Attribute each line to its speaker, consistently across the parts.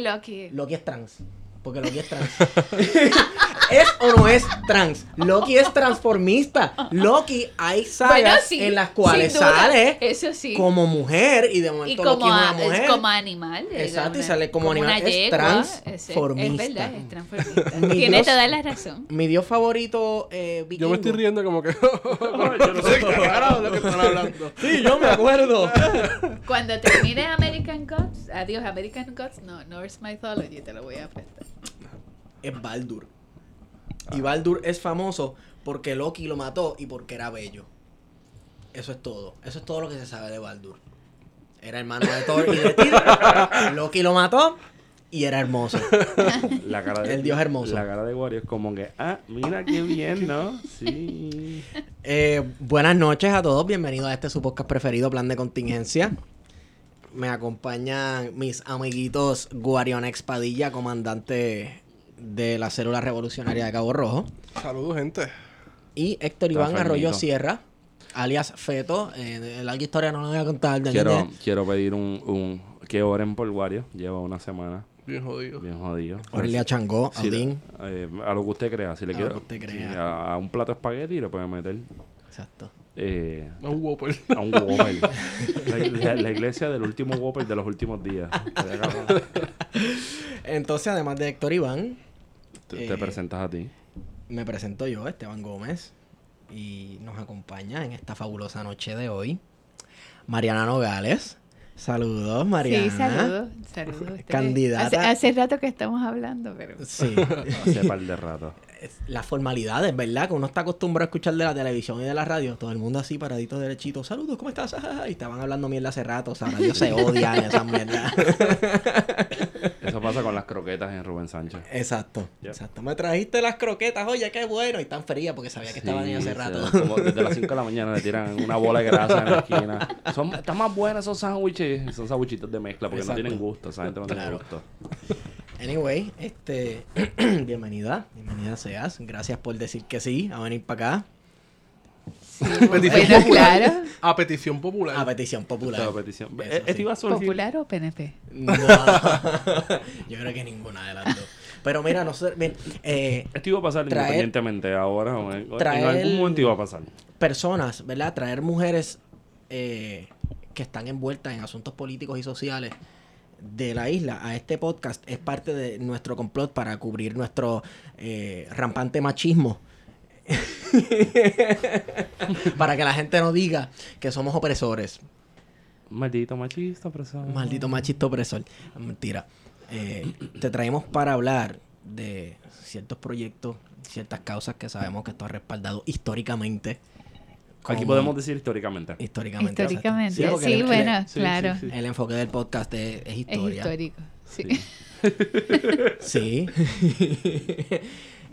Speaker 1: Loki. Loki
Speaker 2: es
Speaker 1: trans. Porque Loki es trans. ¿Es o no es trans? Loki es transformista. Loki hay sagas
Speaker 2: Bueno, sí,
Speaker 1: en las cuales sale
Speaker 2: Eso sí.
Speaker 1: como mujer y de
Speaker 2: y
Speaker 1: momento
Speaker 2: como,
Speaker 1: Loki es una
Speaker 2: como animal. es
Speaker 1: Exacto, y sale como animal,
Speaker 2: una
Speaker 1: es transformista.
Speaker 2: Es, verdad, es transformista.
Speaker 1: Mi
Speaker 2: Tiene
Speaker 1: Dios.
Speaker 2: toda la razón.
Speaker 1: Mi dios favorito eh,
Speaker 3: Yo me estoy riendo como que. yo no sé qué carajo lo que están hablando.
Speaker 1: Sí, yo me acuerdo.
Speaker 2: Cuando termine American Gods, adiós American Gods, no, Norse Mythology, te lo voy a prestar.
Speaker 1: es Baldur. Y Baldur es famoso porque Loki lo mató y porque era bello. Eso es todo. Eso es todo lo que se sabe de Baldur. Era hermano de Thor y de Tyr. Loki lo mató y era hermoso.
Speaker 4: La cara de,
Speaker 1: El dios hermoso.
Speaker 4: La cara de Wario es como que, ah, mira qué bien, ¿no? Sí.
Speaker 1: Eh, buenas noches a todos. Bienvenidos a este su podcast preferido, Plan de Contingencia. Me acompañan mis amiguitos Guarionex Padilla, comandante de la célula revolucionaria de Cabo Rojo.
Speaker 3: Saludos, gente.
Speaker 1: Y Héctor
Speaker 4: Está
Speaker 1: Iván Arroyo. Sierra, alias Feto. Eh, larga historia no la voy a contar. de-
Speaker 4: Quiero,
Speaker 1: de-
Speaker 4: quiero pedir un, un... Que oren por Wario. Lleva una semana
Speaker 3: Bien jodido.
Speaker 4: Bien jodido.
Speaker 1: Orle a Changó, a Odín.
Speaker 4: eh, a lo que usted crea. Si le
Speaker 1: A
Speaker 4: quiere,
Speaker 1: lo que usted crea.
Speaker 4: a, a un plato de espagueti le puede meter
Speaker 1: Exacto.
Speaker 4: eh,
Speaker 3: No un Whopper.
Speaker 4: a un Whopper. la, la- la iglesia del último Whopper de los últimos días.
Speaker 1: Entonces, además de Héctor Iván,
Speaker 4: Te,
Speaker 1: Eh,
Speaker 4: te presentas a ti.
Speaker 1: me presento yo, Esteban Gómez. Y nos acompaña en esta fabulosa noche de hoy Mariana Nogales. Saludos, Mariana.
Speaker 2: Sí, saludos. Saludos. ustedes.
Speaker 1: Candidata.
Speaker 2: Hace, hace rato que estamos hablando, pero.
Speaker 1: Sí.
Speaker 4: Hace par de rato.
Speaker 1: Las formalidades, ¿verdad? Que uno está acostumbrado a escuchar de la televisión y de la radio. Todo el mundo así, paradito derechito. Saludos, ¿cómo estás? Y estaban hablando mierda hace rato. O sea, ellos se odian esas mierdas.
Speaker 4: Eso pasa con las croquetas en Rubén Sánchez.
Speaker 1: Exacto,
Speaker 4: Yep.
Speaker 1: exacto. Me trajiste las croquetas, oye, qué bueno. Y están frías porque sabía que estaban ahí hace rato.
Speaker 4: como desde las 5 de la mañana le tiran una bola de grasa en la esquina. Son, están más buenas esos sándwiches. Son sándwichitos de mezcla porque
Speaker 1: Exacto.
Speaker 4: no tienen gusto. Esa gente no tiene
Speaker 1: Claro.
Speaker 4: gusto.
Speaker 1: Anyway, este, bienvenida, bienvenida seas. Gracias por decir que sí, a venir para acá.
Speaker 3: Petición
Speaker 2: Bueno,
Speaker 3: popular.
Speaker 2: claro.
Speaker 3: A petición popular.
Speaker 1: A petición popular.
Speaker 4: Petición.
Speaker 1: Eso
Speaker 4: Eh,
Speaker 1: sí.
Speaker 4: Esto iba a surgir.
Speaker 2: ¿Popular o PNP?
Speaker 1: No, yo creo que ninguna de las dos. Pero mira, no sé, ven, eh,
Speaker 4: Esto iba a pasar
Speaker 1: Traer-
Speaker 4: independientemente ahora o en, algún momento iba a pasar.
Speaker 1: personas, ¿verdad? Traer mujeres eh, que están envueltas en asuntos políticos y sociales de la isla a este podcast es parte de nuestro complot para cubrir nuestro eh, rampante machismo. para que la gente no diga que somos opresores.
Speaker 4: Maldito machista, profesor.
Speaker 1: Maldito machista opresor. Mentira. Eh, te traemos para hablar de ciertos proyectos, ciertas causas que sabemos que esto ha respaldado históricamente.
Speaker 4: Aquí podemos decir históricamente.
Speaker 1: Históricamente.
Speaker 2: Históricamente. Sí,
Speaker 1: el-
Speaker 2: bueno,
Speaker 4: sí,
Speaker 2: claro.
Speaker 4: sí, sí.
Speaker 1: El enfoque del podcast es, es
Speaker 2: Es
Speaker 1: historia.
Speaker 2: histórico. Sí.
Speaker 1: Sí.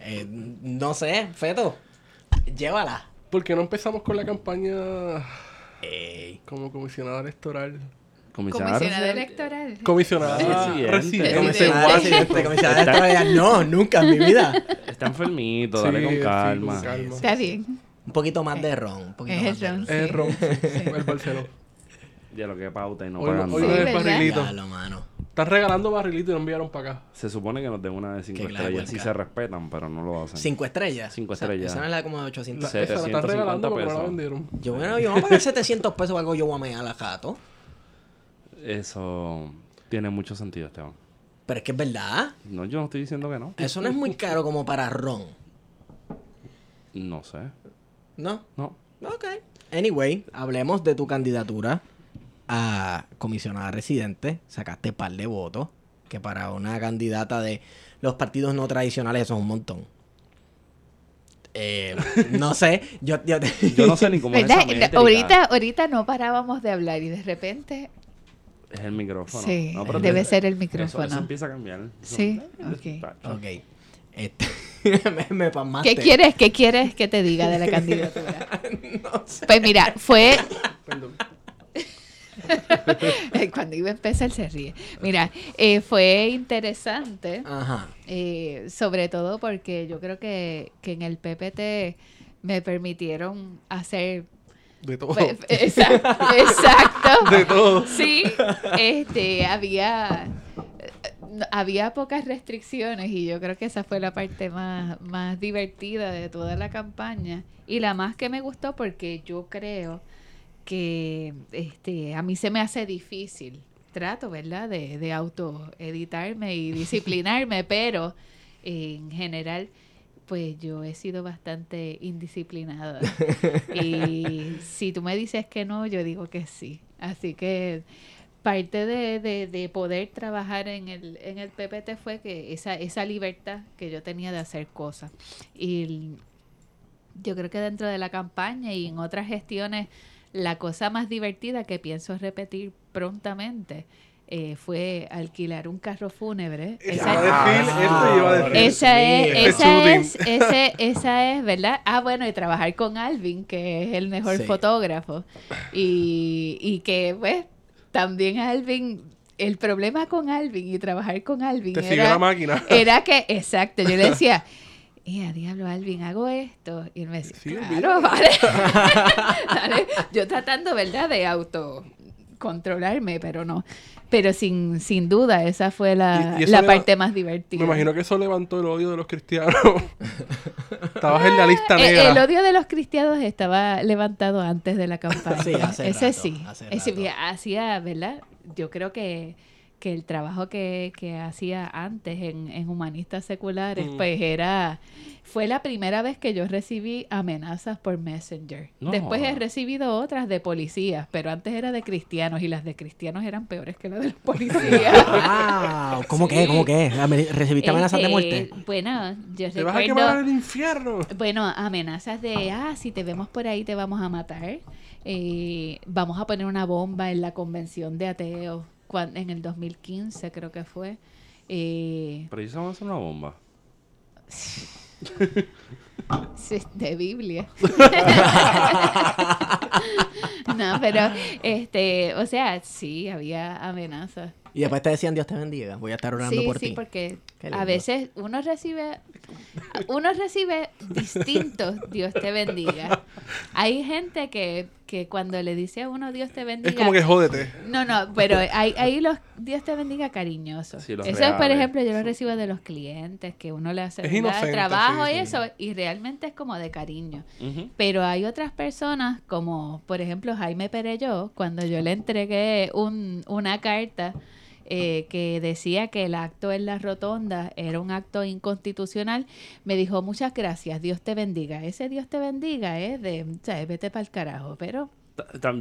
Speaker 1: Eh, no sé, Feto. Llévala.
Speaker 3: ¿Por qué no empezamos con la campaña
Speaker 1: Ey.
Speaker 3: como comisionada electoral?
Speaker 4: Comisionada
Speaker 2: electoral.
Speaker 3: Comisionada
Speaker 4: Residente.
Speaker 3: residente.
Speaker 1: Comisionada
Speaker 2: Residente.
Speaker 1: residente, comisionada electoral. No, nunca en mi vida.
Speaker 4: Está enfermito, dale
Speaker 3: sí,
Speaker 4: con
Speaker 3: con
Speaker 4: calma.
Speaker 3: calma.
Speaker 2: Está bien.
Speaker 1: Un poquito más de ron. Un poquito
Speaker 2: Es
Speaker 1: más
Speaker 2: el ron.
Speaker 3: Es
Speaker 2: Sí.
Speaker 3: ron.
Speaker 2: Sí.
Speaker 3: El Barcelona.
Speaker 4: Ya lo que pauta y no
Speaker 3: Hoy
Speaker 4: pagan
Speaker 3: no- hoy
Speaker 4: nada.
Speaker 3: no
Speaker 2: Sí,
Speaker 3: es barrilito.
Speaker 1: Ya, lo mano.
Speaker 3: Están regalando barrilito y no enviaron para acá.
Speaker 4: Se supone que nos den una de 5
Speaker 1: Qué clase
Speaker 4: estrellas. Sí se respetan, pero no lo hacen.
Speaker 1: Cinco estrellas.
Speaker 4: Cinco
Speaker 1: O sea,
Speaker 4: estrellas.
Speaker 1: Esa no es la de como de
Speaker 3: La,
Speaker 1: 800.
Speaker 4: Sí.
Speaker 3: esa la están
Speaker 4: 750
Speaker 3: regalando porque no la
Speaker 4: pesos.
Speaker 3: vendieron.
Speaker 1: Yo, bueno, yo voy a pagar 700 pesos o algo, yo voy a mear a jato.
Speaker 4: Eso tiene mucho sentido, Esteban.
Speaker 1: Pero es que es verdad.
Speaker 4: No, yo no estoy diciendo que no.
Speaker 1: Eso no es muy caro como para ron.
Speaker 4: No sé.
Speaker 1: ¿No?
Speaker 4: No.
Speaker 1: Ok. Anyway, hablemos de tu candidatura a comisionada residente. Sacaste par de votos. Que para una candidata de los partidos no tradicionales eso es un montón. Eh, no sé, yo, yo-
Speaker 4: Yo no sé ni cómo es.
Speaker 2: Ahorita, ahorita no parábamos de hablar y de repente
Speaker 4: Es el micrófono.
Speaker 2: Sí,
Speaker 4: No, pero
Speaker 2: debe
Speaker 4: eso-
Speaker 2: ser el
Speaker 4: eso-
Speaker 2: micrófono.
Speaker 4: Eso, empieza a cambiar. Eso-
Speaker 2: Sí,
Speaker 4: eso-
Speaker 2: ok.
Speaker 4: tacho.
Speaker 1: Ok. Este, me, me pasmaste.
Speaker 2: ¿Qué quieres, ¿Qué quieres que te diga de la candidatura?
Speaker 1: No sé.
Speaker 2: Pues mira, fue
Speaker 3: Perdón.
Speaker 2: cuando iba a empezar se ríe. Mira, eh, fue interesante,
Speaker 1: Ajá.
Speaker 2: eh, sobre todo porque yo creo que, que en el PPT me permitieron hacer
Speaker 3: De todo.
Speaker 2: Pues, exacto, exacto.
Speaker 3: De todo.
Speaker 2: Sí, este, había, había pocas restricciones y yo creo que esa fue la parte más, más divertida de toda la campaña y la más que me gustó porque yo creo que este, a mí se me hace difícil, trato, ¿verdad?, de, de autoeditarme y disciplinarme, pero en general pues yo he sido bastante indisciplinada. Y si tú me dices que no, yo digo que sí. Así que parte de, de, de poder trabajar en el, en el PPT fue que esa, esa libertad que yo tenía de hacer cosas. Y yo creo que dentro de la campaña y en otras gestiones, la cosa más divertida que pienso repetir prontamente eh, fue alquilar un carro fúnebre.
Speaker 3: Esa
Speaker 2: Esa-
Speaker 3: iba a decir, eso iba a decir.
Speaker 2: esa es,
Speaker 5: mío.
Speaker 2: esa es, ese, esa es, ¿verdad? Ah, bueno, y trabajar con Alvin, que es el mejor
Speaker 5: Sí.
Speaker 2: fotógrafo. Y, y que, pues, también Alvin, el problema con Alvin y trabajar con Alvin
Speaker 3: Te sigue
Speaker 2: era,
Speaker 3: la máquina.
Speaker 2: era que, exacto, yo le decía, y a diablo, Alvin, hago esto. Y él me decía,
Speaker 3: Sí,
Speaker 2: claro, vale. Dale. Yo tratando, ¿verdad?, de auto controlarme, pero no. Pero sin, sin duda, esa fue la,
Speaker 3: Y- y eso
Speaker 2: la parte más divertida.
Speaker 3: Me imagino que eso levantó el odio de los cristianos. Estabas en la lista
Speaker 2: Eh,
Speaker 3: negra.
Speaker 2: el odio de los cristianos estaba levantado antes de la campaña.
Speaker 5: Sí, hace
Speaker 2: Ese
Speaker 5: rato,
Speaker 2: sí.
Speaker 5: hace
Speaker 2: Ese
Speaker 5: rato.
Speaker 2: sí, hacía, ¿verdad? Yo creo que, que el trabajo que, que hacía antes en, en humanistas seculares,
Speaker 3: Mm.
Speaker 2: pues era... Fue la primera vez que yo recibí amenazas por Messenger.
Speaker 4: No.
Speaker 2: Después he recibido otras de policías, pero antes era de cristianos y las de cristianos eran peores que las de los policías.
Speaker 1: ¡Wow! ¿Cómo que? ¿Cómo que? ¿Recibiste amenazas de
Speaker 2: Este,
Speaker 1: muerte?
Speaker 2: Bueno, yo
Speaker 3: Te vas a quemar en el infierno.
Speaker 2: Bueno, amenazas de, ah, si te vemos por ahí te vamos a matar. Eh, vamos a poner una bomba en la convención de ateos en el 2015 creo que fue. Eh,
Speaker 4: Pero ellos van a hacer una bomba.
Speaker 2: sí, de Biblia. no, pero, este, o sea, sí, había amenazas.
Speaker 1: Y después te decían Dios te bendiga. Voy a estar orando
Speaker 2: Sí,
Speaker 1: por
Speaker 2: sí,
Speaker 1: ti.
Speaker 2: porque
Speaker 1: Qué
Speaker 2: a veces uno recibe, uno recibe distintos Dios te bendiga. Hay gente que, que cuando le dice a uno Dios te bendiga,
Speaker 3: Es como que jódete.
Speaker 2: no, no, pero hay, hay los Dios te bendiga cariñosos.
Speaker 4: Sí,
Speaker 2: eso es, por ejemplo, yo lo recibo de los clientes, que uno le hace
Speaker 3: inocente,
Speaker 2: trabajo
Speaker 3: sí,
Speaker 2: y
Speaker 3: sí.
Speaker 2: eso, y realmente es como de cariño. Pero hay otras personas, como por ejemplo Jaime Pereyó, cuando yo le entregué un, una carta eh, que decía que el acto en la rotonda era un acto inconstitucional, me dijo muchas gracias, Dios te bendiga. Ese Dios te bendiga es de, vete para el carajo, pero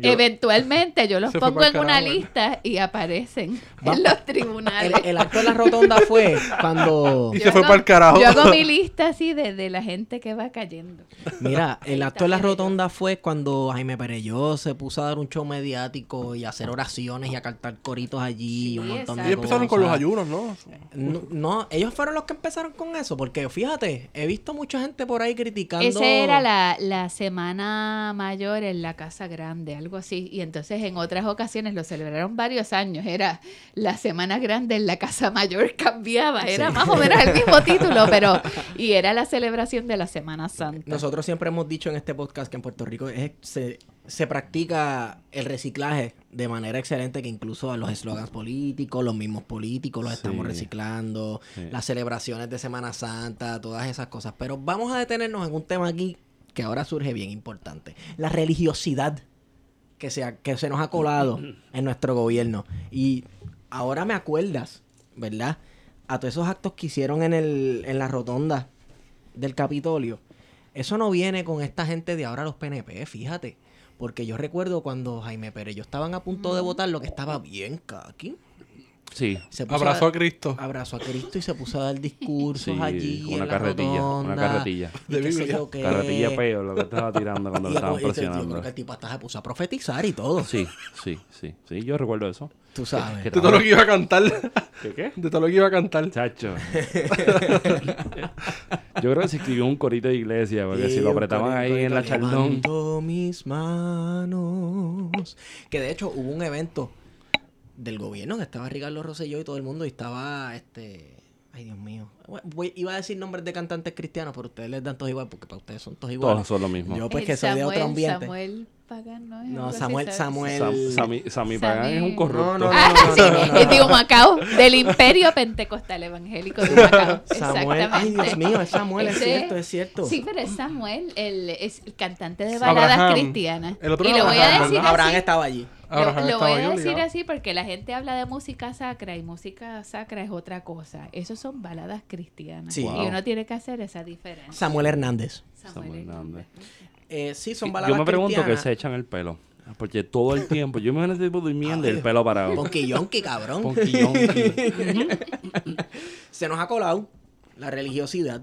Speaker 4: yo-
Speaker 2: eventualmente yo los pongo en una lista y aparecen
Speaker 1: Va-
Speaker 2: en los tribunales.
Speaker 1: el acto de la rotonda fue cuando...
Speaker 3: Y
Speaker 2: Yo
Speaker 3: fue
Speaker 2: hago-
Speaker 3: para el carajo.
Speaker 2: Yo hago mi lista así de, de la gente que va cayendo.
Speaker 1: Mira, el acto de la rotonda fue cuando Jaime Pereyó se puso a dar un show mediático y a hacer oraciones y a cantar coritos allí y un
Speaker 2: Sí,
Speaker 1: montón de.
Speaker 3: Y empezaron con los ayunos, ¿no?
Speaker 1: No, no, ellos fueron los que empezaron con eso, porque fíjate, he visto mucha gente por ahí criticando.
Speaker 2: Esa era la, la semana mayor en la Casa Grande, algo así. Y entonces en otras ocasiones lo celebraron varios años. Era la semana grande en la Casa Mayor, cambiaba. Era
Speaker 1: Sí.
Speaker 2: más o menos el mismo título, pero. Y era la celebración de la Semana Santa.
Speaker 1: Nosotros siempre hemos dicho en este podcast que en Puerto Rico es- se, se practica el reciclaje de manera excelente, que incluso a los eslogans políticos, los mismos políticos los
Speaker 4: Sí.
Speaker 1: estamos reciclando,
Speaker 4: Sí.
Speaker 1: las celebraciones de Semana Santa, todas esas cosas. Pero vamos a detenernos en un tema aquí que ahora surge bien importante. La religiosidad que se, ha- que se nos ha colado en nuestro gobierno. Y ahora me acuerdas, ¿verdad? A todos esos actos que hicieron en, el, en la rotonda del Capitolio. Eso no viene con esta gente de ahora los PNP, fíjate. Porque yo recuerdo cuando Jaime Pérez yo estaban a punto de votar lo que estaba bien caqui.
Speaker 4: Sí.
Speaker 1: Se puso
Speaker 3: Abrazó
Speaker 1: a,
Speaker 3: a Cristo.
Speaker 1: abrazó a Cristo y se puso a dar discursos
Speaker 4: Sí,
Speaker 1: allí.
Speaker 4: una
Speaker 1: en la
Speaker 4: carretilla, una carretilla.
Speaker 3: De Biblia.
Speaker 1: qué.
Speaker 4: Carretilla peo, lo que estaba tirando cuando lo estaban
Speaker 1: ese- Yo creo
Speaker 4: presionando.
Speaker 1: que el tipo hasta se puso a profetizar y todo.
Speaker 4: Sí, sí, sí. Sí, yo recuerdo eso.
Speaker 1: Tú sabes.
Speaker 4: ¿Qué
Speaker 3: De todo lo que iba a cantar.
Speaker 4: ¿Qué qué?
Speaker 3: De todo lo que iba a cantar.
Speaker 4: Chacho. Yo creo que se escribió un corito de iglesia, porque si lo apretaban ahí en la chaldón.
Speaker 1: Levanto mis manos. Que de hecho hubo un evento del gobierno que estaba Ricardo Rosselló y todo el mundo y estaba este Ay, Dios mío. Voy- iba a decir nombres de cantantes cristianos, pero ustedes les dan todos igual porque para ustedes son todos iguales.
Speaker 4: Todos son lo mismo.
Speaker 1: Yo pues
Speaker 2: El
Speaker 1: que soy de otro ambiente.
Speaker 2: Samuel Pagan, ¿no? es
Speaker 1: No,
Speaker 2: así,
Speaker 1: Samuel-. Samuel-
Speaker 4: Sam- Pagan es un corrupto.
Speaker 1: No, no, no.
Speaker 2: Ah, sí, Humacao, del Imperio Pentecostal Evangélico de Humacao.
Speaker 1: Samuel, ay. Dios mío, es Samuel, es cierto, es cierto.
Speaker 2: Sí, pero es Samuel, el, es el cantante de baladas
Speaker 3: Abraham.
Speaker 2: cristianas.
Speaker 3: El otro
Speaker 2: y lo voy a
Speaker 3: Abraham,
Speaker 2: decir
Speaker 3: ¿verdad?
Speaker 1: Abraham
Speaker 2: así.
Speaker 1: estaba allí.
Speaker 2: Lo,
Speaker 3: Abraham
Speaker 2: lo voy a decir
Speaker 3: obligado.
Speaker 2: así porque la gente habla de música sacra y música sacra es otra cosa. Esos son baladas cristianas.
Speaker 1: Sí.
Speaker 2: Y
Speaker 4: Wow.
Speaker 2: uno tiene que hacer esa diferencia.
Speaker 1: Samuel Hernández.
Speaker 2: Samuel
Speaker 4: Samuel
Speaker 2: Hernández.
Speaker 1: Eh, sí, son
Speaker 4: Yo
Speaker 1: baladas
Speaker 4: me pregunto qué
Speaker 1: cristianas.
Speaker 4: se echan el pelo. Porque todo el tiempo, yo me imagino ese tipo durmiendo y el
Speaker 1: Ay,
Speaker 4: pelo parado.
Speaker 1: Yonky, cabrón. Se nos ha colado la religiosidad.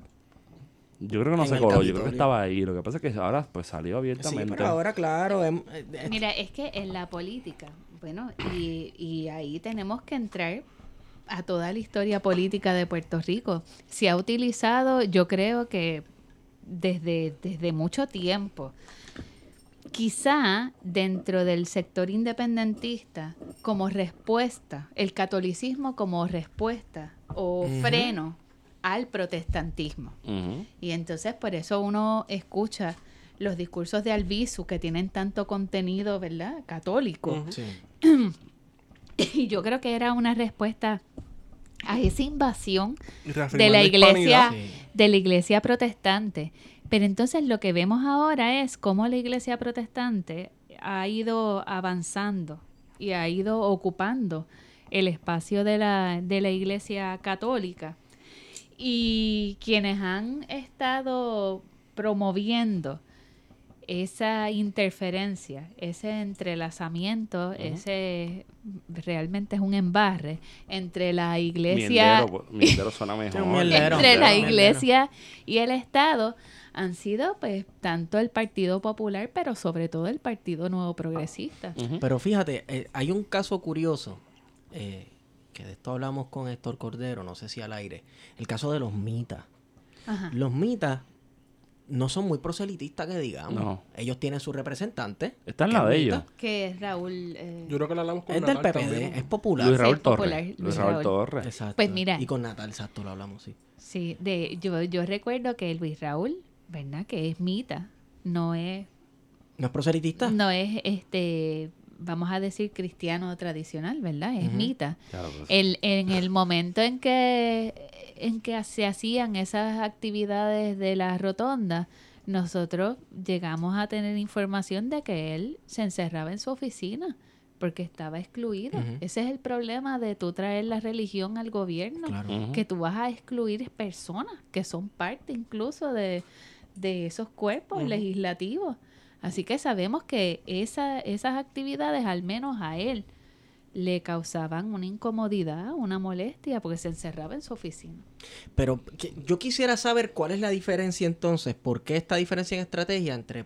Speaker 4: Yo creo que no se
Speaker 1: el
Speaker 4: coló, yo creo que estaba ahí. Lo que pasa es que ahora pues salió
Speaker 1: Sí,
Speaker 4: abiertamente.
Speaker 1: pero ahora, claro. em- eh, eh,
Speaker 2: Mira, es que en la política, bueno, y, y ahí tenemos que entrar a toda la historia política de Puerto Rico. Se ha utilizado, yo creo que desde, desde mucho tiempo, quizá dentro del sector independentista, como respuesta, el catolicismo como respuesta o freno al protestantismo. Y entonces por eso uno escucha los discursos de Albizu que tienen tanto contenido, ¿verdad? Católico.
Speaker 1: sí.
Speaker 2: Y yo creo que era una respuesta a esa invasión de la iglesia, de la iglesia protestante. Pero entonces lo que vemos ahora es cómo la iglesia protestante ha ido avanzando y ha ido ocupando el espacio de la, de la iglesia católica. Y quienes han estado promoviendo esa interferencia, ese entrelazamiento, ese realmente es un embarre entre la iglesia
Speaker 4: mierdero suena mejor.
Speaker 2: Entre la iglesia y el Estado han sido pues tanto el Partido Popular, pero sobre todo el Partido Nuevo Progresista.
Speaker 1: Pero fíjate, eh, hay un caso curioso, eh, que de esto hablamos con Héctor Cordero, no sé si al aire, el caso de los mitas.
Speaker 2: Ajá.
Speaker 1: Los mitas no son muy proselitistas que digamos.
Speaker 4: No.
Speaker 1: Ellos tienen su representante.
Speaker 4: Está en
Speaker 1: que
Speaker 4: la
Speaker 1: es
Speaker 4: de ellos.
Speaker 2: Que es Raúl. eh,
Speaker 3: Yo creo que la hablamos con
Speaker 1: Es del
Speaker 3: Natal
Speaker 1: PPD,
Speaker 3: también.
Speaker 1: es popular.
Speaker 4: Luis Raúl
Speaker 2: es
Speaker 4: Torres.
Speaker 2: Luis
Speaker 4: Luis Raúl
Speaker 2: Raúl.
Speaker 4: Torres.
Speaker 1: Exacto.
Speaker 2: Pues mira.
Speaker 1: Y con Natal, exacto, lo hablamos, sí.
Speaker 2: sí, de, yo, yo recuerdo que Luis Raúl, ¿verdad? Que es mita, no es,
Speaker 1: ¿No es proselitista?
Speaker 2: no es este, vamos a decir cristiano tradicional, ¿verdad? Es mita.
Speaker 4: Claro, pues.
Speaker 2: El, en el momento en que, en que se hacían esas actividades de la rotonda, nosotros llegamos a tener información de que él se encerraba en su oficina porque estaba excluido. Ese es el problema de tú traer la religión al gobierno,
Speaker 1: Claro.
Speaker 2: Que tú vas a excluir personas que son parte incluso de, de esos cuerpos legislativos. Así que sabemos que esa, esas actividades, al menos a él, le causaban una incomodidad, una molestia, porque se encerraba en su oficina.
Speaker 1: Pero que- yo quisiera saber cuál es la diferencia entonces, por qué esta diferencia en estrategia entre,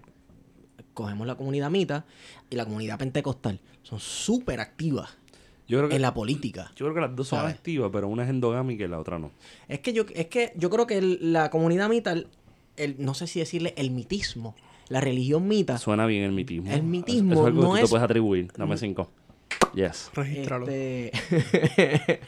Speaker 1: cogemos la comunidad mita y la comunidad pentecostal. Son súper activas
Speaker 4: Yo creo que,
Speaker 1: en la política.
Speaker 4: yo creo que las dos son
Speaker 1: ¿Sabes?
Speaker 4: activas, pero una es endogámica y la otra no.
Speaker 1: Es que yo, es que yo creo que el- la comunidad mita, el, el- no sé si decirle el mitismo, la religión mita,
Speaker 4: Suena bien el mitismo.
Speaker 1: El mitismo
Speaker 4: Eso es algo
Speaker 1: no
Speaker 4: que tú te
Speaker 1: es-
Speaker 4: puedes atribuir. Dame cinco. Yes.
Speaker 3: Regístralo.
Speaker 1: este,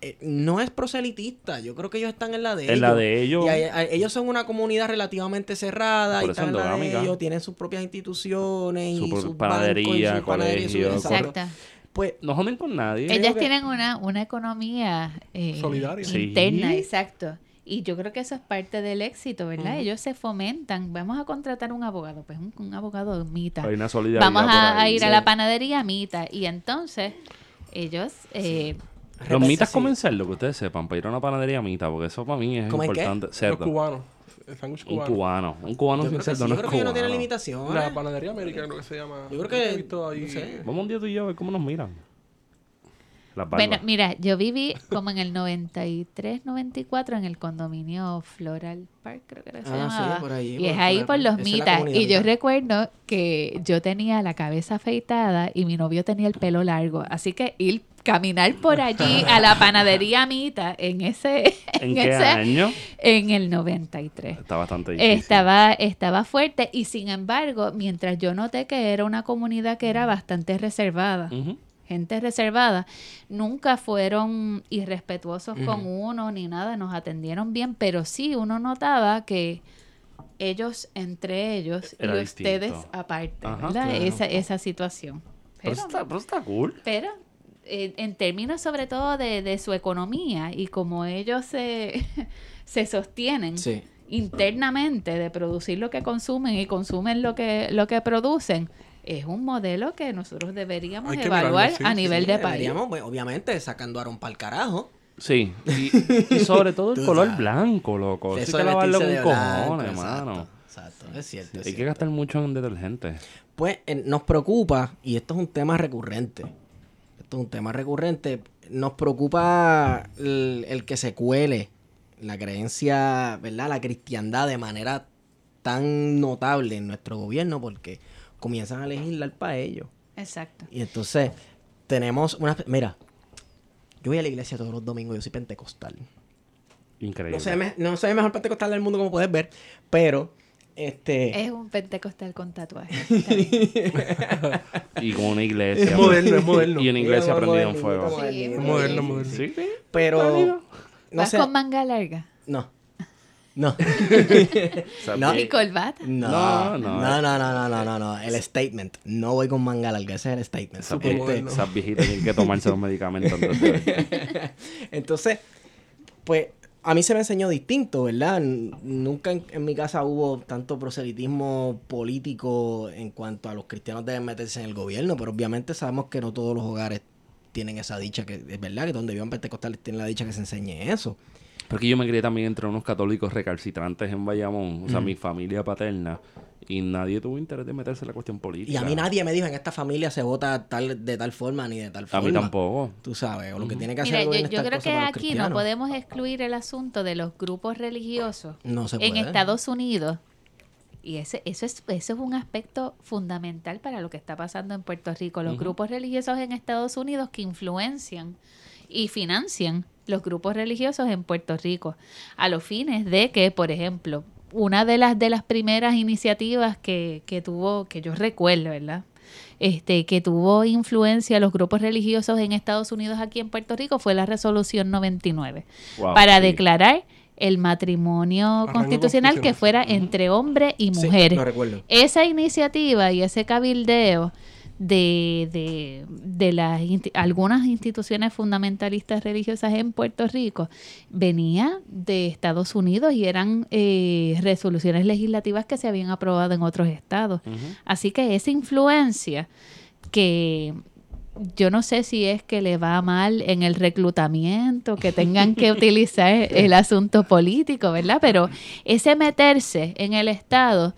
Speaker 1: eh, no es proselitista. Yo creo que ellos están en la de
Speaker 4: En
Speaker 1: ellos.
Speaker 4: la de ellos.
Speaker 1: Y ellos son una comunidad relativamente cerrada
Speaker 4: Por
Speaker 1: y
Speaker 4: eso
Speaker 1: están en la de
Speaker 4: endogámica.
Speaker 1: ellos, tienen sus propias instituciones
Speaker 4: Su
Speaker 1: y
Speaker 4: pro-
Speaker 1: sus
Speaker 4: panadería,
Speaker 1: su-
Speaker 4: colegio,
Speaker 1: exacto.
Speaker 2: Exacto.
Speaker 1: Pues
Speaker 4: No joden con nadie.
Speaker 2: Ellas
Speaker 1: que-
Speaker 2: tienen una, una economía eh,
Speaker 3: Solidaria.
Speaker 4: Sí.
Speaker 2: interna, exacto. Y yo creo que eso es parte del éxito, ¿verdad? Ellos se fomentan. Vamos a contratar un abogado, pues un, un abogado mita.
Speaker 4: Hay una solidaridad
Speaker 2: Vamos a,
Speaker 4: ahí.
Speaker 2: ir a
Speaker 1: sí.
Speaker 2: la panadería mita. Y entonces ellos eh,
Speaker 4: Los mitas
Speaker 1: sí.
Speaker 4: comen cerdo, que ustedes sepan, para ir a una panadería mita, porque eso para mí es
Speaker 1: ¿Comen qué?
Speaker 4: importante.
Speaker 3: Los
Speaker 4: Cerdo.
Speaker 3: cubanos. El sándwich
Speaker 4: Un
Speaker 3: cubano.
Speaker 4: cubano. Un cubano
Speaker 1: Yo
Speaker 4: sin
Speaker 1: sí,
Speaker 4: cerdo no
Speaker 1: yo creo que ellos no tienen
Speaker 4: cubano.
Speaker 1: limitaciones.
Speaker 3: La panadería América, creo que se llama.
Speaker 1: Yo creo que-
Speaker 3: he visto ahí.
Speaker 1: no sé.
Speaker 4: Vamos un día tú y yo a ver cómo nos miran. Las
Speaker 2: Bueno, mira, yo viví como en el 93, 94 en el condominio Floral Park, creo que era se
Speaker 1: Ah, sí, por ahí,
Speaker 2: y
Speaker 1: por
Speaker 2: es ahí por los
Speaker 1: Esa
Speaker 2: mitas. Y yo recuerdo que yo tenía la cabeza afeitada y mi novio tenía el pelo largo. Así que ir caminar por allí a la panadería mita en ese
Speaker 4: ¿En
Speaker 2: en,
Speaker 4: qué
Speaker 2: ese-
Speaker 4: año?
Speaker 2: en el 93.
Speaker 4: Está bastante difícil.
Speaker 2: Estaba, estaba fuerte y sin embargo, mientras yo noté que era una comunidad que era bastante reservada. Gente reservada, nunca fueron irrespetuosos con uno ni nada, nos atendieron bien, pero sí uno notaba que ellos entre ellos
Speaker 4: Era
Speaker 2: y
Speaker 4: distinto.
Speaker 2: ustedes aparte,
Speaker 4: Ajá,
Speaker 2: ¿verdad?
Speaker 4: claro.
Speaker 2: Esa, esa situación.
Speaker 4: Pero está, pero eso está cool.
Speaker 2: pero, eh, en términos sobre todo de, de su economía y como ellos se, se sostienen
Speaker 1: Sí.
Speaker 2: internamente de producir lo que consumen y consumen lo que, lo que producen, es un modelo que nosotros deberíamos
Speaker 3: que
Speaker 2: evaluar
Speaker 3: mirarlo, sí,
Speaker 2: a nivel
Speaker 1: Sí,
Speaker 2: de país.
Speaker 1: deberíamos, pues, obviamente, sacando a Aaron para el carajo.
Speaker 4: Sí, y, y sobre todo el color
Speaker 1: sabes.
Speaker 4: blanco, loco. Eso hay que
Speaker 1: de
Speaker 4: lavarlo con cojones,
Speaker 1: exacto,
Speaker 4: mano.
Speaker 1: Exacto, es cierto. es
Speaker 4: Hay que gastar mucho en detergente.
Speaker 1: Pues eh, nos preocupa, y esto es un tema recurrente, esto es un tema recurrente, nos preocupa el, el que se cuele la creencia, ¿verdad? La cristiandad de manera tan notable en nuestro gobierno porque comienzan a legislar para ellos.
Speaker 2: Exacto.
Speaker 1: Y entonces tenemos una... Mira, yo voy a la iglesia todos los domingos, yo soy pentecostal.
Speaker 4: Increíble.
Speaker 1: No soy, me- no soy el mejor pentecostal del mundo como puedes ver, pero... Este,
Speaker 2: Es un pentecostal con tatuaje.
Speaker 4: Y con una iglesia.
Speaker 3: Es moderno, es moderno.
Speaker 4: Y una iglesia prendida en fuego.
Speaker 2: Sí,
Speaker 3: Es moderno, moderno.
Speaker 4: Sí, sí.
Speaker 1: Pero... No
Speaker 2: ¿Vas
Speaker 1: sé.
Speaker 2: con manga larga?
Speaker 1: No. No. no.
Speaker 2: Pues, ¿Y corbata?
Speaker 1: No.
Speaker 4: No,
Speaker 1: no,
Speaker 4: no,
Speaker 1: eh. no, no, no, no, no, El statement. No voy con manga larga. Ese es el statement.
Speaker 4: Esas
Speaker 1: este...
Speaker 4: viejitas tienen que tomarse los medicamentos.
Speaker 1: Entonces, pues a mí se me enseñó distinto, ¿verdad? Nunca en, mi casa hubo tanto proselitismo político en cuanto a los cristianos deben meterse en el gobierno, pero obviamente sabemos que no todos los hogares tienen esa dicha, que es verdad que donde vivan pentecostales tienen la dicha que se enseñe eso.
Speaker 4: Porque yo me crié también entre unos católicos recalcitrantes en Bayamón, o
Speaker 1: Mm.
Speaker 4: sea, mi familia paterna, y nadie tuvo interés de meterse en la cuestión política.
Speaker 1: Y a mí nadie me dijo en esta familia se vota tal, de tal forma ni de tal
Speaker 4: A
Speaker 1: forma.
Speaker 4: mí tampoco.
Speaker 1: Tú sabes, o lo que tiene que hacer
Speaker 2: Mira,
Speaker 1: el
Speaker 2: yo, creo que aquí no podemos excluir el asunto de los grupos religiosos
Speaker 1: No se
Speaker 2: en
Speaker 1: puede.
Speaker 2: Estados Unidos. Y ese, eso, es, eso es un aspecto fundamental para lo que está pasando en Puerto Rico. Los grupos religiosos en Estados Unidos que influencian y financian los grupos religiosos en Puerto Rico a los fines de que, por ejemplo, una de las de las primeras iniciativas que, que tuvo, que yo recuerdo, ¿verdad? Este, que tuvo influencia los grupos religiosos en Estados Unidos aquí en Puerto Rico fue la resolución 99
Speaker 4: Wow,
Speaker 2: para
Speaker 4: sí.
Speaker 2: declarar el matrimonio constitucional que fuera entre hombre y
Speaker 1: Sí,
Speaker 2: mujeres.
Speaker 1: lo recuerdo.
Speaker 2: Esa iniciativa y ese cabildeo de, de, de las algunas instituciones fundamentalistas religiosas en Puerto Rico venía de Estados Unidos y eran eh, resoluciones legislativas que se habían aprobado en otros estados. Así que esa influencia que yo no sé si es que le va mal en el reclutamiento, que tengan que utilizar el asunto político, ¿verdad? Pero ese meterse en el Estado,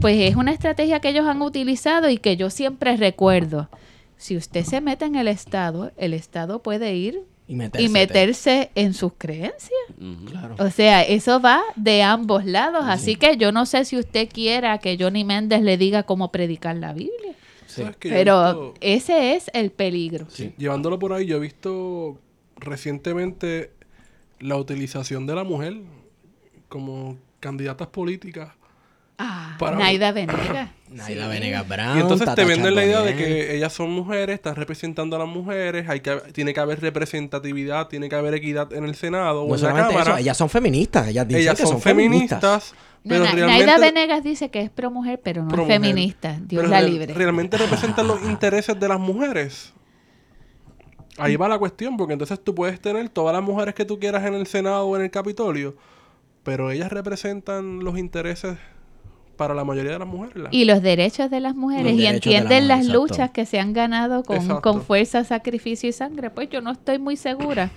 Speaker 2: pues es una estrategia que ellos han utilizado y que yo siempre recuerdo. Si usted se mete en el Estado, el Estado puede ir
Speaker 1: Y meterse.
Speaker 2: y meterse en sus creencias.
Speaker 1: Claro.
Speaker 2: O sea, eso va de ambos lados. Así que yo no sé si usted quiera que Johnny Méndez le diga cómo predicar la Biblia.
Speaker 1: Sí.
Speaker 2: Pero
Speaker 3: visto-
Speaker 2: ese es el peligro.
Speaker 3: Sí, Llevándolo por ahí, yo he visto recientemente la utilización de la mujer como candidatas políticas.
Speaker 2: Ah,
Speaker 3: Para-
Speaker 2: Naida Venegas.
Speaker 1: Naida
Speaker 2: Sí.
Speaker 1: Venegas Brown.
Speaker 3: y entonces
Speaker 1: Tata
Speaker 3: te venden la idea de que ellas son mujeres, están representando a las mujeres, hay que tiene que haber representatividad, tiene que haber equidad en el Senado o
Speaker 1: No
Speaker 3: en la Cámara.
Speaker 1: eso, ellas son feministas. Ellas dicen
Speaker 3: ellas
Speaker 1: que
Speaker 3: son, feministas,
Speaker 2: No,
Speaker 3: pero
Speaker 2: Na-
Speaker 3: realmente
Speaker 2: Naida Venegas dice que es pro mujer, pero no
Speaker 3: pro
Speaker 2: es
Speaker 3: mujer.
Speaker 2: feminista. Dios
Speaker 3: Pero
Speaker 2: la libre.
Speaker 3: Realmente representan los intereses de las mujeres. Ahí va la cuestión, porque entonces tú puedes tener todas las mujeres que tú quieras en el Senado o en el Capitolio, pero ellas representan los intereses para la mayoría de las mujeres. la-
Speaker 2: Y los derechos de las mujeres
Speaker 1: Los
Speaker 2: y
Speaker 1: la
Speaker 2: entienden
Speaker 1: mujer,
Speaker 2: las
Speaker 1: exacto.
Speaker 2: luchas que se han ganado con, con fuerza, sacrificio y sangre. Pues yo no estoy muy segura.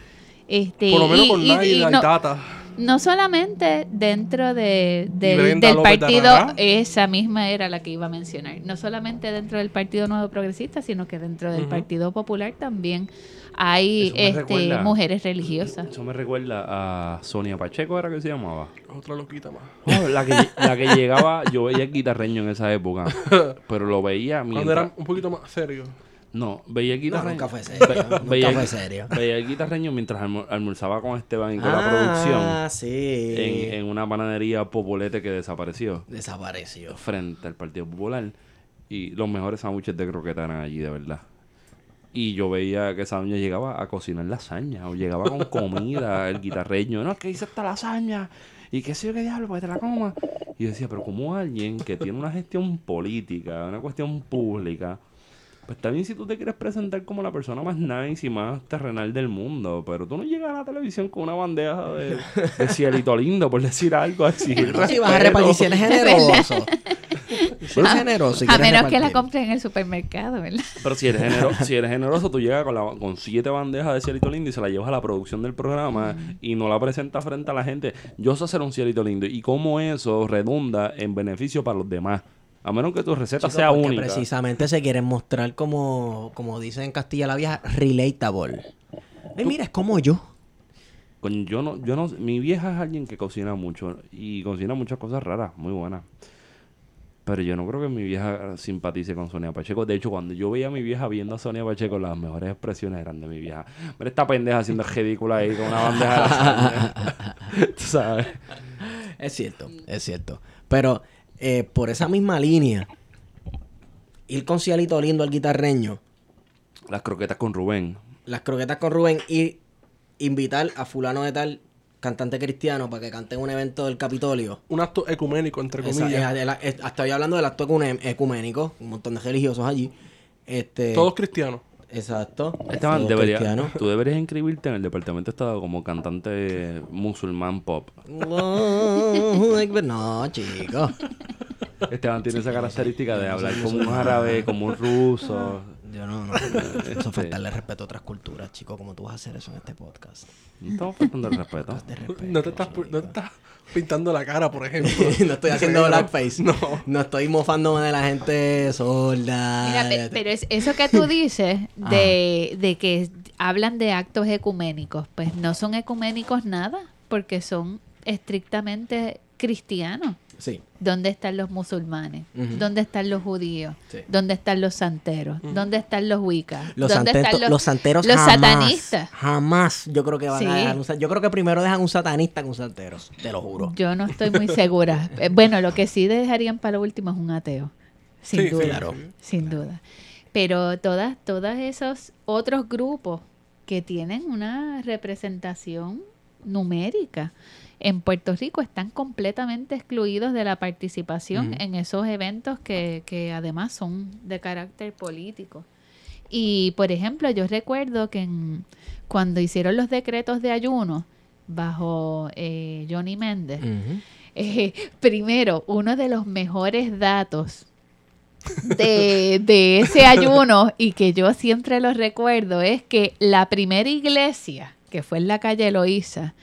Speaker 2: Este,
Speaker 3: Por lo menos
Speaker 2: y-
Speaker 3: con
Speaker 2: y-
Speaker 3: Naida
Speaker 2: y
Speaker 3: y,
Speaker 2: no-
Speaker 3: Tata.
Speaker 2: No solamente dentro de, del- del
Speaker 3: de
Speaker 2: partido, esa misma era la que iba a mencionar. No solamente dentro del Partido Nuevo Progresista, sino que dentro del. Partido Popular también hay este,
Speaker 4: recuerda-
Speaker 2: mujeres religiosas.
Speaker 4: Eso me recuerda a Sonia Pacheco, ¿era que se llamaba?
Speaker 3: Otra loquita más.
Speaker 4: Oh, la, que, la que llegaba, yo veía el guitarreño en esa época, pero lo veía
Speaker 3: Cuando
Speaker 4: mientras...
Speaker 3: era un poquito más serio.
Speaker 4: No, veía el
Speaker 1: No,
Speaker 4: guitarreño.
Speaker 1: nunca fue serio. nunca
Speaker 4: veía,
Speaker 1: fue serio.
Speaker 4: veía el guitarreño mientras almo- almorzaba con Esteban y con la producción
Speaker 1: Ah, sí.
Speaker 4: en, en una panadería populete que desapareció
Speaker 1: Desapareció.
Speaker 4: frente al Partido Popular. Y los mejores sándwiches de croqueta eran allí, de verdad. Y yo veía que esa doña llegaba a cocinar lasaña o llegaba con comida, el guitarreño, no, es que hice esta lasaña y qué sé yo qué diablo, que te la coma. Y yo decía, pero como alguien que tiene una gestión política, una cuestión pública, pues está bien si tú te quieres presentar como la persona más nice y más terrenal del mundo, pero tú no llegas a la televisión con una bandeja de, de cielito lindo, por decir algo, a exigir
Speaker 1: No, si vas a
Speaker 4: respeto.
Speaker 1: repartir, si eres generoso. Si eres generoso. si
Speaker 2: a menos que la compres en el supermercado, ¿verdad?
Speaker 4: Pero si eres, genero- si eres generoso, tú llegas con, la- con siete bandejas de cielito lindo y se la llevas a la producción del programa y no la presentas frente a la gente. Yo sé hacer un cielito lindo y cómo eso redunda en beneficio para los demás. A menos que tu receta
Speaker 1: Chicos,
Speaker 4: sea única.
Speaker 1: precisamente se quieren mostrar como, como dicen en Castilla la Vieja, relatable. Ay, mira, es como yo.
Speaker 4: Yo no, yo no, mi vieja es alguien que cocina mucho y cocina muchas cosas raras, muy buenas. Pero yo no creo que mi vieja simpatice con Sonia Pacheco. De hecho, cuando yo veía a mi vieja viendo a Sonia Pacheco, las mejores expresiones eran de mi vieja. Mira esta pendeja haciendo ridícula ahí con una bandeja de. Tú sabes.
Speaker 1: Es cierto, es cierto. Pero eh, por esa misma línea, ir con Cielito lindo al guitarreño,
Speaker 4: Las croquetas con Rubén.
Speaker 1: las croquetas con Rubén y invitar a fulano de tal cantante cristiano para que cante en un evento del Capitolio.
Speaker 3: Un acto ecuménico, entre
Speaker 1: Esa-
Speaker 3: comillas.
Speaker 1: estoy hablando del acto ecuménico, un montón de religiosos allí. Este,
Speaker 3: Todos cristianos.
Speaker 1: Exacto.
Speaker 4: Esteban, debería, tú deberías inscribirte en el departamento de Estado como cantante musulmán pop.
Speaker 1: No, chicos.
Speaker 4: Esteban tiene esa característica de hablar como un árabe, como un ruso.
Speaker 1: Yo no, no. Eso es faltarle respeto a otras culturas, chicos. ¿Cómo tú vas a hacer eso en este podcast?
Speaker 4: No estamos faltando el respeto.
Speaker 3: No te, estás, pintando la cara, por ejemplo.
Speaker 1: no estoy haciendo blackface.
Speaker 3: No.
Speaker 1: No estoy mofándome de la gente sorda.
Speaker 2: Mira, pe- pero es, eso que tú dices de, de que hablan de actos ecuménicos, pues no son ecuménicos nada, porque son estrictamente cristianos.
Speaker 1: Sí.
Speaker 2: ¿Dónde están los musulmanes? ¿Dónde están los judíos?
Speaker 1: Sí.
Speaker 2: ¿Dónde están los santeros? ¿Dónde están los wicas?
Speaker 1: Los,
Speaker 2: ¿Dónde
Speaker 1: santeros,
Speaker 2: están
Speaker 1: los, santeros
Speaker 2: los
Speaker 1: jamás,
Speaker 2: satanistas?
Speaker 1: Jamás yo creo que van
Speaker 2: Sí.
Speaker 1: a dejar un Yo creo que primero dejan un satanista que un santero. Te lo juro.
Speaker 2: Yo no estoy muy segura. Eh, Bueno, lo que sí dejarían para lo último es un ateo. Sin
Speaker 3: Sí,
Speaker 2: duda.
Speaker 1: claro.
Speaker 2: Sin duda. Pero todas, todos esos otros grupos que tienen una representación numérica en Puerto Rico están completamente excluidos de la participación en esos eventos que, que además son de carácter político. Y, por ejemplo, yo recuerdo que en- cuando hicieron los decretos de ayuno bajo eh, Johnny Méndez, eh, primero, uno de los mejores datos de, de ese ayuno y que yo siempre lo recuerdo es que la primera iglesia, que fue en la calle Eloísa,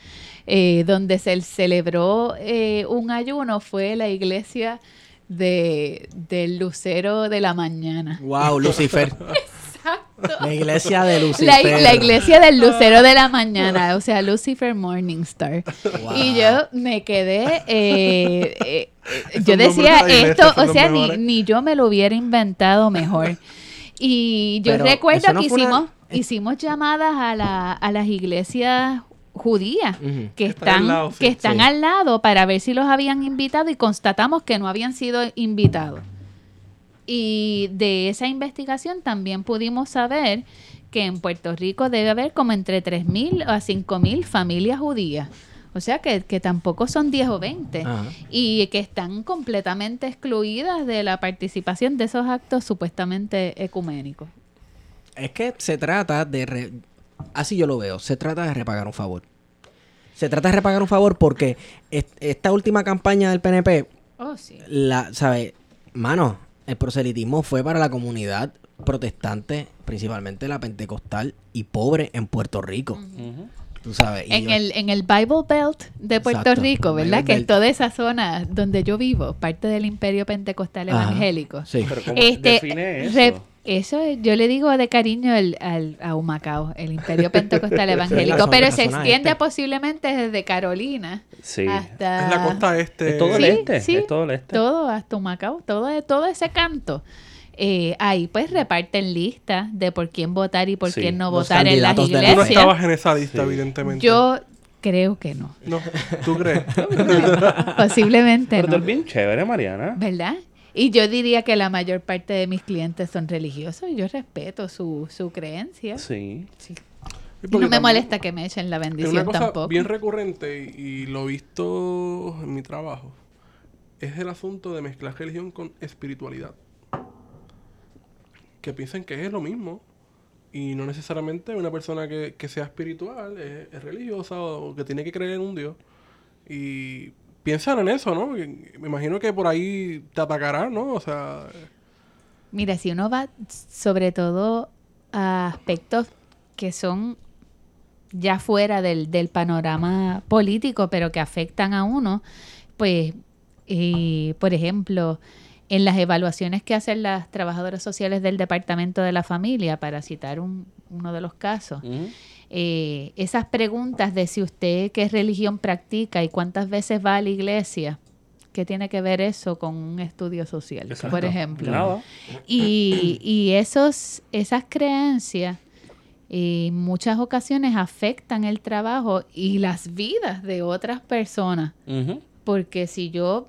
Speaker 2: eh, donde se celebró eh, un ayuno, fue la iglesia de, del Lucero de la Mañana.
Speaker 1: Wow, Lucifer. La iglesia de
Speaker 2: La,
Speaker 1: Lucifer.
Speaker 2: la iglesia del Lucero de la Mañana, o sea, Lucifer Morningstar.
Speaker 1: Wow.
Speaker 2: Y yo me quedé, eh, eh, yo decía
Speaker 3: la
Speaker 2: esto, o sea, ni, ni yo me lo hubiera inventado mejor. Y yo
Speaker 1: Pero
Speaker 2: recuerdo
Speaker 1: no
Speaker 2: que
Speaker 1: una-
Speaker 2: hicimos, hicimos llamadas a, la, a las iglesias judías que
Speaker 3: Están lado,
Speaker 2: que están
Speaker 1: Sí.
Speaker 2: al lado para ver si los habían invitado y constatamos que no habían sido invitados. Y de esa investigación también pudimos saber que en Puerto Rico debe haber como entre 3.000 a 5.000 familias judías. O sea que, que tampoco son 10 o 20.
Speaker 1: Ajá.
Speaker 2: Y que están completamente excluidas de la participación de esos actos supuestamente ecuménicos.
Speaker 1: Es que se trata de... re- Así yo lo veo. Se trata de repagar un favor. Se trata de repagar un favor porque est- esta última campaña del PNP,
Speaker 2: Oh, sí.
Speaker 1: la, ¿sabes? Mano, el proselitismo fue para la comunidad protestante, principalmente la pentecostal y pobre en Puerto Rico. Tú sabes.
Speaker 2: En
Speaker 1: yo-
Speaker 2: el, en el Bible Belt de Puerto
Speaker 1: Exacto,
Speaker 2: Rico, ¿verdad?
Speaker 1: Bible
Speaker 2: Que es
Speaker 1: Belt.
Speaker 2: toda esa zona donde yo vivo, parte del imperio pentecostal
Speaker 1: Ajá.
Speaker 2: evangélico.
Speaker 1: Sí.
Speaker 4: Pero ¿cómo
Speaker 2: Este,
Speaker 4: define eso?
Speaker 2: Eso es- yo le digo de cariño el- al, a Humacao, el imperio pentecostal evangélico, pero se extiende
Speaker 1: este.
Speaker 2: posiblemente desde Carolina
Speaker 4: Sí.
Speaker 2: hasta...
Speaker 3: Es la costa este.
Speaker 4: Es todo el
Speaker 2: Sí,
Speaker 4: este.
Speaker 2: sí.
Speaker 4: Es todo el este.
Speaker 2: todo hasta Humacao, todo, todo ese canto. Eh, ahí pues reparten listas de por quién votar y por
Speaker 4: Sí.
Speaker 2: quién no
Speaker 1: Los
Speaker 2: votar en las
Speaker 1: la-
Speaker 3: Tú no
Speaker 2: iglesias.
Speaker 3: estabas en esa lista,
Speaker 4: Sí.
Speaker 3: evidentemente.
Speaker 2: Yo creo que no.
Speaker 3: No, ¿tú crees?
Speaker 2: Posiblemente
Speaker 4: Pero tú
Speaker 2: no.
Speaker 4: eres bien chévere, Mariana.
Speaker 2: ¿Verdad? Y yo diría que la mayor parte de mis clientes son religiosos y yo respeto su, su creencia.
Speaker 4: Sí.
Speaker 2: Sí. Y no me
Speaker 3: también
Speaker 2: molesta que me echen la
Speaker 3: Es una
Speaker 2: bendición
Speaker 3: cosa
Speaker 2: tampoco.
Speaker 3: bien recurrente y, y lo he visto en mi trabajo. Es el asunto de mezclar religión con espiritualidad. Que piensan que es lo mismo. Y no necesariamente una persona que, que sea espiritual es, es religiosa o que tiene que creer en un Dios. Y piensan en eso, ¿no? Me imagino que por ahí te atacarán, ¿no? O sea,
Speaker 2: Mira, si uno va sobre todo a aspectos que son ya fuera del, del panorama político, pero que afectan a uno, pues, eh, por ejemplo, en las evaluaciones que hacen las trabajadoras sociales del Departamento de la Familia, para citar un- uno de los casos. Eh, esas preguntas de si usted qué religión practica y cuántas veces va a la iglesia, ¿qué tiene que ver eso con un estudio social,
Speaker 4: Exacto.
Speaker 2: por ejemplo?
Speaker 4: Nada.
Speaker 2: Y, y esos, esas creencias en muchas ocasiones afectan el trabajo y las vidas de otras personas. Porque si yo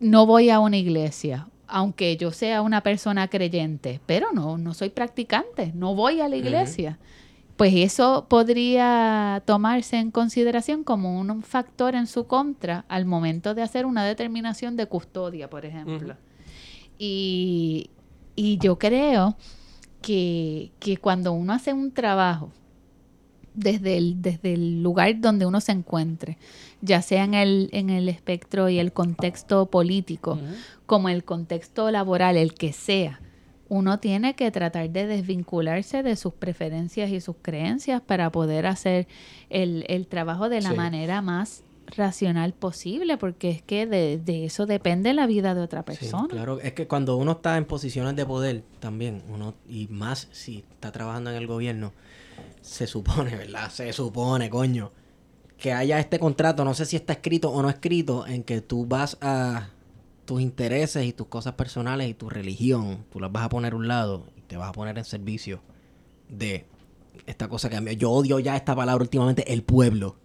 Speaker 2: no voy a una iglesia, aunque yo sea una persona creyente, pero no, no soy practicante, no voy a la iglesia, pues eso podría tomarse en consideración como un factor en su contra al momento de hacer una determinación de custodia, por ejemplo. Y, y yo creo que, que cuando uno hace un trabajo desde el, desde el lugar donde uno se encuentre, ya sea en el, en el espectro y el contexto político, como el contexto laboral, el que sea, uno tiene que tratar de desvincularse de sus preferencias y sus creencias para poder hacer el, el trabajo de la
Speaker 1: Sí.
Speaker 2: manera más racional posible, porque es que de, de eso depende la vida de otra
Speaker 1: Sí,
Speaker 2: persona.
Speaker 1: claro, es que cuando uno está en posiciones de poder también, uno y más si está trabajando en el gobierno, se supone, ¿verdad? Se supone, coño, que haya este contrato, no sé si está escrito o no escrito, en que tú vas a tus intereses y tus cosas personales y tu religión, tú las vas a poner a un lado y te vas a poner en servicio de esta cosa que a mí, yo odio ya esta palabra últimamente, el pueblo,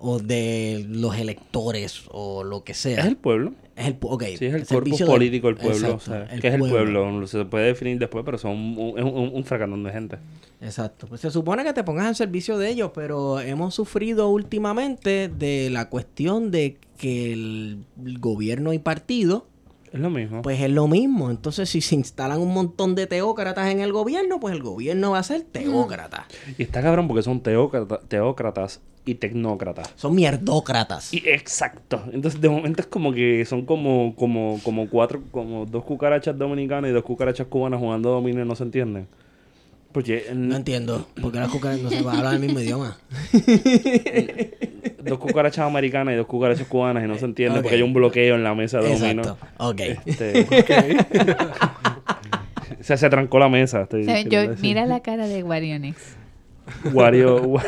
Speaker 1: o de los electores, o lo que sea.
Speaker 4: Es el pueblo.
Speaker 1: Es el, pu- ok,
Speaker 4: Sí, es el cuerpo
Speaker 1: servicio del-
Speaker 4: político del pueblo.
Speaker 1: Exacto,
Speaker 4: o sea,
Speaker 1: el
Speaker 4: ¿Qué es el
Speaker 1: pueblo.
Speaker 4: pueblo? Se puede definir después, pero son un, es un, un fracandón de gente.
Speaker 1: Exacto. Pues se supone que te pongas al servicio de ellos, pero hemos sufrido últimamente de la cuestión de que el, el gobierno y partido,
Speaker 4: Es lo mismo.
Speaker 1: pues es lo mismo. Entonces, si se instalan un montón de teócratas en el gobierno, pues el gobierno va a ser teócrata.
Speaker 4: Y está cabrón porque son teócrata- teócratas y tecnócratas.
Speaker 1: Son mierdócratas.
Speaker 4: Y exacto. Entonces de momento es como que son como, como, como cuatro, como dos cucarachas dominicanas y dos cucarachas cubanas jugando dominio y no se entienden. Porque
Speaker 1: No entiendo, porque las cucarachas no se van a hablar el mismo idioma.
Speaker 4: dos cucarachas americanas y dos cucarachas cubanas y no se entienden
Speaker 1: Ok.
Speaker 4: porque hay un bloqueo en la mesa de.
Speaker 1: Exacto. Ok.
Speaker 4: Este, o sea, se trancó la mesa. estoy
Speaker 2: O sea,
Speaker 4: queriendo
Speaker 2: yo,
Speaker 4: decir.
Speaker 2: mira la cara de Guarionix.
Speaker 4: Wario. Wa-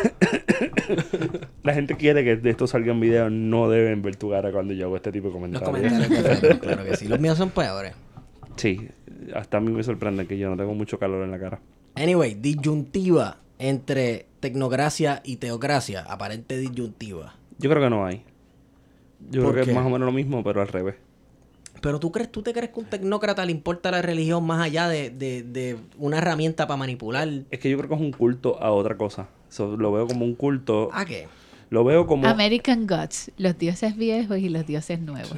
Speaker 4: la gente quiere que de esto salga en video. No deben ver tu cara cuando yo hago este tipo de
Speaker 1: Los
Speaker 4: comentarios.
Speaker 1: comentarios de Facebook, claro que sí. Los míos son peores.
Speaker 4: Sí, hasta a mí me sorprende que yo no tengo mucho calor en la cara.
Speaker 1: Anyway, disyuntiva entre tecnocracia y teocracia. Aparente disyuntiva.
Speaker 4: Yo creo que no hay. Yo
Speaker 1: ¿Por
Speaker 4: creo que
Speaker 1: qué?
Speaker 4: es más o menos lo mismo, pero al revés.
Speaker 1: Pero tú crees, tú te crees que un tecnócrata le importa la religión más allá de, de, de una herramienta para manipular.
Speaker 4: Es que yo creo que es un culto a otra cosa. So, lo veo como un culto.
Speaker 1: ¿A qué?
Speaker 4: Lo veo como.
Speaker 2: American Gods, los dioses viejos y los dioses nuevos.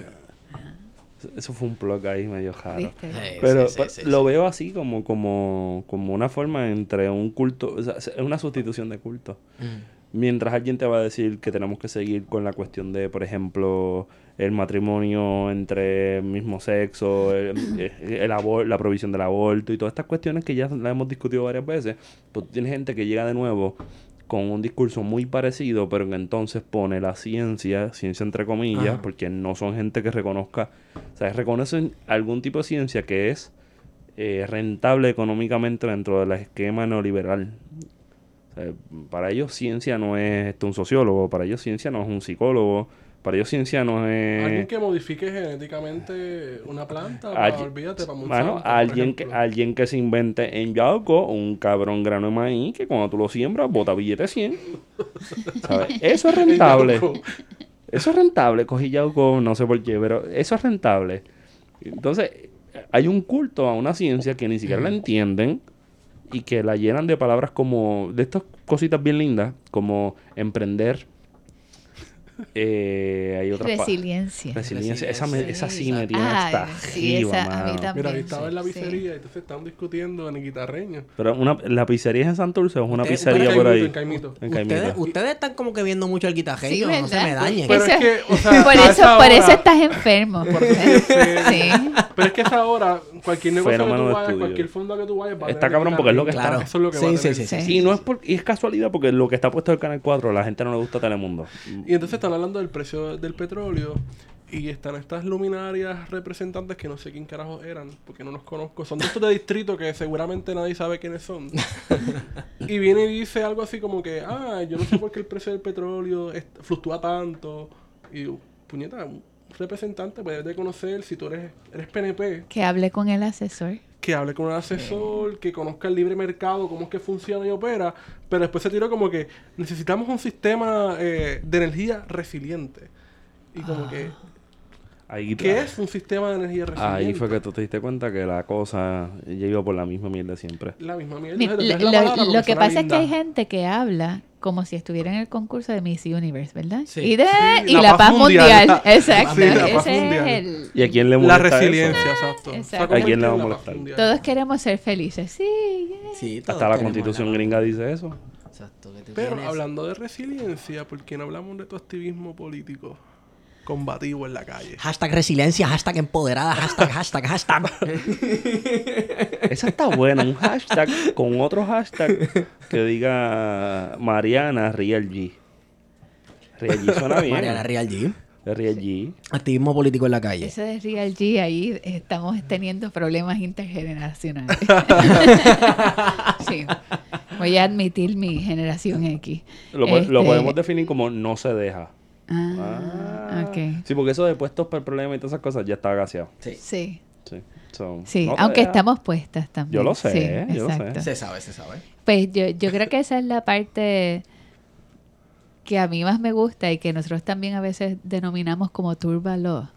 Speaker 4: Eso fue un plug ahí medio raro.
Speaker 2: ¿Viste?
Speaker 1: Eh,
Speaker 4: Pero
Speaker 1: sí, sí,
Speaker 4: pa-
Speaker 1: sí,
Speaker 4: lo
Speaker 1: sí.
Speaker 4: veo así como, como, como una forma entre un culto. O sea, es una sustitución de culto.
Speaker 1: Mm.
Speaker 4: Mientras alguien te va a decir que tenemos que seguir con la cuestión de, por ejemplo, el matrimonio entre el mismo sexo, el, el abor- la provisión del aborto y todas estas cuestiones que ya las hemos discutido varias veces, pues tienes gente que llega de nuevo con un discurso muy parecido, pero que entonces pone la ciencia, ciencia entre comillas,
Speaker 1: Ajá.
Speaker 4: porque no son gente que reconozca, o sea, reconocen algún tipo de ciencia que es eh, rentable económicamente dentro del esquema neoliberal. O sea, para ellos ciencia no es este, un sociólogo, para ellos ciencia no es un psicólogo, para ellos ciencia no es...
Speaker 3: Alguien que modifique genéticamente una planta,
Speaker 4: Alguien-
Speaker 3: olvídate, para Monsanto, por
Speaker 4: alguien que, alguien que se invente en Yauco un cabrón grano de maíz que cuando tú lo siembras bota billete 100. ¿Sabes? Eso es rentable. Eso es rentable. Cogí Yauco, no sé por qué, pero eso es rentable. Entonces, hay un culto a una ciencia que ni siquiera la entienden y que la llenan de palabras como, de estas cositas bien lindas, como emprender. Eh, hay otra
Speaker 2: Resiliencia.
Speaker 4: Resiliencia. Esa, me- esa sí me tiene
Speaker 2: Ah,
Speaker 4: hasta
Speaker 2: sí, esa a mí
Speaker 4: mano.
Speaker 2: también.
Speaker 3: Mira, estaba en la
Speaker 2: Sí.
Speaker 3: pizzería y entonces estaban discutiendo en el guitarreño.
Speaker 4: Pero una, la pizzería es en Santurce o es una pizzería por ahí.
Speaker 3: en Caimito.
Speaker 4: En
Speaker 5: Ustedes,
Speaker 4: Caimito.
Speaker 5: ustedes están como que viendo mucho el guitarreño,
Speaker 2: Sí,
Speaker 5: no se me dañen.
Speaker 3: Pero
Speaker 2: Eso-
Speaker 3: es que, o sea,
Speaker 2: Por eso, por
Speaker 3: hora-
Speaker 2: eso estás enfermo. Sí.
Speaker 3: Pero es que a esa hora, cualquier negocio
Speaker 4: Fenómeno
Speaker 3: que tú vayas, cualquier fondo que tú vayas, va
Speaker 4: Está cabrón porque es lo que
Speaker 5: está.
Speaker 3: Eso es lo que va a
Speaker 5: Sí,
Speaker 3: tener.
Speaker 5: sí, sí,
Speaker 2: Sí.
Speaker 4: Y no es por, y es casualidad porque lo que está puesto en el Canal 4 a la gente no le gusta Telemundo.
Speaker 3: Y entonces están hablando del precio del petróleo y están estas luminarias representantes que no sé quién carajo eran, porque no los conozco. Son de estos de distrito que seguramente nadie sabe quiénes son. y viene y dice algo así como que, ah, yo no sé por qué el precio del petróleo es- fluctúa tanto. Y puñeta, un representante puedes de conocer si tú eres, eres PNP,
Speaker 2: Que hable con el asesor.
Speaker 3: Que hable con un asesor, que conozca el libre mercado, cómo es que funciona y opera, pero después se tiró como que necesitamos un sistema eh, de energía resiliente. Y como que,
Speaker 4: Ahí,
Speaker 3: ¿qué es un sistema de energía resiliente?
Speaker 4: Ahí fue que tú te diste cuenta que la cosa ya iba por la misma mierda siempre.
Speaker 3: La misma mierda.
Speaker 2: Mi- lo,
Speaker 3: es la palabra
Speaker 2: lo- lo que pasa es que hay gente que habla como si estuviera en el concurso de Miss Universe, ¿verdad?
Speaker 5: Sí.
Speaker 2: Y, de,
Speaker 3: Sí,
Speaker 2: y
Speaker 3: la
Speaker 2: la,
Speaker 3: paz
Speaker 2: mundial.
Speaker 3: mundial.
Speaker 2: Exacto.
Speaker 3: Sí, la paz
Speaker 2: Ese
Speaker 3: mundial.
Speaker 2: es el...
Speaker 4: ¿Y a quién le
Speaker 3: La
Speaker 4: molesta eso?
Speaker 3: resiliencia, exacto.
Speaker 2: exacto.
Speaker 4: ¿A quién le va a molestar?
Speaker 2: Todos queremos ser felices. Sí. yeah.
Speaker 5: Sí,
Speaker 4: Hasta la constitución
Speaker 5: la-
Speaker 4: gringa dice eso.
Speaker 5: Exacto, que tú
Speaker 3: Pero
Speaker 5: tienes-
Speaker 3: hablando de resiliencia, ¿por qué no hablamos de tu activismo político combativo en la calle?
Speaker 5: Hashtag resiliencia, hashtag empoderada, hashtag, hashtag, hashtag.
Speaker 4: Esa está buena, un hashtag con otro hashtag que diga Mariana Real G. Real G suena bien.
Speaker 5: Mariana Real G.
Speaker 4: Real G.
Speaker 5: Activismo político en la calle.
Speaker 2: Eso de Real G, ahí estamos teniendo problemas intergeneracionales. sí. Voy a admitir mi generación X.
Speaker 4: Lo,
Speaker 2: Este,
Speaker 4: podemos definir como no se deja.
Speaker 2: Ah,
Speaker 4: Ah.
Speaker 2: ok.
Speaker 4: Sí, porque eso de puestos por el problema y todas esas cosas ya está gaseado.
Speaker 5: Sí.
Speaker 2: Sí.
Speaker 4: Sí. So,
Speaker 2: Sí,
Speaker 4: no te
Speaker 2: aunque
Speaker 4: deja.
Speaker 2: estamos puestas también.
Speaker 4: Yo lo sé,
Speaker 2: Sí,
Speaker 4: yo lo sé.
Speaker 2: exacto.
Speaker 5: Se sabe, se sabe.
Speaker 2: Pues yo, yo creo que esa es la parte que a mí más me gusta y que nosotros también a veces denominamos como turbaló.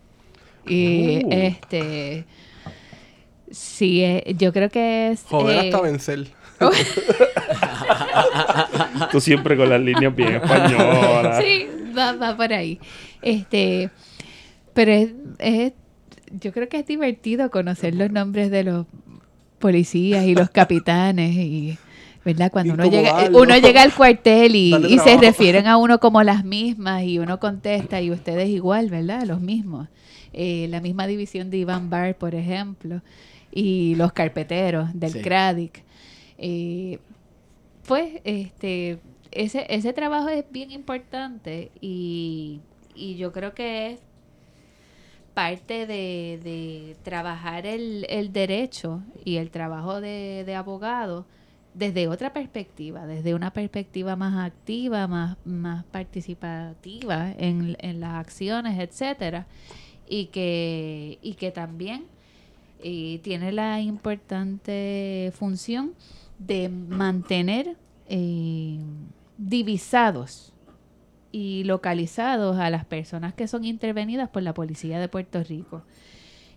Speaker 2: Y
Speaker 4: Uh.
Speaker 2: este sí, eh, yo creo que es
Speaker 3: Joder
Speaker 2: eh,
Speaker 3: hasta vencer.
Speaker 4: Tú siempre con las líneas bien españolas.
Speaker 2: sí, va, va por ahí. Este, pero es, es- yo creo que es divertido conocer los nombres de los policías y los capitanes y ¿verdad? Cuando uno llega, uno llega al cuartel y, y se refieren a uno como las mismas y uno contesta y ustedes igual, ¿verdad? Los mismos. Eh, la misma división de Iván Bar, por ejemplo, y los carpeteros del
Speaker 5: Sí.
Speaker 2: CRADIC. Eh, pues este ese, ese trabajo es bien importante y, y yo creo que es parte de, de trabajar el, el derecho y el trabajo de, de abogado desde otra perspectiva, desde una perspectiva más activa, más, más participativa en, en las acciones, etcétera, y que, y que también eh, tiene la importante función de mantener eh, divisados y localizados a las personas que son intervenidas por la policía de Puerto Rico.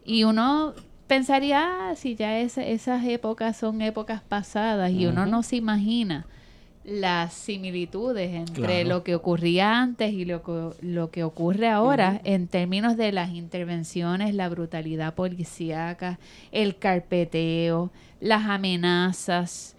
Speaker 2: Y uno pensaría, ah, si ya esa- esas épocas son épocas pasadas y uno no se imagina las similitudes entre
Speaker 5: Claro.
Speaker 2: lo que ocurría antes y lo que, lo que ocurre ahora en términos de las intervenciones, la brutalidad policíaca, el carpeteo, las amenazas.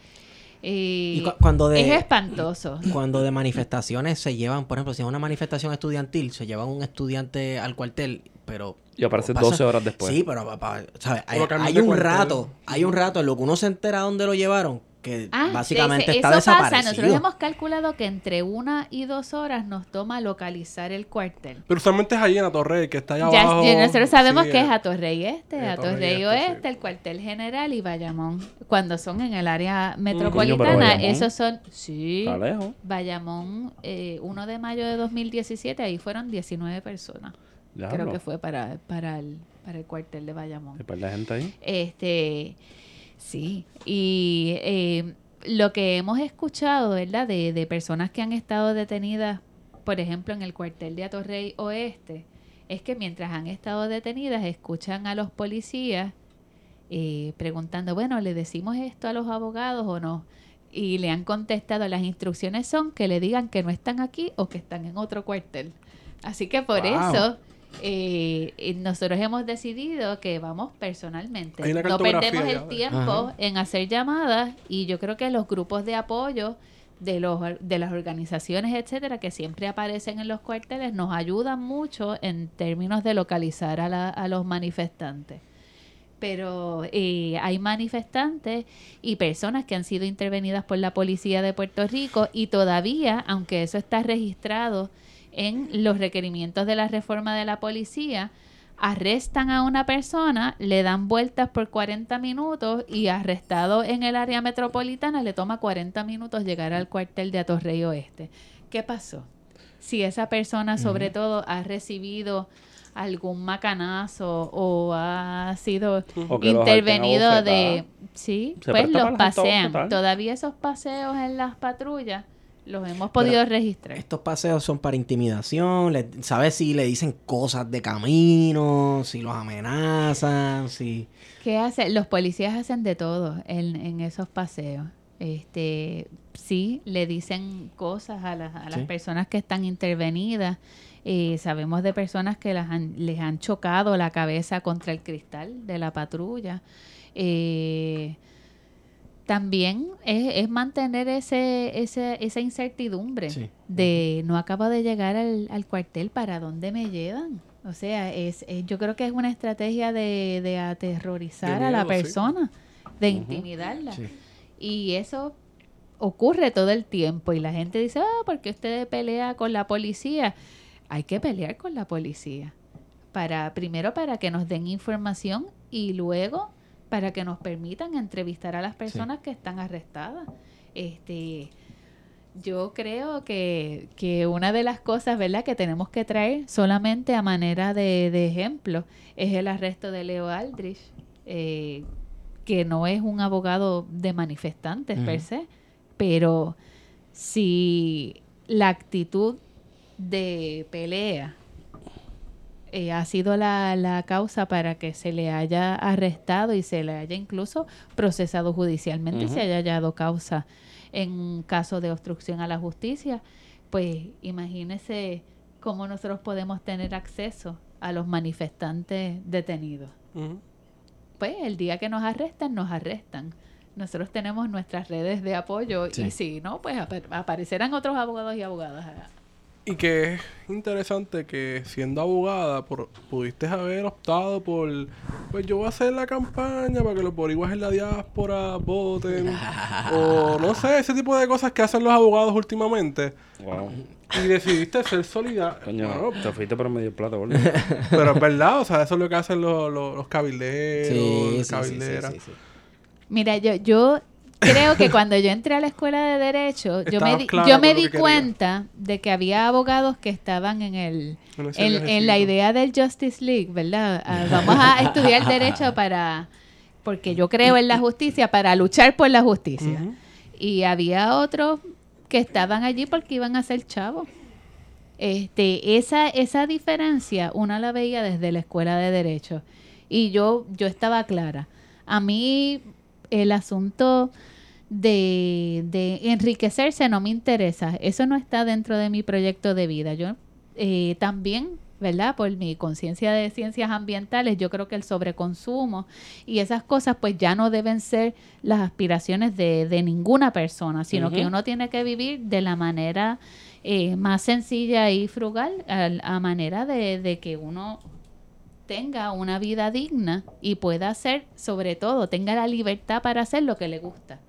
Speaker 2: eh,
Speaker 5: Y cu- cuando de-
Speaker 2: es espantoso.
Speaker 5: Cuando de manifestaciones se llevan, por ejemplo, si es una manifestación estudiantil, se lleva un estudiante al cuartel, pero...
Speaker 4: Y aparece
Speaker 5: pasa-
Speaker 4: 12 horas después.
Speaker 5: Sí, pero papá, ¿sabes? Hay, un
Speaker 3: cuartel.
Speaker 5: rato, hay un rato en lo que uno se entera dónde lo llevaron, que
Speaker 2: Ah,
Speaker 5: básicamente
Speaker 2: ese-
Speaker 5: está
Speaker 2: eso
Speaker 5: desaparecido.
Speaker 2: pasa. Nosotros hemos calculado que entre una y dos horas nos toma localizar el cuartel.
Speaker 3: Pero usualmente es allí en la torre, que está allá
Speaker 2: Ya,
Speaker 3: abajo.
Speaker 2: ya nosotros sabemos
Speaker 3: Sí,
Speaker 2: que es
Speaker 3: eh,
Speaker 2: a Torrey Este,
Speaker 3: eh,
Speaker 2: a
Speaker 3: Torrey
Speaker 2: Torrey
Speaker 3: Este,
Speaker 2: Oeste,
Speaker 3: sí.
Speaker 2: el cuartel general y Bayamón. Cuando son en el área
Speaker 4: pero
Speaker 2: metropolitana, esos son... Sí. Bayamón, eh, 1 de mayo de 2017, ahí fueron 19 personas. Creo
Speaker 4: Diablo.
Speaker 2: que fue para, para, el, para el cuartel de Bayamón.
Speaker 4: ¿Hay par de gente ahí?
Speaker 2: Este, sí, y eh, lo que hemos escuchado, ¿verdad? De, de personas que han estado detenidas, por ejemplo, en el cuartel de Atorrey Oeste, es que mientras han estado detenidas, escuchan a los policías eh, preguntando, bueno, ¿le decimos esto a los abogados o no? Y le han contestado, las instrucciones son que le digan que no están aquí o que están en otro cuartel. Así que por
Speaker 3: Wow.
Speaker 2: eso eh, nosotros hemos decidido que vamos personalmente. No perdemos el tiempo
Speaker 1: Ajá.
Speaker 2: en hacer llamadas y yo creo que los grupos de apoyo de los de las organizaciones etcétera que siempre aparecen en los cuarteles nos ayudan mucho en términos de localizar a, la- a los manifestantes pero eh, hay manifestantes y personas que han sido intervenidas por la policía de Puerto Rico y todavía, aunque eso está registrado en los requerimientos de la reforma de la policía, arrestan a una persona, le dan vueltas por 40 minutos y arrestado en el área metropolitana le toma 40 minutos llegar al cuartel de Atorrey Oeste. ¿Qué pasó? Si esa persona sobre todo ha recibido algún macanazo o ha sido
Speaker 4: O
Speaker 2: intervenido de... Sí,
Speaker 4: Se
Speaker 2: pues los pasean. Todavía esos paseos en las patrullas los hemos podido registrar.
Speaker 1: Estos paseos son para intimidación. le- ¿Sabes si le dicen cosas de camino? Si los amenazan, si...
Speaker 2: ¿Qué hacen? Los policías hacen de todo en, en esos paseos. Este, sí, le dicen cosas a las, a las
Speaker 1: Sí.
Speaker 2: personas que están intervenidas. Eh, sabemos de personas que las han- les han chocado la cabeza contra el cristal de la patrulla. Eh, también es, es mantener ese, ese, esa incertidumbre
Speaker 1: Sí.
Speaker 2: de no acabo de llegar al, al cuartel, ¿para dónde me llevan? O sea, es, es- yo creo que es una estrategia de, de aterrorizar
Speaker 3: De
Speaker 2: a la
Speaker 3: sí.
Speaker 2: persona, de intimidarla.
Speaker 1: Sí.
Speaker 2: Y eso ocurre todo el tiempo y la gente dice, ah, porque usted pelea con la policía. Hay que pelear con la policía. Para, primero para que nos den información y luego para que nos permitan entrevistar a las personas que están arrestadas. Este, yo creo que, que una de las cosas, ¿verdad?, que tenemos que traer solamente a manera de, de ejemplo es el arresto de Leo Aldrich, eh, que no es un abogado de manifestantes per se, pero si la actitud de pelea eh, ha sido la, la causa para que se le haya arrestado y se le haya incluso procesado judicialmente y se haya hallado causa en caso de obstrucción a la justicia, pues imagínese cómo nosotros podemos tener acceso a los manifestantes detenidos. Pues el día que nos arrestan, nos arrestan. Nosotros tenemos nuestras redes de apoyo
Speaker 1: Sí.
Speaker 2: y si no, pues apa- aparecerán otros abogados y abogadas.
Speaker 3: Y que es interesante que siendo abogada por, pudiste haber optado por, pues yo voy a hacer la campaña para que los boricuas en la diáspora voten. o no sé, ese tipo de cosas que hacen los abogados últimamente.
Speaker 4: Wow.
Speaker 3: Y decidiste ser solidario.
Speaker 4: Coño,
Speaker 3: Bueno,
Speaker 4: te fuiste por medio plato, gordo.
Speaker 3: pero es verdad, o sea, eso es lo que hacen los, los, los cabilderos,
Speaker 1: Sí, sí,
Speaker 3: las
Speaker 1: sí,
Speaker 3: cabilderas.
Speaker 1: sí, sí, sí.
Speaker 2: Mira, yo, yo creo que cuando yo entré a la escuela de Derecho, yo me di, yo me
Speaker 3: que
Speaker 2: di cuenta de que había abogados que estaban en el
Speaker 3: En
Speaker 2: la idea del Justice League, ¿verdad? Ah, vamos a estudiar Derecho para... Porque yo creo en la justicia, para luchar por la justicia. Y había otros que estaban allí porque iban a ser chavos. Este, esa, esa diferencia uno la veía desde la escuela de derecho. Y yo, yo estaba clara. A mí el asunto de, de enriquecerse no me interesa. Eso no está dentro de mi proyecto de vida. Yo eh, también, ¿verdad? Por mi conciencia de ciencias ambientales, yo creo que el sobreconsumo y esas cosas pues ya no deben ser las aspiraciones de, de ninguna persona, sino que uno tiene que vivir de la manera eh, más sencilla y frugal, al- a, manera de, de que uno tenga una vida digna y pueda hacer, sobre todo, tenga la libertad para hacer lo que le gusta.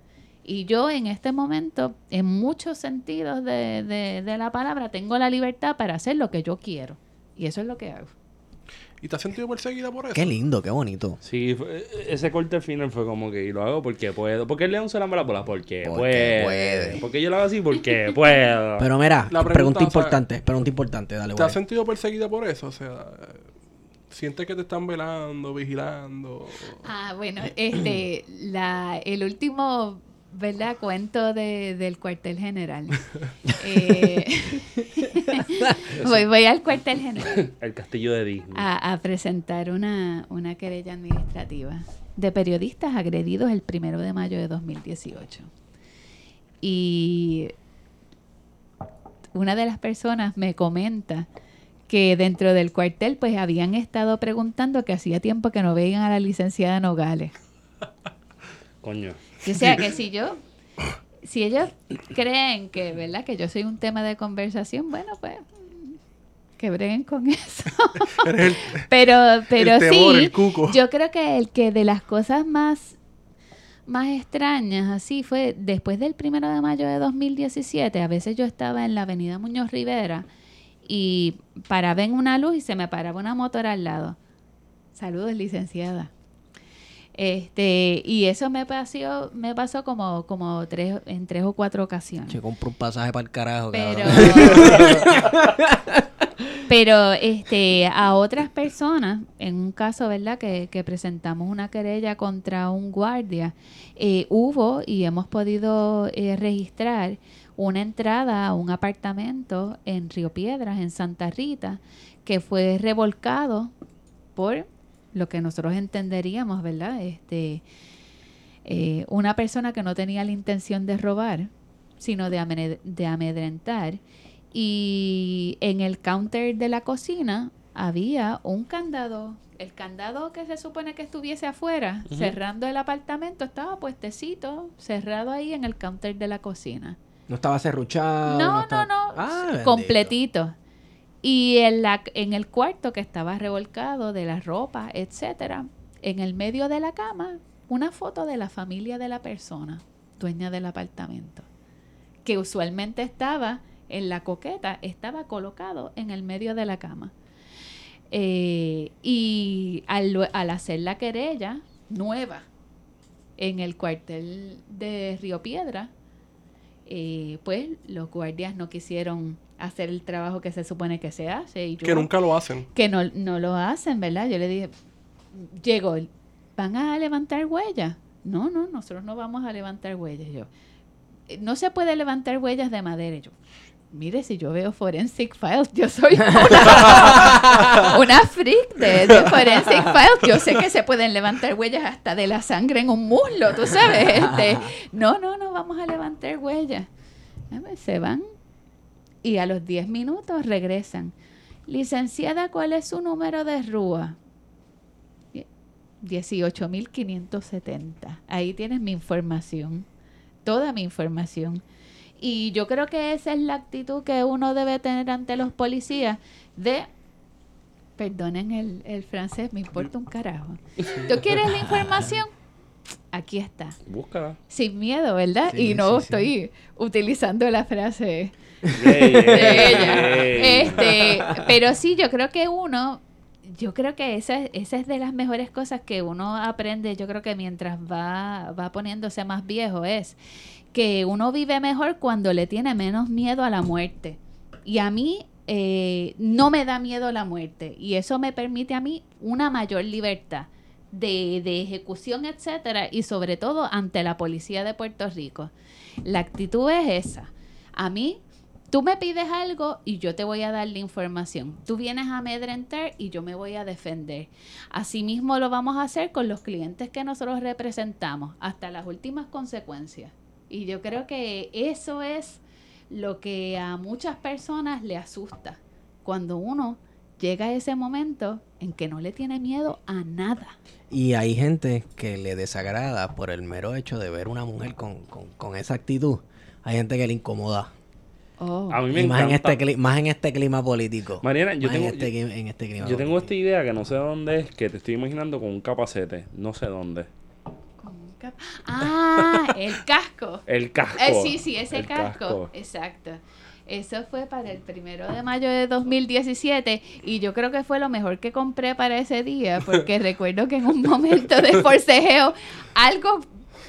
Speaker 2: Y yo en este momento, en muchos sentidos de, de- de la palabra, tengo la libertad para hacer lo que yo quiero. Y eso es lo que hago.
Speaker 3: ¿Y te has sentido perseguida por eso?
Speaker 1: Qué lindo, qué bonito.
Speaker 4: Sí, fue- ese corte final fue como que y lo hago porque puedo. ¿Por qué el león se la bola? Porque,
Speaker 1: Porque
Speaker 4: puede.
Speaker 1: puede.
Speaker 4: Porque yo lo hago así porque puedo.
Speaker 1: Pero mira,
Speaker 3: La
Speaker 1: pregunta,
Speaker 3: pregunta, o sea,
Speaker 1: importante, pregunta importante, dale,
Speaker 3: ¿Te has
Speaker 1: güey.
Speaker 3: sentido perseguida por eso? O sea, eh, ¿sientes que te están velando, vigilando?
Speaker 2: Ah, bueno, este, la, el último, ¿verdad? Cuento de, del cuartel general. Eh, voy, voy al cuartel general
Speaker 4: El castillo de Disney.
Speaker 2: a, a presentar una, una querella administrativa de periodistas agredidos el primero de mayo de 2018. Y una de las personas me comenta que dentro del cuartel pues habían estado preguntando que hacía tiempo que no veían a la licenciada Nogales.
Speaker 4: Coño.
Speaker 2: O sea que si yo, si ellos creen que, ¿verdad? Que yo soy un tema de conversación, bueno, pues que breguen con eso.
Speaker 3: El-
Speaker 2: pero, pero
Speaker 3: temor,
Speaker 2: sí,
Speaker 3: el cuco.
Speaker 2: yo creo que el que de las cosas más más extrañas así fue después del primero de mayo de 2017 a veces yo estaba en la avenida Muñoz Rivera y paraba en una luz y se me paraba una motora al lado. Saludos licenciada. Este y eso me pasó me pasó como como tres en tres o cuatro ocasiones.
Speaker 1: Che, compro un pasaje para el carajo,
Speaker 2: pero pero este a otras personas en un caso verdad que, que presentamos una querella contra un guardia eh, hubo y hemos podido eh, registrar una entrada a un apartamento en Río Piedras en Santa Rita que fue revolcado por lo que nosotros entenderíamos verdad este eh, una persona que no tenía la intención de robar sino de, amedrentar y en el counter de la cocina había un candado. El candado que se supone que estuviese afuera, cerrando el apartamento, estaba puestecito, cerrado ahí en el counter de la cocina.
Speaker 1: No estaba serruchado.
Speaker 2: No, no,
Speaker 1: estaba-
Speaker 2: no,
Speaker 1: Ah,
Speaker 2: completito. Y en, la, en el cuarto que estaba revolcado de la ropa, etcétera, en el medio de la cama, una foto de la familia de la persona, dueña del apartamento, que usualmente estaba en la coqueta, estaba colocado en el medio de la cama. Eh, y al, al hacer la querella nueva en el cuartel de Río Piedra, eh, pues los guardias no quisieron hacer el trabajo que se supone que se hace. Y yo-
Speaker 3: que nunca lo hacen.
Speaker 2: que no, no lo hacen, ¿verdad? Yo le dije, llegó, ¿van a levantar huellas? No, no, nosotros no vamos a levantar huellas. Yo, "Eh, no se puede levantar huellas de madera. Yo, mire, si yo veo Forensic Files, yo soy una, una freak de, de Forensic Files. Yo sé que se pueden levantar huellas hasta de la sangre en un muslo, tú sabes. Este, no, no, no vamos a levantar huellas. A ver, Se van y a los 10 minutos regresan. Licenciada, ¿cuál es su número de RUA? 18.570. Ahí tienes mi información, toda mi información. Y yo creo que esa es la actitud que uno debe tener ante los policías de, perdonen el, el francés, me importa un carajo. ¿Tú quieres la información? Aquí está.
Speaker 4: Búscala.
Speaker 2: Sin miedo, ¿verdad?
Speaker 1: Sí,
Speaker 2: y no
Speaker 1: sí, sí.
Speaker 2: estoy utilizando la frase
Speaker 4: Ey, ey,
Speaker 2: de ella. Este, pero sí, yo creo que uno, yo creo que esa, esa es de las mejores cosas que uno aprende, yo creo que mientras va, va poniéndose más viejo, es que uno vive mejor cuando le tiene menos miedo a la muerte. Y a mí eh, no me da miedo la muerte. Y eso me permite a mí una mayor libertad de, de ejecución, etcétera, y sobre todo ante la policía de Puerto Rico. La actitud es esa. A mí, tú me pides algo y yo te voy a dar la información. Tú vienes a amedrentar y yo me voy a defender. Asimismo lo vamos a hacer con los clientes que nosotros representamos, hasta las últimas consecuencias. Y yo creo que eso es lo que a muchas personas le asusta. Cuando uno llega a ese momento en que no le tiene miedo a nada.
Speaker 1: Y hay gente que le desagrada por el mero hecho de ver una mujer con, con, con esa actitud. Hay gente que le incomoda.
Speaker 2: Oh.
Speaker 4: A mí me
Speaker 1: Y más, en
Speaker 4: encanta.
Speaker 1: este, más en este clima político.
Speaker 4: Mariana, yo
Speaker 1: Más en
Speaker 4: tengo,
Speaker 1: este, en este clima
Speaker 4: yo tengo esta idea que no sé dónde es, que te estoy imaginando con un capacete. No sé dónde.
Speaker 2: Con un cap- Ah, el casco.
Speaker 4: El casco.
Speaker 2: Eh, sí, sí, ese
Speaker 4: El
Speaker 2: casco. Exacto. Eso fue para el primero de mayo de 2017 y yo creo que fue lo mejor que compré para ese día porque recuerdo que en un momento de forcejeo algo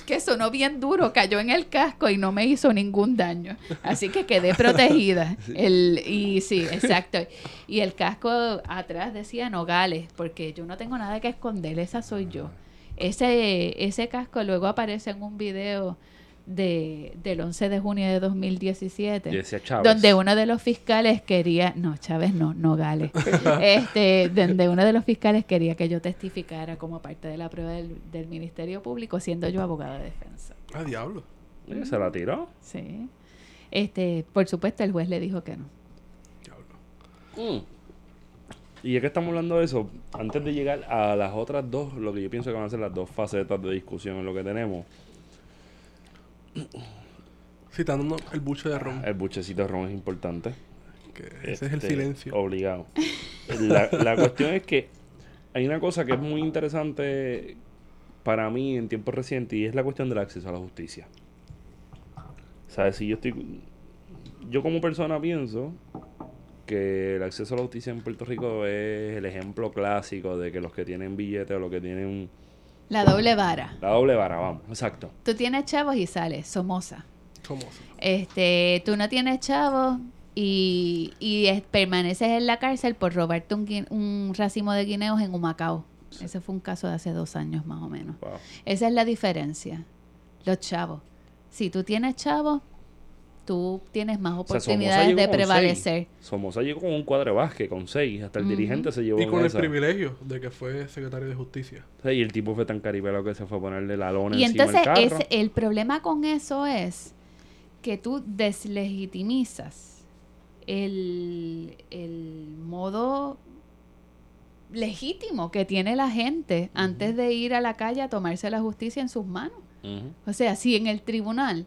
Speaker 2: que sonó bien duro cayó en el casco y no me hizo ningún daño. Así que quedé protegida. El, y sí, exacto. Y el casco atrás decía Nogales porque yo no tengo nada que esconder, esa soy yo. Ese, ese casco luego aparece en un video de, del 11 de junio de 2017.
Speaker 4: Y decía Chávez.
Speaker 2: Donde uno de los fiscales quería, no, Chávez no, no Gales, este, donde uno de los fiscales quería que yo testificara como parte de la prueba del, del Ministerio Público, siendo yo abogada de defensa.
Speaker 3: Ah, diablo.
Speaker 4: Oye, Se la tiró.
Speaker 2: Sí. Este, por supuesto, el juez le dijo que no.
Speaker 3: Diablo.
Speaker 4: Mm. Y ya que estamos hablando de eso, antes de llegar a las otras dos, lo que yo pienso que van a ser las dos facetas de discusión en lo que tenemos,
Speaker 3: Citando el buche de ron.
Speaker 4: el buchecito de ron es importante.
Speaker 3: Que ese es el
Speaker 4: Este,
Speaker 3: silencio.
Speaker 4: Obligado. La, la cuestión es que hay una cosa que es muy interesante para mí en tiempos recientes y es la cuestión del acceso a la justicia. ¿Sabes? Si yo estoy. Yo como persona pienso que el acceso a la justicia en Puerto Rico es el ejemplo clásico de que los que tienen billetes o los que tienen
Speaker 2: La doble vara.
Speaker 4: la doble vara, vamos, exacto.
Speaker 2: Tú tienes chavos y sales, Somoza.
Speaker 3: ¿Cómo?
Speaker 2: Este, tú no tienes chavos y, y es- permaneces en la cárcel por robarte un, un racimo de guineos en Humacao. Ese fue un caso de hace dos años más o menos.
Speaker 4: Wow.
Speaker 2: Esa es la diferencia. Los chavos. Si tú tienes chavos, tú tienes más oportunidades de prevalecer.
Speaker 4: Somoza llegó con un cuadro de básquet con seis, hasta el dirigente se llevó
Speaker 3: Y con el
Speaker 4: esa.
Speaker 3: privilegio de que fue secretario de justicia.
Speaker 4: O sea, Y el tipo fue tan caribelo que se fue a ponerle la lona
Speaker 2: Y
Speaker 4: encima
Speaker 2: entonces
Speaker 4: carro.
Speaker 2: el problema con eso es que tú deslegitimizas el, el modo legítimo que tiene la gente antes de ir a la calle a tomarse la justicia en sus manos. O sea, si en el tribunal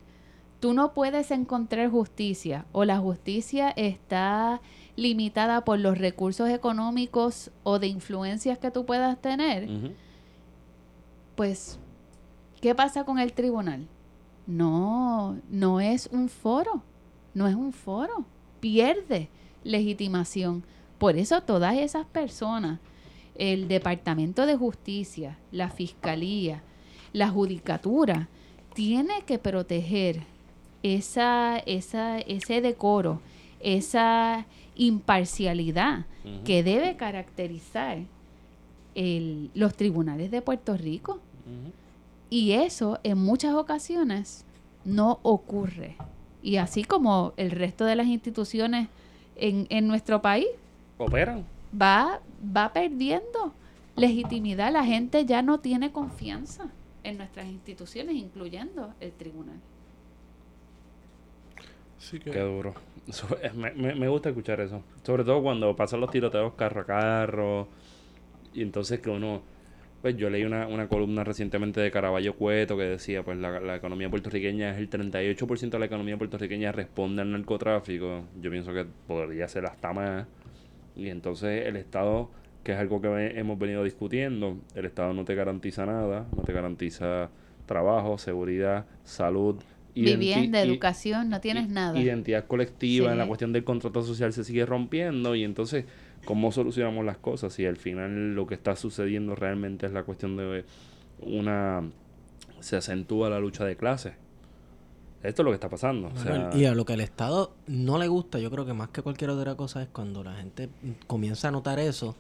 Speaker 2: tú no puedes encontrar justicia o la justicia está limitada por los recursos económicos o de influencias que tú puedas tener, pues, ¿qué pasa con el tribunal? No, no es un foro, no es un foro, pierde legitimación. Por eso todas esas personas, el Departamento de Justicia, la Fiscalía, la Judicatura, tiene que proteger esa, esa, ese decoro, esa imparcialidad que debe caracterizar el- los tribunales de Puerto Rico. Y eso en muchas ocasiones no ocurre. Y así como el resto de las instituciones en, en nuestro país
Speaker 4: Operan.
Speaker 2: va, va perdiendo legitimidad. La gente ya no tiene confianza en nuestras instituciones, incluyendo el tribunal.
Speaker 4: Qué duro. Me, me- me gusta escuchar eso. Sobre todo cuando pasan los tiroteos carro a carro. Y entonces que uno... Pues yo leí una, una columna recientemente de Caraballo Cueto que decía, pues la, la economía puertorriqueña es el 38% de la economía puertorriqueña responde al narcotráfico. Yo pienso que podría ser hasta más. Y entonces el Estado, que es algo que hemos venido discutiendo, el Estado no te garantiza nada, no te garantiza trabajo, seguridad, salud.
Speaker 2: Vivienda, educación, no tienes nada.
Speaker 4: Identidad colectiva, en la cuestión del contrato social se sigue rompiendo y entonces, ¿cómo solucionamos las cosas? Si al final lo que está sucediendo realmente es la cuestión de una... se acentúa la lucha de clases. Esto es lo que está pasando. o sea,
Speaker 1: y a lo que al Estado no le gusta, yo creo que más que cualquier otra cosa es cuando la gente comienza a notar eso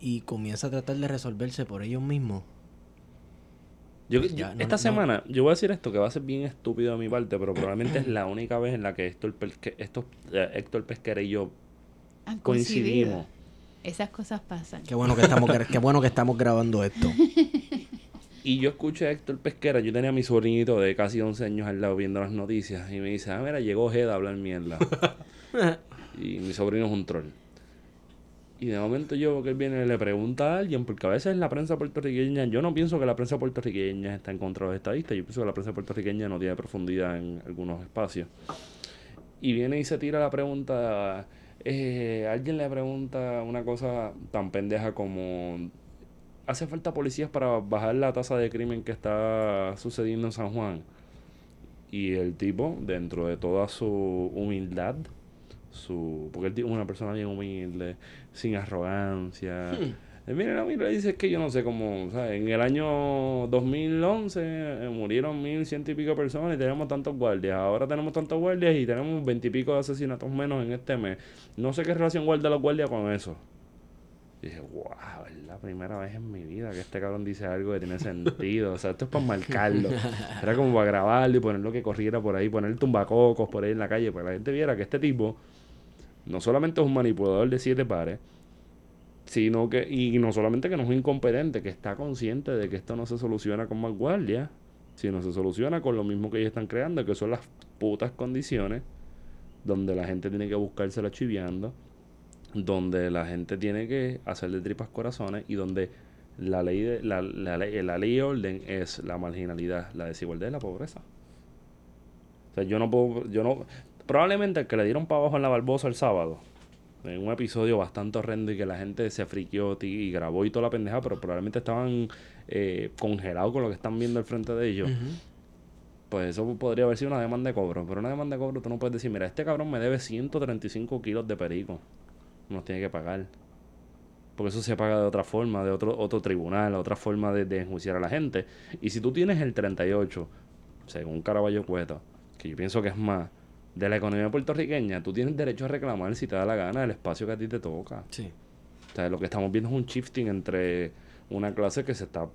Speaker 1: y comienza a tratar de resolverse por ellos mismos.
Speaker 4: Yo,
Speaker 1: Ya,
Speaker 4: yo-
Speaker 1: no-
Speaker 4: esta
Speaker 1: no.
Speaker 4: semana, yo voy a decir esto que va a ser bien estúpido de mi parte, pero probablemente es la única vez en la que Héctor, Pesque- estos, eh, Héctor Pesquera y yo
Speaker 2: Han
Speaker 4: coincidimos.
Speaker 2: Esas cosas pasan.
Speaker 1: Qué bueno que estamos, qué bueno que estamos grabando esto.
Speaker 4: Y yo escuché a Héctor Pesquera, yo tenía a mi sobrinito de casi 11 años al lado viendo las noticias y me dice, ah, mira, llegó Jeda a hablar mierda. y mi sobrino es un troll. Y de momento yo que él viene y le pregunta a alguien, porque a veces la prensa puertorriqueña, yo no pienso que la prensa puertorriqueña está en contra de los estadistas, yo pienso que la prensa puertorriqueña no tiene profundidad en algunos espacios. Y viene y se tira la pregunta, eh, alguien le pregunta una cosa tan pendeja como, ¿hace falta policías para bajar la tasa de crimen que está sucediendo en San Juan? Y el tipo, dentro de toda su humildad, su porque tipo es una persona bien humilde, sin arrogancia. Él viene a la mira dice "Es que yo no sé cómo, ¿sabes? En el año 2011 eh, murieron mil ciento y pico personas y tenemos tantos guardias. Ahora tenemos tantos guardias y tenemos veintipico de asesinatos menos en este mes. No sé qué relación guarda los guardias con eso. Y dije, wow, es la primera vez en mi vida que este cabrón dice algo que tiene sentido. O sea, esto es para marcarlo. Era como para grabarlo y ponerlo que corriera por ahí, poner tumbacocos por ahí en la calle, para que la gente viera que este tipo no solamente es un manipulador de siete pares, sino que, y no solamente que no es incompetente, que está consciente de que esto no se soluciona con más guardia, sino se soluciona con lo mismo que ellos están creando, que son las putas condiciones donde la gente tiene que buscársela chiviando, donde la gente tiene que hacer de tripas corazones y donde la ley de, la, la ley, la ley y orden es la marginalidad, la desigualdad y la pobreza. O sea, yo no puedo, yo no, probablemente el que le dieron para abajo en la Barbosa el sábado, en un episodio bastante horrendo y que la gente se friqueó y grabó y toda la pendeja, pero probablemente estaban eh, congelados con lo que están viendo al frente de ellos. Pues eso podría haber sido una demanda de cobro. Pero una demanda de cobro tú no puedes decir, mira, este cabrón me debe 135 kilos de perico. Nos tiene que pagar. Porque eso se paga de otra forma, de otro, otro tribunal, otra forma de, de enjuiciar a la gente. Y si tú tienes el 38, según Caraballo Cueta, que yo pienso que es más, de la economía puertorriqueña, tú tienes derecho a reclamar si te da la gana el espacio que a ti te toca.
Speaker 1: Sí.
Speaker 4: O sea, lo que estamos viendo es un shifting entre una clase que se está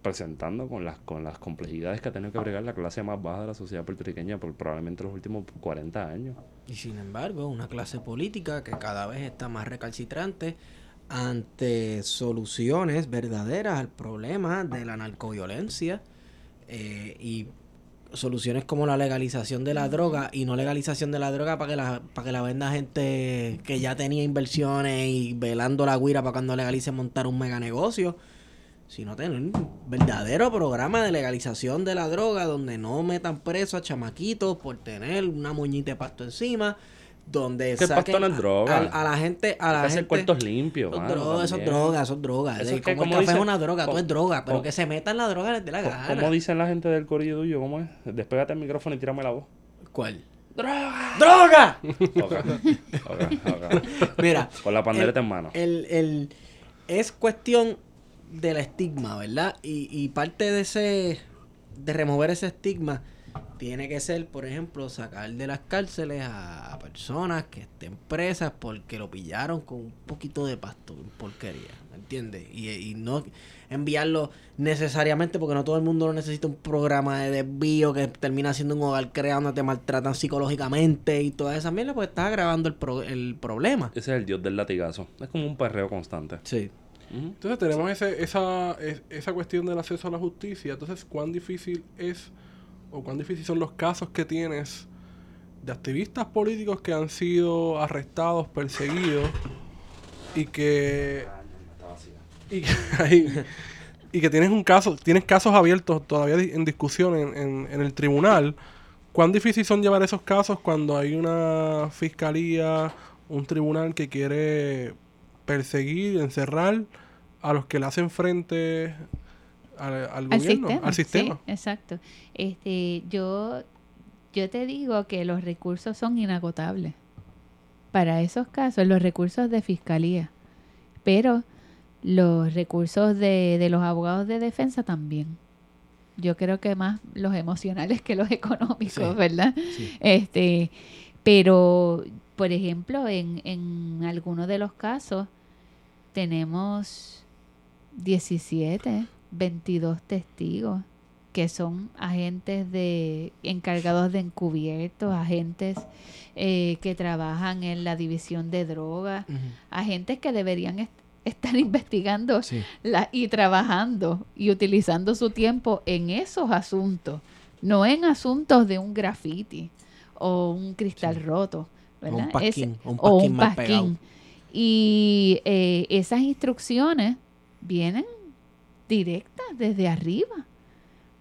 Speaker 4: presentando con las con las complejidades que ha tenido que bregar la clase más baja de la sociedad puertorriqueña por probablemente los últimos 40 años.
Speaker 1: Y sin embargo, una clase política que cada vez está más recalcitrante ante soluciones verdaderas al problema de la narcoviolencia eh, y soluciones como la legalización de la droga y no legalización de la droga para que la, para que la venda gente que ya tenía inversiones y velando la guira para cuando legalice montar un mega negocio, sino tener un verdadero programa de legalización de la droga donde no metan preso a chamaquitos por tener una moñita de pasto encima, donde
Speaker 4: Que
Speaker 1: saquen
Speaker 4: es droga.
Speaker 1: A, a la gente, a la gente
Speaker 4: cuartos limpios,
Speaker 1: son drogas, drogas, son drogas.
Speaker 4: Eso es que
Speaker 1: como el
Speaker 4: como
Speaker 1: café es
Speaker 4: dice-
Speaker 1: una droga, todo
Speaker 4: como-
Speaker 1: es droga, pero
Speaker 4: como-
Speaker 1: que se metan la droga les dé la gana.
Speaker 4: ¿Cómo dicen la gente del corillo tuyo? ¿Cómo es? Despégate el micrófono y tírame la voz.
Speaker 1: ¿Cuál?
Speaker 4: ¡Droga!
Speaker 1: ¡Droga! Mira,
Speaker 4: Con la pandereta
Speaker 1: el-
Speaker 4: en mano.
Speaker 1: el, el- es cuestión del estigma, ¿verdad? Y, y parte de ese, de remover ese estigma, tiene que ser, por ejemplo, sacar de las cárceles a, a personas que estén presas porque lo pillaron con un poquito de pasto, porquería, ¿me entiendes? Y, y no enviarlo necesariamente porque no todo el mundo lo necesita un programa de desvío que termina siendo un hogar creado donde te maltratan psicológicamente y toda esa mierda, pues estás agravando el, pro- el problema.
Speaker 4: Ese es el dios del latigazo. Es como un perreo constante.
Speaker 1: Sí.
Speaker 3: Entonces tenemos ese, esa, es- esa cuestión del acceso a la justicia. Entonces, ¿cuán difícil es o cuán difícil son los casos que tienes de activistas políticos que han sido arrestados, perseguidos y que y que, y que tienes un caso, tienes casos abiertos todavía en discusión en, en- en el tribunal? ¿Cuán difícil son llevar esos casos cuando hay una fiscalía, un tribunal que quiere perseguir, encerrar a los que le hacen frente al, gobierno,
Speaker 2: sistema.
Speaker 3: al sistema?
Speaker 2: Sí, exacto. Este, yo, yo te digo que los recursos son inagotables. Para esos casos, los recursos de fiscalía. Pero los recursos de, de los abogados de defensa también. Yo creo que más los emocionales que los económicos,
Speaker 1: Sí,
Speaker 2: ¿verdad?
Speaker 1: sí.
Speaker 2: Este, pero, por ejemplo, en, en algunos de los casos tenemos 17, 22 testigos que son agentes de encargados de encubiertos, agentes eh, que trabajan en la división de drogas, agentes que deberían est- estar investigando
Speaker 1: Sí.
Speaker 2: la- y trabajando y utilizando su tiempo en esos asuntos, no en asuntos de un graffiti o un cristal
Speaker 1: Sí.
Speaker 2: roto,
Speaker 1: O un
Speaker 2: ¿verdad?
Speaker 1: pasquín, o un
Speaker 2: o
Speaker 1: pasquín.
Speaker 2: Y eh, esas instrucciones vienen directas desde arriba.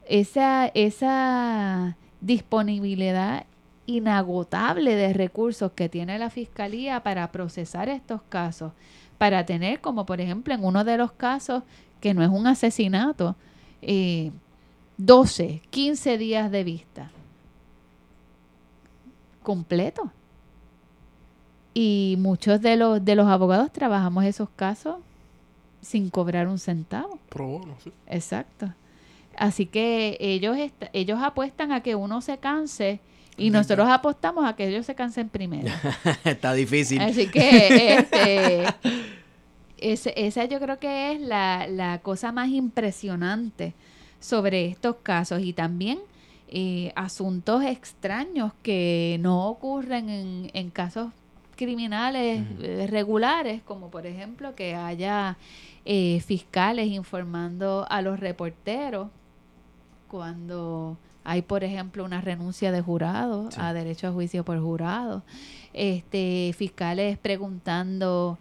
Speaker 2: Esa, esa disponibilidad inagotable de recursos que tiene la fiscalía para procesar estos casos, para tener, como por ejemplo en uno de los casos, que no es un asesinato, eh, 12, 15 días de vista. Completo. Y muchos de los, de los abogados trabajamos esos casos sin cobrar un centavo.
Speaker 3: Pro bono, sí.
Speaker 2: Exacto. Así que ellos, ellos apuestan a que uno se canse y nosotros apostamos a que ellos se cansen primero.
Speaker 1: Está difícil.
Speaker 2: Así que, este, esa yo creo que es la, la cosa más impresionante sobre estos casos y también eh, asuntos extraños que no ocurren en, en casos criminales eh, regulares, como por ejemplo que haya eh, fiscales informando a los reporteros cuando hay, por ejemplo, una renuncia de jurado
Speaker 5: Sí.
Speaker 2: a derecho a juicio por jurado, este, fiscales preguntando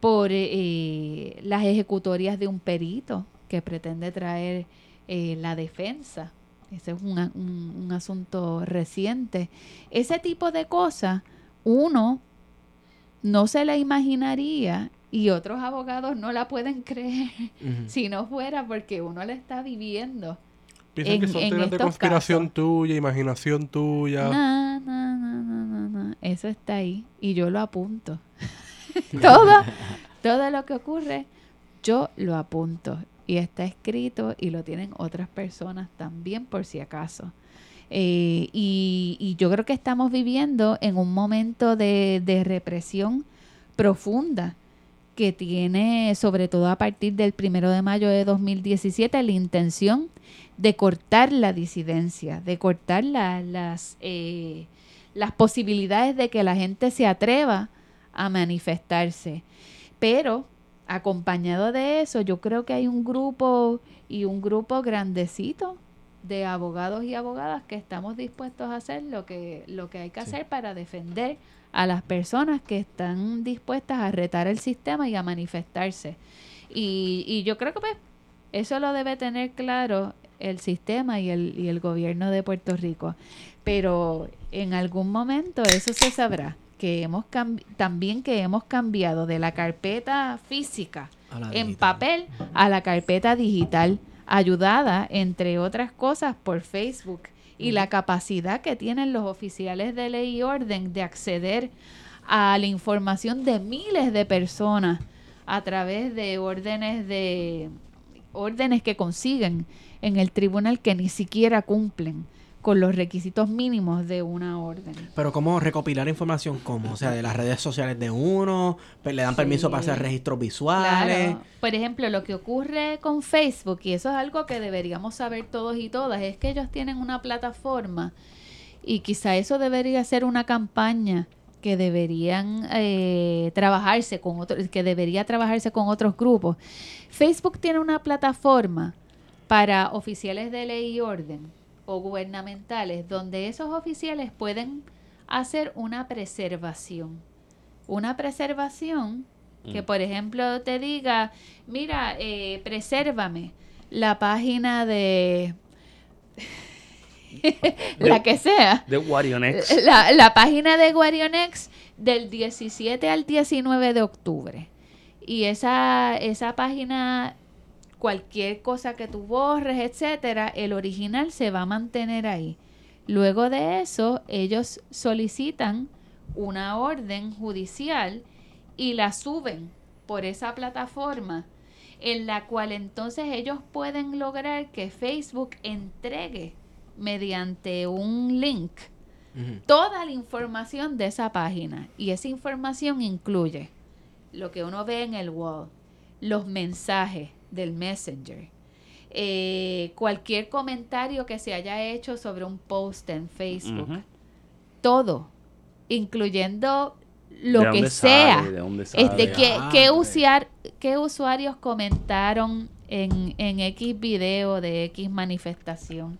Speaker 2: por eh, las ejecutorias de un perito que pretende traer eh, la defensa. Ese es un, a- un- un asunto reciente. Ese tipo de cosas, uno no se la imaginaría y otros abogados no la pueden creer si no fuera porque uno la está viviendo.
Speaker 3: Piensan que son teorías de conspiración
Speaker 2: casos.
Speaker 3: tuya, imaginación tuya.
Speaker 2: No, no, no, no, no, no. Eso está ahí y yo lo apunto. todo, todo lo que ocurre, yo lo apunto y está escrito y lo tienen otras personas también por si acaso. Eh, y, yo creo que estamos viviendo en un momento de, represión profunda que tiene, sobre todo a partir del primero de mayo de 2017, la intención de cortar la disidencia, de cortar la- las, eh, las posibilidades de que la gente se atreva a manifestarse. Pero, acompañado de eso, yo creo que hay un grupo y un grupo grandecito de abogados y abogadas que estamos dispuestos a hacer lo que, lo que hay que
Speaker 5: Sí.
Speaker 2: hacer para defender a las personas que están dispuestas a retar el sistema y a manifestarse. Y, y yo creo que pues, eso lo debe tener claro el sistema y el, y el gobierno de Puerto Rico. Pero en algún momento eso se sabrá, que hemos también que hemos cambiado de la carpeta física en
Speaker 5: digital.
Speaker 2: papel a la carpeta digital, ayudada, entre otras cosas, por Facebook y la capacidad que tienen los oficiales de ley y orden de acceder a la información de miles de personas a través de órdenes de órdenes que consiguen en el tribunal que ni siquiera cumplen con los requisitos mínimos de una orden.
Speaker 5: Pero ¿cómo recopilar información? ¿Cómo? O sea, de las redes sociales de uno, pues, le dan permiso para hacer registros visuales.
Speaker 2: Claro. Por ejemplo, lo que ocurre con Facebook, y eso es algo que deberíamos saber todos y todas, es que ellos tienen una plataforma y quizá eso debería ser una campaña que deberían eh, trabajarse con otros, que debería trabajarse con otros grupos. Facebook tiene una plataforma para oficiales de ley y orden o gubernamentales, donde esos oficiales pueden hacer una preservación. Una preservación que,
Speaker 4: Mm.
Speaker 2: por ejemplo, te diga, mira, eh, presérvame la página de la que sea.
Speaker 4: De Warionex.
Speaker 2: La, la página de Guarionex del 17 al 19 de octubre. Y esa, esa página, cualquier cosa que tú borres, etcétera, el original se va a mantener ahí. Luego de eso, ellos solicitan una orden judicial y la suben por esa plataforma en la cual entonces ellos pueden lograr que Facebook entregue mediante un link toda la información de esa página. Y esa información incluye lo que uno ve en el wall, los mensajes del messenger, eh, cualquier comentario que se haya hecho sobre un post en Facebook, todo, incluyendo
Speaker 4: ¿De
Speaker 2: lo que
Speaker 4: dónde
Speaker 2: sea.
Speaker 4: sale? ¿De dónde sale?
Speaker 2: Este, ¿qué, qué,
Speaker 5: ok.
Speaker 2: usuar- qué usuarios comentaron en, en X video de X manifestación?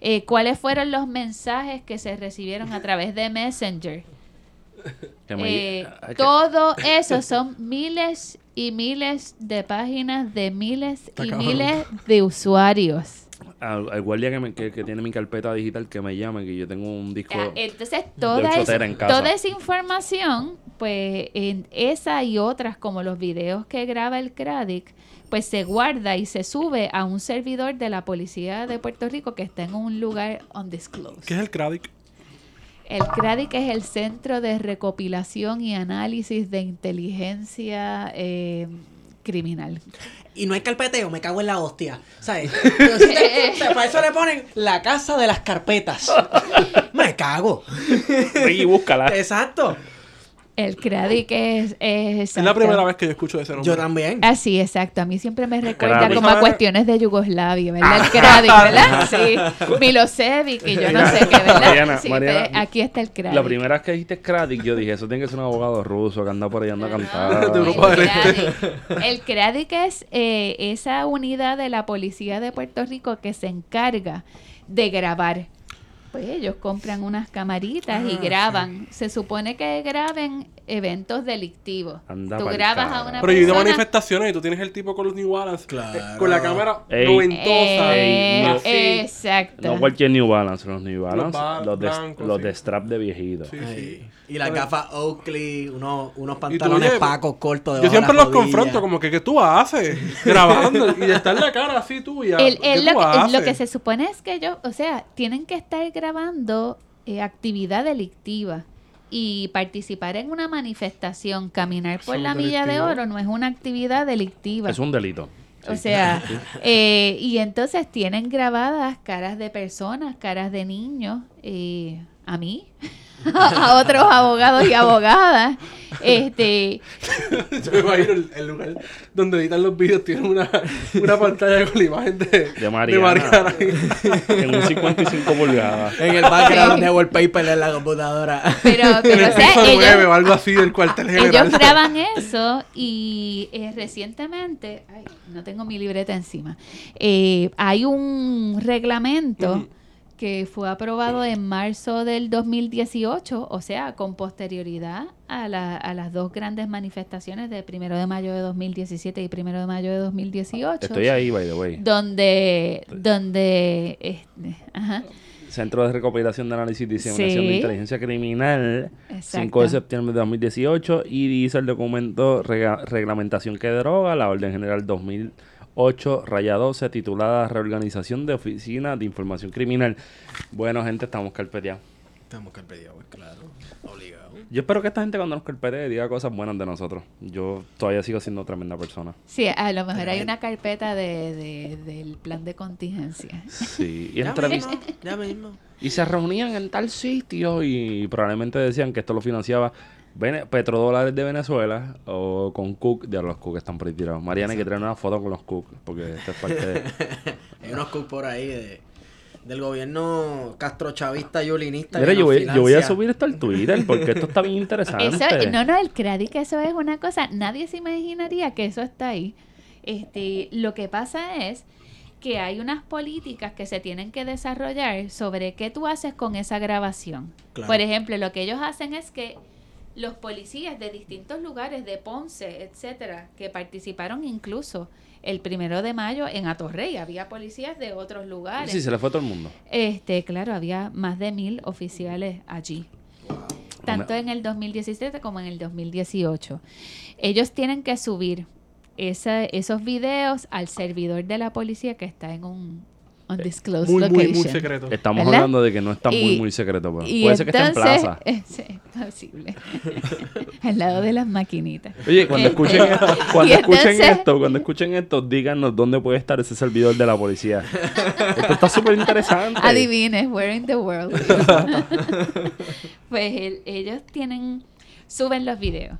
Speaker 2: Eh, ¿Cuáles fueron los mensajes que se recibieron a través de Messenger? Eh, todo eso son miles y miles de páginas de miles y miles de usuarios.
Speaker 4: al, al guardia que, me- que, que tiene mi carpeta digital que me llame, que yo tengo un disco.
Speaker 2: Ah, Entonces,
Speaker 4: de
Speaker 2: toda
Speaker 4: en casa.
Speaker 2: toda esa información, pues en esa y otras, como los videos que graba el CRADIC, pues se guarda y se sube a un servidor de la policía de Puerto Rico que está en un lugar undisclosed.
Speaker 3: ¿Qué es el CRADIC?
Speaker 2: El CRADIC es el Centro de Recopilación y Análisis de Inteligencia eh, Criminal.
Speaker 5: Y no hay carpeteo, me cago en la hostia. ¿Sabes? Te- te- para eso le ponen la casa de las carpetas. me cago.
Speaker 4: Ve y búscala.
Speaker 5: Exacto.
Speaker 2: El Cradic es, es
Speaker 3: Es la primera vez que yo escucho ese nombre.
Speaker 5: Yo también.
Speaker 2: Ah, sí, exacto. A mí siempre me recuerda como a cuestiones de Yugoslavia, ¿verdad? El Cradic, ¿verdad? Sí. Milosevic y yo no sé qué, ¿verdad?
Speaker 4: Mariana,
Speaker 2: sí,
Speaker 4: Mariana,
Speaker 2: aquí está el Cradic.
Speaker 4: La primera vez que dijiste Kradik, yo dije, eso tiene que ser un abogado ruso que anda por ahí anda a
Speaker 2: No,
Speaker 4: cantar.
Speaker 3: De Europa
Speaker 2: el
Speaker 3: Este.
Speaker 2: Cradic es eh, esa unidad de la policía de Puerto Rico que se encarga de grabar. Pues ellos compran unas camaritas y
Speaker 5: Ah,
Speaker 2: graban. Se supone que graben eventos delictivos.
Speaker 4: Anda
Speaker 2: Tú grabas a una
Speaker 3: Pero yo he ido a
Speaker 2: persona.
Speaker 3: manifestaciones y tú tienes el tipo con los New Balance.
Speaker 5: Claro.
Speaker 3: eh, con la cámara
Speaker 4: Ey.
Speaker 3: noventosa.
Speaker 4: No.
Speaker 2: exacto.
Speaker 4: No cualquier New Balance, los New Balance,
Speaker 3: ba-
Speaker 4: los, de,
Speaker 3: blancos,
Speaker 4: los
Speaker 3: sí.
Speaker 4: de strap de viejito.
Speaker 3: Sí, sí.
Speaker 5: Y las
Speaker 3: Pero-
Speaker 5: gafas Oakley, unos, unos pantalones
Speaker 3: oye,
Speaker 5: pacos cortos.
Speaker 3: Yo
Speaker 5: de
Speaker 3: siempre
Speaker 5: la
Speaker 3: los
Speaker 5: rodilla.
Speaker 3: confronto, como que, ¿qué tú haces? Grabando. y de estar la cara así tuya.
Speaker 2: El-
Speaker 3: ¿Qué
Speaker 2: el-
Speaker 3: tú
Speaker 2: lo, que,
Speaker 3: haces?
Speaker 2: lo que se supone es que ellos, o sea, tienen que estar grabando eh, actividad delictiva y participar en una manifestación, caminar por la milla de oro no es una actividad delictiva.
Speaker 4: Es un delito.
Speaker 2: O sea, eh, y entonces tienen grabadas caras de personas, caras de niños, eh, a mí, a otros abogados y abogadas. Este,
Speaker 3: Yo me imagino el, el lugar donde editan los vídeos tiene una, una pantalla con la imagen de,
Speaker 4: De Mariana.
Speaker 3: ahí.
Speaker 4: En un 55 pulgadas.
Speaker 5: En el background de wallpaper en la computadora.
Speaker 2: pero,
Speaker 3: en
Speaker 2: pero
Speaker 3: el
Speaker 2: o sea,
Speaker 3: piso 9
Speaker 2: ellos,
Speaker 3: o algo así del cuartel general.
Speaker 2: ellos graban eso y eh, recientemente, ay, no tengo mi libreta encima, eh, hay un reglamento que fue aprobado en marzo del 2018, o sea, con posterioridad a, la, a las dos grandes manifestaciones de primero de mayo de 2017 y primero de mayo de 2018.
Speaker 4: Estoy ahí, by the way.
Speaker 2: Donde, donde, este, ajá.
Speaker 4: Centro de Recopilación de Análisis y Diseminación
Speaker 2: sí.
Speaker 4: de Inteligencia Criminal,
Speaker 2: Exacto.
Speaker 4: 5 de septiembre de 2018, y dice el documento Reglamentación que droga, la Orden General 2000 8 12 titulada Reorganización de Oficina de Información Criminal. Bueno, gente, estamos carpeteados.
Speaker 5: Estamos carpeteados, pues, claro. Obligado.
Speaker 4: Yo espero que esta gente cuando nos carpete diga cosas buenas de nosotros. Yo todavía sigo siendo tremenda persona.
Speaker 2: Sí, a lo mejor hay una carpeta de, del plan de contingencia.
Speaker 4: Sí, y
Speaker 5: ya ya mismo.
Speaker 4: Y se reunían en tal sitio y probablemente decían que esto lo financiaba petrodólares de Venezuela o con Cook. Ya los Cook están por ahí tirados. Mariana, hay que traer una foto con los Cook porque esta es parte de...
Speaker 5: Hay unos coups por ahí de, del gobierno castrochavista y olinista.
Speaker 4: Mira,
Speaker 5: que
Speaker 4: yo voy, yo voy a subir esto al Twitter porque esto está bien interesante.
Speaker 2: Eso, no, no, el crédito, eso es una cosa, nadie se imaginaría que eso está ahí. Este, lo que pasa es que hay unas políticas que se tienen que desarrollar sobre qué tú haces con esa grabación.
Speaker 5: Claro.
Speaker 2: Por ejemplo, lo que ellos hacen es que los policías de distintos lugares, de Ponce, etcétera, que participaron incluso el primero de mayo en Atorrey, había policías de otros lugares.
Speaker 4: Sí, se le fue a todo el mundo.
Speaker 2: Este, claro, había más de mil oficiales allí. Tanto en el 2017 como en el 2018. Ellos tienen que subir esa- esos videos al servidor de la policía que está en un undisclosed
Speaker 3: Muy, muy,
Speaker 2: location.
Speaker 3: muy secreto.
Speaker 4: Estamos
Speaker 2: ¿Verdad?
Speaker 4: hablando de que no está muy,
Speaker 2: Y-
Speaker 4: muy secreto. Pero
Speaker 2: Y
Speaker 4: puede ser que esté en plaza.
Speaker 2: eh, sí, es posible. Al lado de las maquinitas.
Speaker 4: Oye, cuando
Speaker 2: Este,
Speaker 4: escuchen esto, cuando escuchen
Speaker 2: entonces-
Speaker 4: esto, cuando escuchen esto, díganos dónde puede estar ese servidor de la policía. esto está súper interesante.
Speaker 2: Adivines, where in the world. pues el- ellos tienen, suben los videos.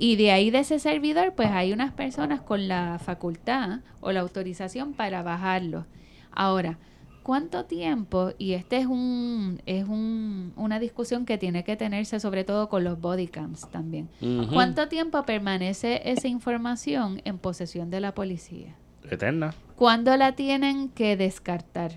Speaker 2: Y de ahí de ese servidor, pues hay unas personas con la facultad o la autorización para bajarlo. Ahora, ¿cuánto tiempo? Y este es un, es un, una discusión que tiene que tenerse sobre todo con los bodycams también.
Speaker 4: Ujú.
Speaker 2: ¿Cuánto tiempo permanece esa información en posesión de la policía?
Speaker 4: Eterna.
Speaker 2: ¿Cuándo la tienen que descartar?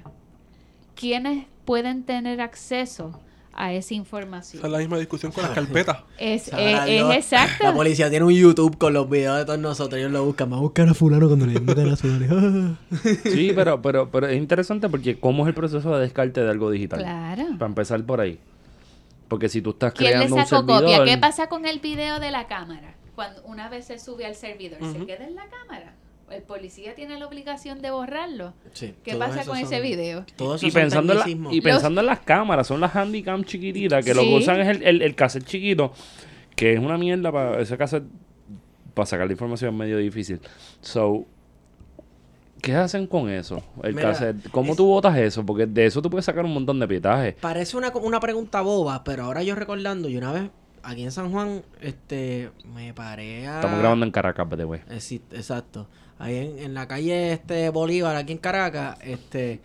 Speaker 2: ¿Quiénes pueden tener acceso a esa
Speaker 3: Esa
Speaker 2: información?
Speaker 3: es la misma discusión con las carpetas.
Speaker 2: Es, es- exacto.
Speaker 5: La policía tiene un YouTube con los videos de todos nosotros. Ellos lo buscan. Va a buscar a fulano cuando le metan a su
Speaker 4: Sí, pero, pero, pero es interesante porque cómo es el proceso de descarte de algo digital.
Speaker 2: Claro.
Speaker 4: Para empezar por ahí. Porque si tú estás
Speaker 2: ¿Quién le
Speaker 4: creando un
Speaker 2: sacó
Speaker 4: servidor...
Speaker 2: copia? ¿Qué pasa con el video de la cámara? Cuando una vez se sube al servidor, ¿se queda en la cámara? ¿El policía tiene la obligación de borrarlo?
Speaker 5: Sí,
Speaker 2: ¿Qué pasa con
Speaker 5: son-
Speaker 2: ese video?
Speaker 4: Y pensando, en la- y pensando en las cámaras, son las handycam chiquititas que lo que usan es el, el, el cassette chiquito, que es una mierda para ese cassette, para sacar la información es medio difícil. So, ¿qué hacen con eso? El
Speaker 5: Mira,
Speaker 4: cassette. ¿Cómo
Speaker 5: es-
Speaker 4: tú botas eso? Porque de eso tú puedes sacar un montón de pietaje.
Speaker 5: Parece una, una pregunta boba, pero ahora yo recordando, y una vez
Speaker 1: aquí en San Juan, este, me paré a...
Speaker 4: Estamos grabando en Caracas, by the way.
Speaker 1: Eh, sí, exacto. Ahí en, en la calle este Bolívar, aquí en Caracas, este,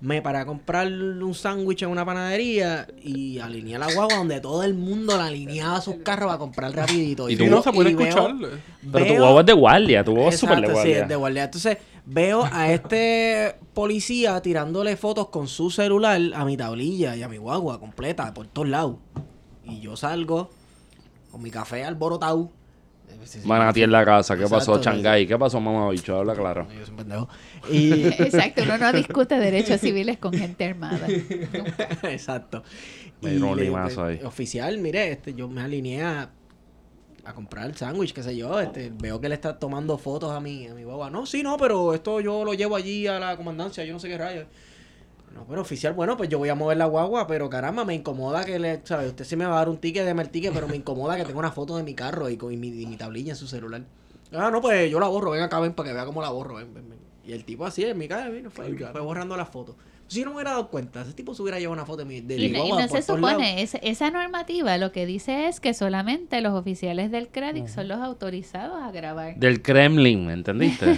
Speaker 1: me paré a comprar un sándwich en una panadería y alineé la guagua donde todo el mundo la alineaba sus carros para comprar rapidito.
Speaker 4: Y tú-
Speaker 3: no se puede
Speaker 1: veo-
Speaker 3: escuchar.
Speaker 4: Pero tu guagua es de guardia, tu guagua es súper de
Speaker 1: Exacto, sí,
Speaker 4: guardia.
Speaker 1: es de guardia. Entonces, veo a este policía tirándole fotos con su celular a mi tablilla y a mi guagua completa por todos lados. Y yo salgo con mi café alborotado. Sí, sí,
Speaker 4: Manatí en la casa, ¿qué pasó, Changay? ¿Qué pasó, mamá bicho? Habla claro.
Speaker 1: Yo soy un pendejo. Y...
Speaker 2: Exacto, uno no discute derechos civiles con gente armada.
Speaker 1: Exacto.
Speaker 4: Me dieron un limazo ahí.
Speaker 1: Oficial, mire, este, yo me alineé a, a comprar el sándwich, qué sé yo. Este, veo que le está tomando fotos a mi, a mi guagua. No, sí, no, pero esto yo lo llevo allí a la comandancia, yo no sé qué rayos. No, pero oficial, bueno, pues yo voy a mover la guagua, pero caramba, me incomoda que le, ¿sabes? Usted sí me va a dar un ticket, deme el ticket, pero me incomoda que tenga una foto de mi carro y con y mi, y mi tablilla en su celular. Ah, no, pues yo la borro, ven acá, ven para que vea cómo la borro, ven, ven, ven. Y el tipo así en mi cara, vino, fue, fue borrando la foto. Si yo no me hubiera dado cuenta, ese tipo se hubiera llevado una foto de mi, de mi
Speaker 2: Y, no
Speaker 1: por
Speaker 2: se
Speaker 1: todos lados.
Speaker 2: supone, esa, esa normativa lo que dice es que solamente los oficiales del crédito son los autorizados a grabar.
Speaker 4: Del Kremlin, ¿me entendiste?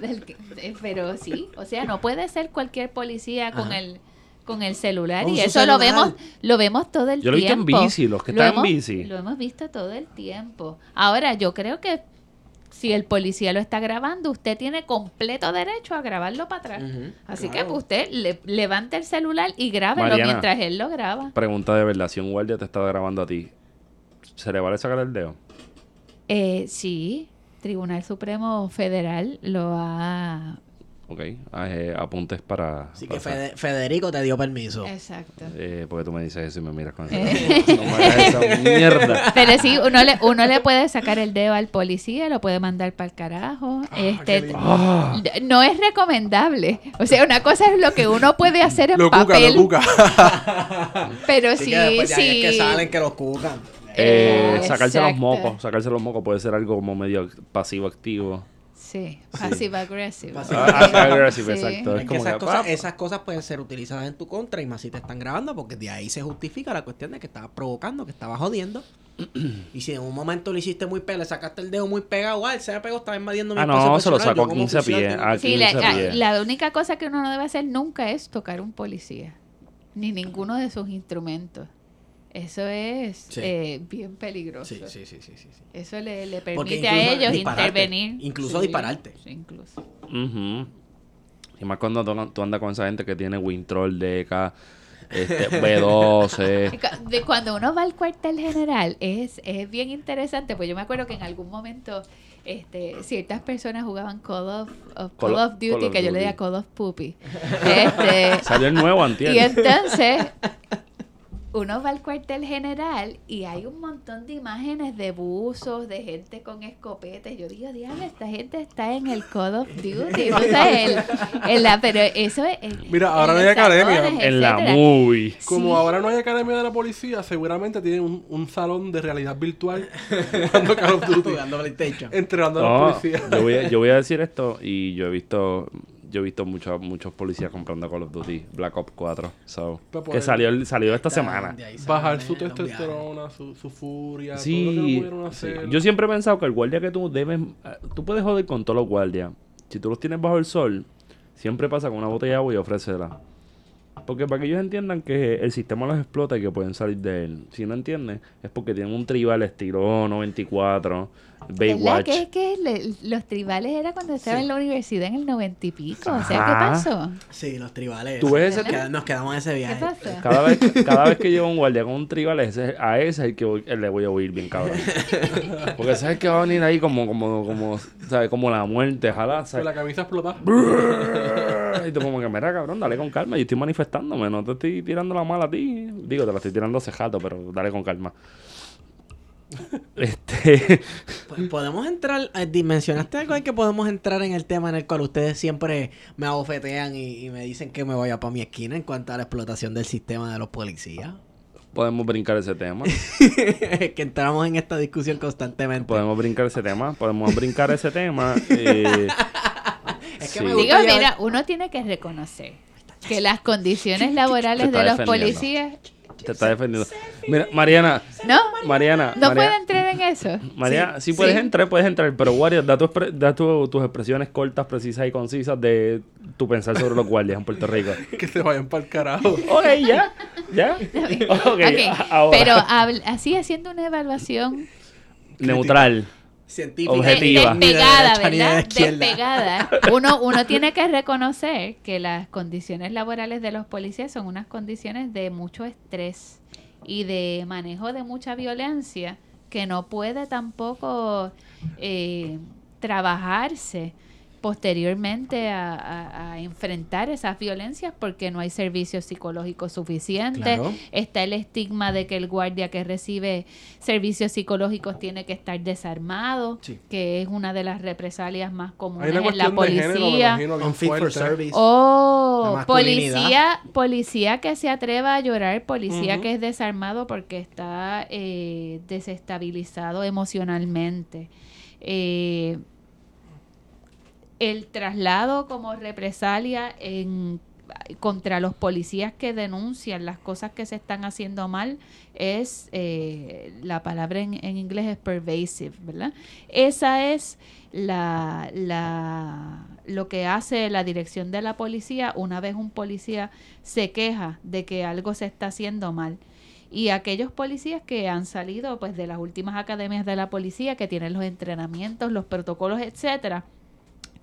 Speaker 2: Del que- eh, pero sí, o sea, no puede ser cualquier policía con
Speaker 1: Ajá.
Speaker 2: el con el celular
Speaker 1: Con
Speaker 2: y
Speaker 1: su
Speaker 2: eso lo
Speaker 1: celular.
Speaker 2: vemos lo vemos todo el
Speaker 4: Yo lo he visto en
Speaker 2: tiempo.
Speaker 4: bici, los que
Speaker 2: Lo
Speaker 4: están en
Speaker 2: hemos-
Speaker 4: bici.
Speaker 2: Lo hemos visto todo el tiempo. Ahora, yo creo que si el policía lo está grabando, usted tiene completo derecho a grabarlo para atrás. Así
Speaker 1: claro.
Speaker 2: que usted le, levante el celular y grábelo
Speaker 4: Mariana.
Speaker 2: mientras él lo graba.
Speaker 4: Pregunta de verdad, si un guardia te está grabando a ti, ¿se le vale sacar el dedo?
Speaker 2: Eh, sí, Tribunal Supremo Federal lo ha...
Speaker 4: Ok, ah, eh, apuntes para...
Speaker 1: Así
Speaker 4: para
Speaker 1: que. Fede- Federico te dio permiso.
Speaker 2: Exacto.
Speaker 4: Eh, porque tú me dices eso y me miras con
Speaker 2: Eh.
Speaker 4: esa... No me hagas esa mierda.
Speaker 2: Pero sí, uno le, uno le puede sacar el dedo al policía, lo puede mandar para el carajo. este,
Speaker 3: qué lindo.
Speaker 4: Ah,
Speaker 2: no es recomendable. O sea, una cosa es lo que uno puede hacer en
Speaker 3: Lo cuca,
Speaker 2: papel,
Speaker 3: lo cuca.
Speaker 2: pero
Speaker 1: Así
Speaker 2: sí,
Speaker 1: que
Speaker 2: sí.
Speaker 1: es que salen que los cucan.
Speaker 4: eh,
Speaker 2: Eh,
Speaker 4: sacarse los mocos, sacarse los mocos puede ser algo como medio pasivo-activo.
Speaker 2: Sí, passive aggressive.
Speaker 1: Passive
Speaker 4: Ah, aggressive,
Speaker 2: Sí.
Speaker 4: exacto. Es como
Speaker 1: esas,
Speaker 4: que,
Speaker 1: cosas, esas cosas pueden ser utilizadas en tu contra y más si te están grabando porque de ahí se justifica la cuestión de que estabas provocando, que estabas jodiendo. y si en un momento lo hiciste muy pegado, le sacaste el dedo muy pegado, él se me pegó, estaba invadiendo mi
Speaker 4: Ah, no, se lo sacó
Speaker 1: como
Speaker 4: 15
Speaker 1: oficial
Speaker 4: pies. Ah,
Speaker 2: Sí, la,
Speaker 4: 15
Speaker 2: la-
Speaker 4: pies.
Speaker 2: la única cosa que uno no debe hacer nunca es tocar un policía, ni ninguno de sus instrumentos. Eso es
Speaker 1: Sí.
Speaker 2: eh, bien peligroso.
Speaker 1: Sí, sí, sí, sí, sí.
Speaker 2: Eso le, le permite a ellos
Speaker 1: dispararte,
Speaker 2: intervenir.
Speaker 1: incluso dispararte.
Speaker 2: sí, incluso.
Speaker 4: Y más cuando tú, tú andas con esa gente que tiene Wintroll, DK, este, B12.
Speaker 2: Y cu- De cuando uno va al cuartel general es, es bien interesante, pues yo me acuerdo que en algún momento este, ciertas personas jugaban Call of, of-
Speaker 4: Call
Speaker 2: Call
Speaker 4: of-
Speaker 2: Duty,
Speaker 4: Call of
Speaker 2: que yo le decía Call of Poopy. Este,
Speaker 4: Salió el nuevo antier.
Speaker 2: y entonces uno va al cuartel general y hay un montón de imágenes de buzos, de gente con escopetes. Yo digo, diablo, esta gente está en el Call of Duty. ¿no sabes? El- en la- pero eso es... en-
Speaker 3: Mira, ahora no hay academia.
Speaker 4: En la movie.
Speaker 3: Como
Speaker 2: Sí.
Speaker 3: ahora no hay academia de la policía, seguramente tienen un, un salón de realidad virtual jugando Call of Duty,
Speaker 1: Jugando PlayStation.
Speaker 3: entrenando a los
Speaker 4: No,
Speaker 3: policías.
Speaker 4: yo, voy a, yo voy a decir esto y yo he visto yo he visto muchos muchos policías comprando Call of Duty Black Ops 4 so, que salió el- salió esta semana.
Speaker 3: Bajar su testosterona, su, su furia, todo lo que
Speaker 4: sí,
Speaker 3: no pudieron
Speaker 4: sí.
Speaker 3: hacer.
Speaker 4: yo siempre he pensado que el guardia que tú debes eh, tú puedes joder con todos los guardias. Si tú los tienes bajo el sol siempre pasa con una botella de agua y ofrécela. Porque para que ellos entiendan que el sistema los explota y que pueden salir de él. Si no entienden es porque tienen un tribal estilo 94
Speaker 2: ¿Verdad
Speaker 4: Baywatch
Speaker 2: que, que le- los tribales era cuando estaba
Speaker 1: Sí.
Speaker 2: en la universidad en el noventa y pico? O sea, ¿qué
Speaker 4: Ajá.
Speaker 2: pasó?
Speaker 1: Sí, los tribales.
Speaker 4: ¿Tú ves ese
Speaker 1: Nos queda- Nos quedamos en ese
Speaker 2: ¿Qué
Speaker 1: viaje.
Speaker 2: pasa?
Speaker 4: Cada vez, cada vez que llevo un guardia con un tribal, ese- a ese es el que voy- el le voy a oír bien cabrón. Porque sabes que va a venir ahí como, como, como, ¿sabes? Como la muerte, ojalá.
Speaker 3: Con la camisa explotada.
Speaker 4: Y tú como que, mira, cabrón, dale con calma. Yo estoy manifestándome, no te estoy tirando la mala a ti. Digo, te la estoy tirando hace jato, pero dale con calma. Este...
Speaker 1: Pues podemos entrar, eh, mencionaste algo en que podemos entrar en el tema en el cual ustedes siempre me abofetean y, y me dicen que me vaya para mi esquina en cuanto a la explotación del sistema de los policías.
Speaker 4: Podemos brincar ese tema.
Speaker 1: que entramos en esta discusión constantemente.
Speaker 4: Podemos brincar ese tema. Podemos brincar ese tema. eh,
Speaker 1: Es que
Speaker 4: sí.
Speaker 1: me
Speaker 2: Digo,
Speaker 1: gusta
Speaker 2: mira, uno tiene que reconocer que las condiciones laborales de los policías
Speaker 4: Te está defendiendo. Mira, Mariana,
Speaker 2: No,
Speaker 4: Mariana,
Speaker 2: no
Speaker 4: Mariana-
Speaker 2: puedo entrar en eso.
Speaker 4: Mariana, sí,
Speaker 2: Sí.
Speaker 4: puedes
Speaker 2: Sí.
Speaker 4: entrar, puedes entrar, pero Wario, da, tu da tu- tus expresiones cortas, precisas y concisas de tu pensar sobre los guardias en Puerto Rico.
Speaker 3: Que se vayan para el carajo.
Speaker 4: Ok, ya, ya. Ok,
Speaker 2: Ok,
Speaker 4: ahora.
Speaker 2: Pero así haciendo una evaluación
Speaker 4: Neutral.
Speaker 5: Científica.
Speaker 4: Objetiva.
Speaker 2: Despegada,
Speaker 5: derecha ni de
Speaker 2: ¿verdad? Despegada. Uno, uno tiene que reconocer que las condiciones laborales de los policías son unas condiciones de mucho estrés y de manejo de mucha violencia que no puede tampoco eh, trabajarse posteriormente a, a- a enfrentar esas violencias porque no hay servicios psicológicos suficientes.
Speaker 5: Claro.
Speaker 2: Está el estigma de que el guardia que recibe servicios psicológicos tiene que estar desarmado,
Speaker 5: Sí.
Speaker 2: que es una de las represalias más
Speaker 3: Hay
Speaker 2: comunes
Speaker 3: una
Speaker 2: en la policía.
Speaker 5: La
Speaker 2: Oh, policía, policía que se atreva a llorar, policía que es desarmado porque está eh, desestabilizado emocionalmente. Eh, el traslado como represalia en contra los policías que denuncian las cosas que se están haciendo mal es eh, la palabra en, en inglés es pervasive, ¿verdad? Esa es la, la lo que hace la dirección de la policía una vez un policía se queja de que algo se está haciendo mal y aquellos policías que han salido pues de las últimas academias de la policía que tienen los entrenamientos, los protocolos, etcétera,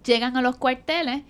Speaker 2: llegan a los cuarteles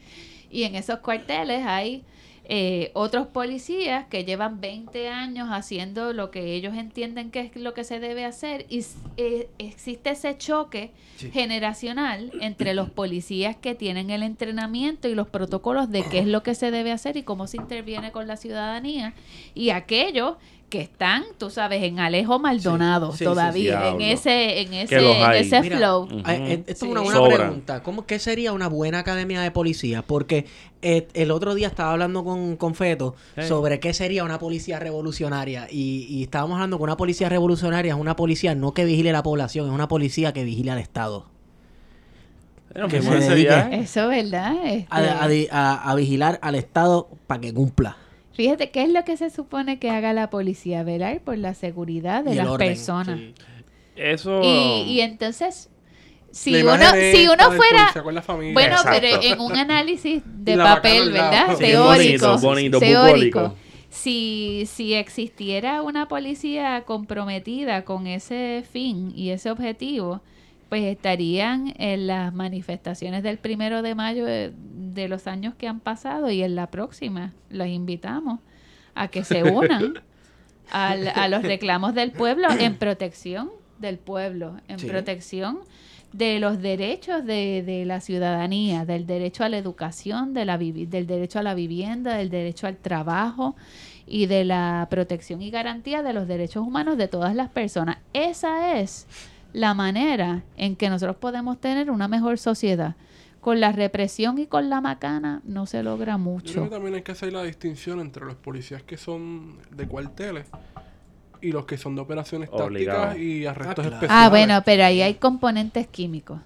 Speaker 2: y en esos cuarteles hay eh, otros policías que llevan 20 años haciendo lo que ellos entienden que es lo que se debe hacer y eh, existe ese choque
Speaker 5: Sí.
Speaker 2: generacional entre los policías que tienen el entrenamiento y los protocolos de qué es lo que se debe hacer y cómo se interviene con la ciudadanía y aquellos que están, tú sabes, en Alejo Maldonado
Speaker 5: Sí, sí, sí,
Speaker 2: todavía, en ese, en ese, en ese
Speaker 5: Mira,
Speaker 2: flow.
Speaker 5: Ay, eh, Esto
Speaker 2: Sí.
Speaker 5: es una buena pregunta. ¿Cómo, ¿Qué sería una buena academia de policía? Porque eh, el otro día estaba hablando con, con Feto
Speaker 4: Hey.
Speaker 5: sobre qué sería una policía revolucionaria. Y, y estábamos hablando que una policía revolucionaria es una policía no que vigile la población, es una policía que vigile al Estado.
Speaker 4: Bueno,
Speaker 5: Que se
Speaker 4: viaje.
Speaker 2: Eso, ¿verdad? Este,
Speaker 5: A, a a- a vigilar al Estado para que cumpla.
Speaker 2: Fíjate, ¿qué es lo que se supone que haga la policía? Velar por la seguridad de las
Speaker 5: orden,
Speaker 2: personas.
Speaker 5: sí.
Speaker 4: Eso.
Speaker 2: Y, y entonces, si
Speaker 3: La
Speaker 2: uno, si uno fuera,
Speaker 3: policía con la familia.
Speaker 2: bueno,
Speaker 4: Exacto.
Speaker 2: pero en un análisis de
Speaker 3: la
Speaker 2: papel. ¿verdad?
Speaker 3: Sí,
Speaker 2: teórico,
Speaker 4: bonito, bonito,
Speaker 2: teórico. Si, si existiera una policía comprometida con ese fin y ese objetivo, pues estarían en las manifestaciones del primero de mayo de, los años que han pasado y en la próxima. Los invitamos a que se unan al- a los reclamos del pueblo en protección del pueblo, en
Speaker 5: Sí.
Speaker 2: protección de los derechos de, de la ciudadanía, del derecho a la educación, de la del derecho a la vivienda, del derecho al trabajo y de la protección y garantía de los derechos humanos de todas las personas. Esa es la manera en que nosotros podemos tener una mejor sociedad. Con la represión y con la macana no se logra
Speaker 3: Yo creo
Speaker 2: mucho.
Speaker 3: que también hay que hacer la distinción entre los policías que son de cuarteles y los que son de operaciones
Speaker 4: Obligado.
Speaker 3: tácticas y arrestos
Speaker 5: claro.
Speaker 3: especiales.
Speaker 2: Ah, bueno, pero ahí hay componentes químicos.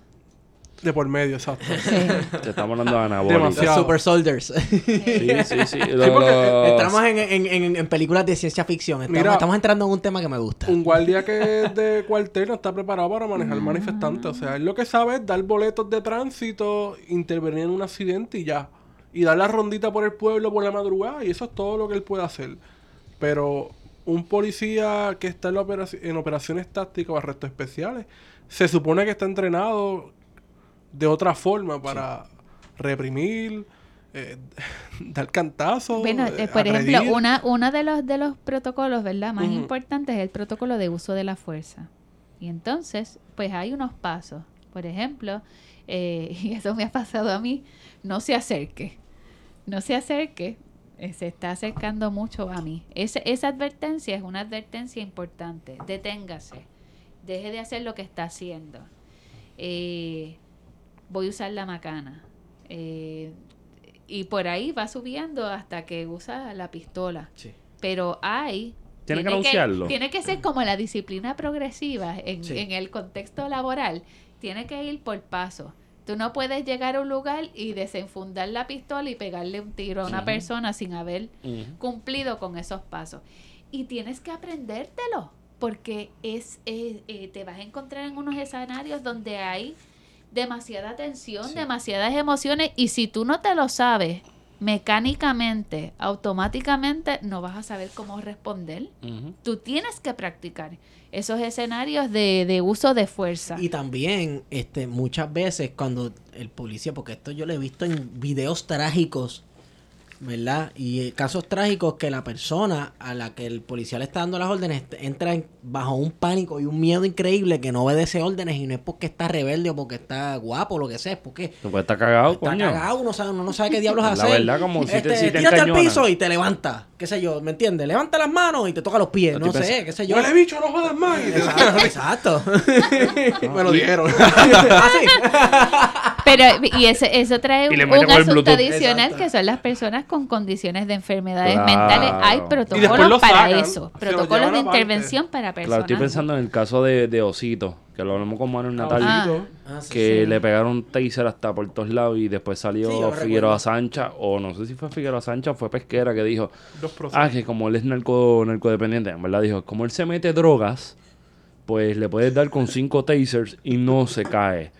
Speaker 3: De por medio, exacto.
Speaker 2: Sí.
Speaker 4: Te estamos hablando de anabólicos.
Speaker 5: Los
Speaker 3: Demasiado.
Speaker 5: Super Soldiers.
Speaker 4: Sí, sí, sí.
Speaker 3: porque
Speaker 4: Los-
Speaker 5: Estamos en, en- en- en películas de ciencia ficción. Estamos,
Speaker 3: Mira.
Speaker 5: estamos entrando en un tema que me gusta.
Speaker 3: Un guardia que es de cuartel no está preparado para manejar manifestantes. O sea, él lo que sabe es dar boletos de tránsito, intervenir en un accidente y ya. Y dar la rondita por el pueblo por la madrugada. Y eso es todo lo que él puede hacer. Pero un policía que está en, la operaci- en operaciones tácticas o arrestos especiales, se supone que está entrenado de otra forma para reprimir, eh, dar cantazos.
Speaker 2: Bueno,
Speaker 3: eh,
Speaker 2: eh, por ejemplo, una, uno de los, de los protocolos, ¿verdad? Más importantes es el protocolo de uso de la fuerza. Y entonces, pues hay unos pasos. Por ejemplo, eh, y eso me ha pasado a mí, no se acerque. No se acerque. se está acercando mucho a mí. Ese- esa advertencia es una advertencia importante. Deténgase. Deje de hacer lo que está haciendo. Eh, voy a usar la macana. Eh, y por ahí va subiendo hasta que usa la pistola.
Speaker 5: Sí.
Speaker 2: Pero hay...
Speaker 4: Tiene que anunciarlo.
Speaker 2: tiene que ser como la disciplina progresiva en,
Speaker 5: Sí.
Speaker 2: en el contexto laboral. Tiene que ir por paso. Tú no puedes llegar a un lugar y desenfundar la pistola y pegarle un tiro a una persona sin haber cumplido con esos pasos. y tienes que aprendértelo porque es eh, eh, te vas a encontrar en unos escenarios donde hay demasiada tensión,
Speaker 1: Sí.
Speaker 2: demasiadas emociones y si tú no te lo sabes mecánicamente, automáticamente no vas a saber cómo responder. Tú tienes que practicar esos escenarios de, de uso de fuerza.
Speaker 1: Y también, este, muchas veces cuando el policía, porque esto yo lo he visto en videos trágicos, ¿verdad? Y eh, casos trágicos que la persona a la que el policía le está dando las órdenes entra en- bajo un pánico y un miedo increíble que no obedece órdenes y no es porque está rebelde o porque está guapo o lo que sea, es porque
Speaker 4: Tú puedes estar cagado,
Speaker 1: está
Speaker 4: coño.
Speaker 1: cagado, uno, sabe, uno no sabe qué diablos
Speaker 4: La
Speaker 1: hacer.
Speaker 4: verdad, como si te-
Speaker 1: Este,
Speaker 4: si te
Speaker 1: tírate al piso y te levanta, qué sé yo, ¿me entiendes? Levanta las manos y te toca los pies, no
Speaker 4: estoy
Speaker 1: sé, qué sé yo.
Speaker 3: Huele bicho, no jodas más.
Speaker 1: Exacto, exacto.
Speaker 3: Me lo dijeron.
Speaker 1: Ah, sí.
Speaker 2: Pero y ese, eso trae
Speaker 4: Y
Speaker 2: un, asunto adicional
Speaker 1: Exacto.
Speaker 2: que son las personas con condiciones de enfermedades
Speaker 4: Claro.
Speaker 2: mentales. Hay protocolos
Speaker 3: los
Speaker 2: para
Speaker 3: sacan,
Speaker 2: eso, protocolos de intervención para personas.
Speaker 4: Claro, estoy pensando en el caso de, de Osito, que lo hablamos con Manuel Natal,
Speaker 2: Ah.
Speaker 1: Ah, sí,
Speaker 4: que
Speaker 1: sí.
Speaker 4: le pegaron taser hasta por todos lados y después salió
Speaker 1: Sí,
Speaker 4: Figueroa. Sancha, o no sé si fue Figueroa Sancha o fue Pesquera, que dijo, ah, que como él es narco, narcodependiente, en verdad dijo, como él se mete drogas, pues le puedes dar con cinco tasers y no se cae.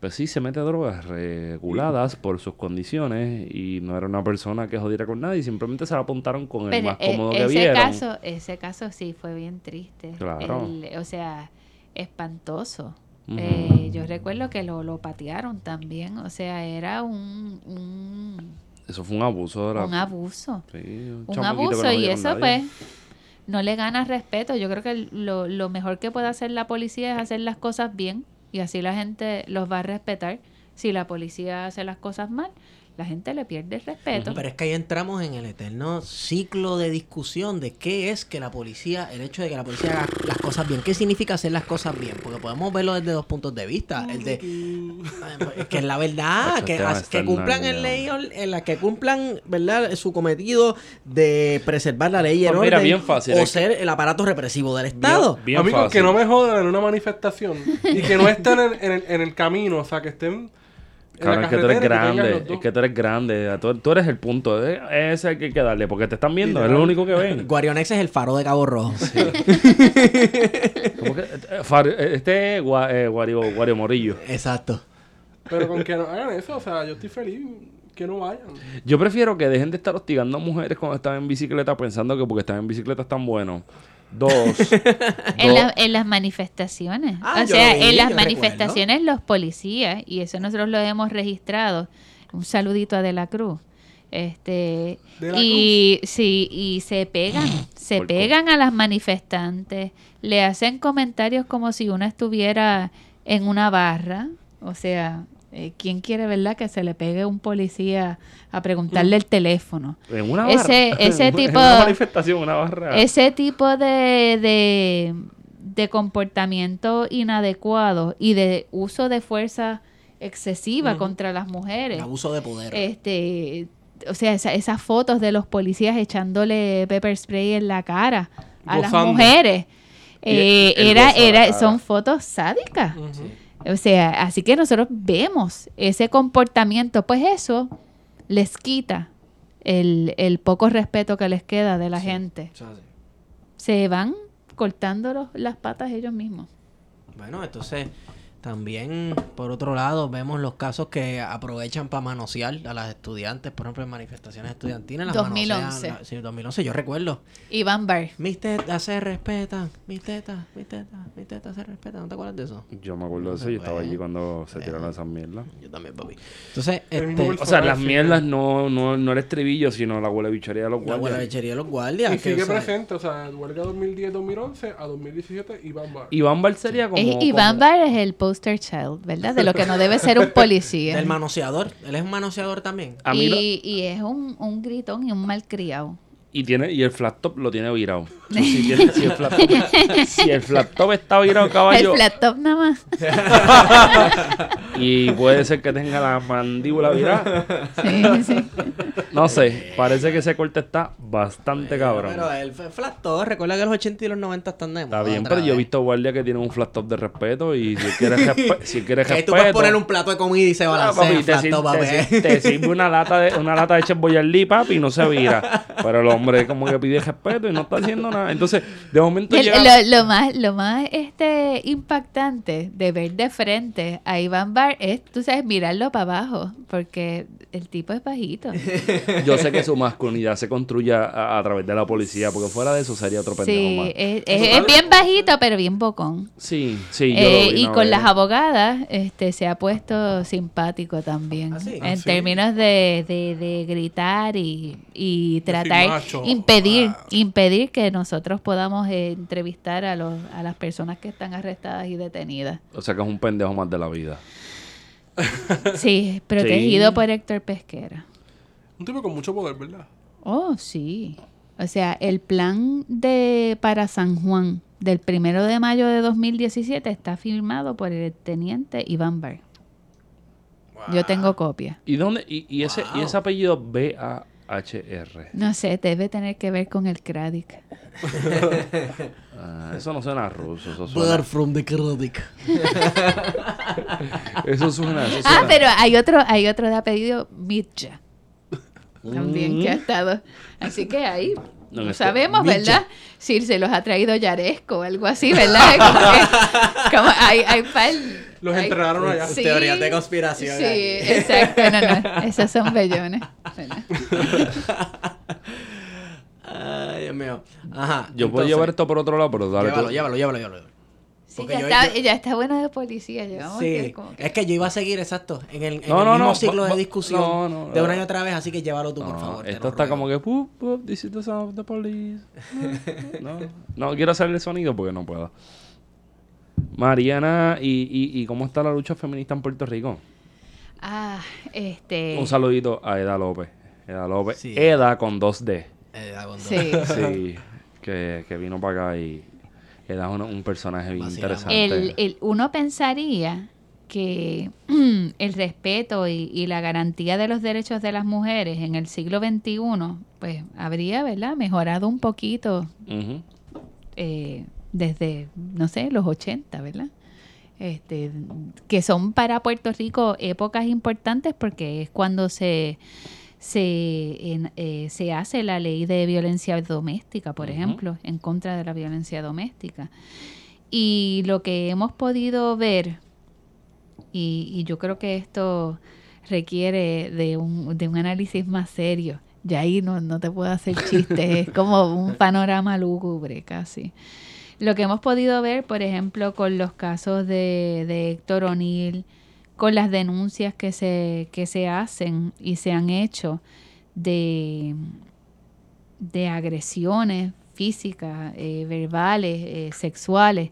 Speaker 4: Pues sí, se mete drogas reguladas por sus condiciones y no era una persona que jodiera con nadie, simplemente se la apuntaron con el
Speaker 2: Pero
Speaker 4: más
Speaker 2: e-
Speaker 4: cómodo que vieron.
Speaker 2: caso, ese caso sí fue bien triste.
Speaker 4: Claro.
Speaker 2: El- o sea, espantoso. Eh, yo recuerdo que lo, lo patearon también. O sea, era un, un,
Speaker 4: Eso fue un abuso de la...
Speaker 2: un abuso.
Speaker 4: Sí,
Speaker 2: un
Speaker 4: que
Speaker 2: abuso
Speaker 4: no
Speaker 2: y eso
Speaker 4: nadie.
Speaker 2: pues no le gana respeto. Yo creo que lo, lo mejor que puede hacer la policía es hacer las cosas bien y así la gente los va a respetar. Si la policía hace las cosas mal, la gente le pierde el respeto.
Speaker 1: Pero es que ahí entramos en el eterno ciclo de discusión de qué es que la policía, el hecho de que la policía haga las cosas bien, qué significa hacer las cosas bien, porque podemos verlo desde dos puntos de vista, el de es que es la verdad,
Speaker 4: Estos
Speaker 1: que, cumplan el ley, en la que cumplan, ¿verdad? su cometido de preservar la ley y el
Speaker 4: Pues mira,
Speaker 1: orden,
Speaker 4: bien fácil,
Speaker 1: o ser el aparato represivo del Estado.
Speaker 4: Bien
Speaker 3: Amigo,
Speaker 4: fácil.
Speaker 3: que no me jodan en una manifestación y que no estén en, en el, en el camino, o sea, que estén la
Speaker 4: es que tú eres grande, es que tú eres grande, tú, tú eres el punto, eh, ese es el que hay que darle, porque te están viendo, es lo único que ven.
Speaker 1: Guarionex es el faro de Cabo Rojo.
Speaker 4: ¿Cómo que? eh, Far- eh, Este es Gua- eh, Guario, Guario Morillo.
Speaker 1: Exacto.
Speaker 3: Pero con que no hagan eso, o sea, yo estoy feliz que no vayan.
Speaker 4: Yo prefiero que dejen de estar hostigando a mujeres cuando están en bicicleta pensando que porque están en bicicleta están buenos. Dos.
Speaker 2: En,
Speaker 4: dos-
Speaker 2: la- en las manifestaciones.
Speaker 1: Ah,
Speaker 2: o sea,
Speaker 1: vi,
Speaker 2: en las manifestaciones los policías, y eso nosotros lo hemos registrado. Un saludito a De la Cruz. Este,
Speaker 3: De la
Speaker 2: y sí, y se pegan, se pegan a las manifestantes, le hacen comentarios como si uno estuviera en una barra, o sea, eh, ¿quién quiere, verdad, que se le pegue un policía a preguntarle el teléfono?
Speaker 4: en una
Speaker 2: Ese-
Speaker 4: barra.
Speaker 2: ese
Speaker 4: En
Speaker 2: tipo-
Speaker 4: una manifestación, una barra.
Speaker 2: Ese tipo de, de, de comportamiento inadecuado y de uso de fuerza excesiva contra las mujeres.
Speaker 1: Abuso de poder.
Speaker 2: Este, o sea, esa- esas fotos de los policías echándole pepper spray en la cara a las mujeres.
Speaker 4: El-
Speaker 2: eh,
Speaker 4: el
Speaker 2: era, era,
Speaker 4: cara.
Speaker 2: son fotos sádicas.
Speaker 3: Ujú.
Speaker 2: O sea, así que nosotros vemos ese comportamiento, pues eso les quita el, el poco respeto que les queda de la gente. Se van cortando los- las patas ellos mismos.
Speaker 1: Bueno, entonces también por otro lado vemos los casos que aprovechan para manosear a las estudiantes, por ejemplo en manifestaciones estudiantiles. Las
Speaker 2: 2011.
Speaker 1: manosean, la- sí, 2011, yo recuerdo.
Speaker 2: Iván Bar.
Speaker 1: Mis tetas se respetan, mis tetas, mis tetas, mis tetas se respetan. ¿No te acuerdas de eso?
Speaker 4: Yo me acuerdo de eso, yo estaba allí cuando se tiraron esas mierdas.
Speaker 1: Yo también, papi. Entonces, este,
Speaker 4: O sea, las mierdas no, no, no el estribillo, sino la huele bichería de los
Speaker 1: la
Speaker 4: guardias.
Speaker 1: buena lechería de los guardias.
Speaker 3: Y
Speaker 1: que,
Speaker 3: sigue
Speaker 1: o sea,
Speaker 3: presente, o sea, huelga 2010-2011 a 2017 y Bar.
Speaker 4: Iván Bar sería como...
Speaker 2: Eh, Iván Bar es el poster child, ¿verdad? De lo que no debe ser un policía.
Speaker 1: Del manoseador. Él es un manoseador también.
Speaker 4: A mí lo-
Speaker 2: y, y es un, un gritón y un malcriado.
Speaker 4: Y tiene y el flat top lo tiene virado. Si, tiene- si el flat top, si el flat top está virado,
Speaker 2: El
Speaker 4: caballo,
Speaker 2: flat top nada más.
Speaker 4: y puede ser que tenga la mandíbula virada.
Speaker 2: Sí, sí.
Speaker 4: No sé, parece que ese corte está bastante cabrón.
Speaker 1: Pero el flat top, recuerda que los 80 y los 90 están de
Speaker 4: Está
Speaker 1: moda
Speaker 4: bien,
Speaker 1: otra
Speaker 4: pero yo he visto guardias que tienen un flat top de respeto y si quieres, respe- si quieres
Speaker 1: Que
Speaker 4: respeto...
Speaker 1: tú puedes poner un plato de comida y se
Speaker 4: Ah,
Speaker 1: balancea
Speaker 4: papi,
Speaker 1: el
Speaker 4: te,
Speaker 1: flat
Speaker 4: sir-
Speaker 1: top,
Speaker 4: te sir- te sirve una lata de una lata de Chef Boyardee, papi, y no se vira. Pero lo hombre como que pide respeto y no está haciendo nada. Entonces, de momento
Speaker 2: El-
Speaker 4: llega...
Speaker 2: lo, lo más, lo más este, impactante de ver de frente a Iván Bar es, tú sabes, mirarlo para abajo, porque el tipo es bajito.
Speaker 4: Yo sé que su masculinidad se construye a, a través de la policía, porque fuera de eso sería otro pendejo
Speaker 2: Sí,
Speaker 4: más.
Speaker 2: es, es- es bien bajito, pero bien bocón.
Speaker 4: Sí, sí, yo
Speaker 2: Eh,
Speaker 4: lo vi
Speaker 2: y
Speaker 4: una
Speaker 2: con las abogadas este se ha puesto simpático también.
Speaker 1: ¿Ah, sí?
Speaker 2: En
Speaker 3: ¿Ah, sí?
Speaker 2: términos de, de, de gritar y, y tratar, impedir,
Speaker 3: Ah.
Speaker 2: impedir que nosotros podamos eh, entrevistar a, los, a las personas que están arrestadas y detenidas.
Speaker 4: O sea que es un pendejo más de la vida.
Speaker 2: Sí, protegido
Speaker 4: Sí.
Speaker 2: por Héctor Pesquera.
Speaker 3: Un tipo con mucho poder, ¿verdad?
Speaker 2: Oh, sí. O sea, el plan de para San Juan del primero de mayo de 2017 está firmado por el teniente Iván Bar. Yo tengo copia.
Speaker 4: ¿Y dónde? Y, y ese, y ese apellido B-A-H-R.
Speaker 2: No sé, debe tener que ver con el Kradik.
Speaker 4: Ah, eso no suena ruso, eso suena...
Speaker 1: From the Kradik.
Speaker 4: Eso suena... Eso
Speaker 2: Ah, pero hay otro, hay otro de apellido Mitja. También que ha
Speaker 4: Mm.
Speaker 2: estado. Así que ahí
Speaker 4: No,
Speaker 2: no sabemos. ¿verdad? Si se los ha traído Yaresco o algo así, ¿verdad? Como que- como hay, hay par-
Speaker 3: Los
Speaker 2: hay-
Speaker 3: enterraron allá.
Speaker 2: Sí.
Speaker 1: Teorías de conspiración.
Speaker 2: Sí,
Speaker 1: aquí.
Speaker 2: exacto. No, no. Esos son bellones.
Speaker 1: Ay, Dios mío. Ajá.
Speaker 4: Yo puedo llevar esto por otro lado, pero dale
Speaker 1: Llévalo,
Speaker 4: tú.
Speaker 1: llévalo, llévalo, llévalo.
Speaker 2: Sí, ya,
Speaker 1: yo-
Speaker 2: está,
Speaker 1: yo-
Speaker 2: ya está bueno de policía. Llegamos
Speaker 1: Sí,
Speaker 2: que como que-
Speaker 1: es que yo iba a seguir, exacto, en el, en
Speaker 4: No,
Speaker 1: el
Speaker 4: no,
Speaker 1: mismo
Speaker 4: no,
Speaker 1: ciclo de discusión
Speaker 4: no, no,
Speaker 1: de una y otra vez, así que llévalo tú, por favor.
Speaker 4: esto está
Speaker 1: ruego.
Speaker 4: como que... "Pup, pup, this is the sound of the police". No, no quiero hacer el sonido porque no puedo. Mariana, ¿y, y, y cómo está la lucha feminista en Puerto Rico?
Speaker 2: Ah, este.
Speaker 4: Un saludito a Eda López. Eda López.
Speaker 1: Sí.
Speaker 4: Eda con 2D.
Speaker 1: Eh, hago un-
Speaker 2: Sí.
Speaker 4: Sí, que, que vino para acá y Eda es un, un personaje bien interesante.
Speaker 2: El, el- uno pensaría que el respeto y, y la garantía de los derechos de las mujeres en el siglo XXI, pues habría, ¿verdad?, mejorado un poquito eh, desde, no sé, los 80, ¿verdad? Este, que son para Puerto Rico épocas importantes porque es cuando se, se, en- eh, se hace la ley de violencia doméstica, por ejemplo, en contra de la violencia doméstica. Y lo que hemos podido ver, y, y yo creo que esto requiere de un, de un análisis más serio, ya ahí no, no te puedo hacer chistes, es como un panorama lúgubre casi. Lo que hemos podido ver, por ejemplo, con los casos de, de Héctor O'Neill, con las denuncias que se, que se hacen y se han hecho de, de agresiones físicas, eh, verbales, eh, sexuales,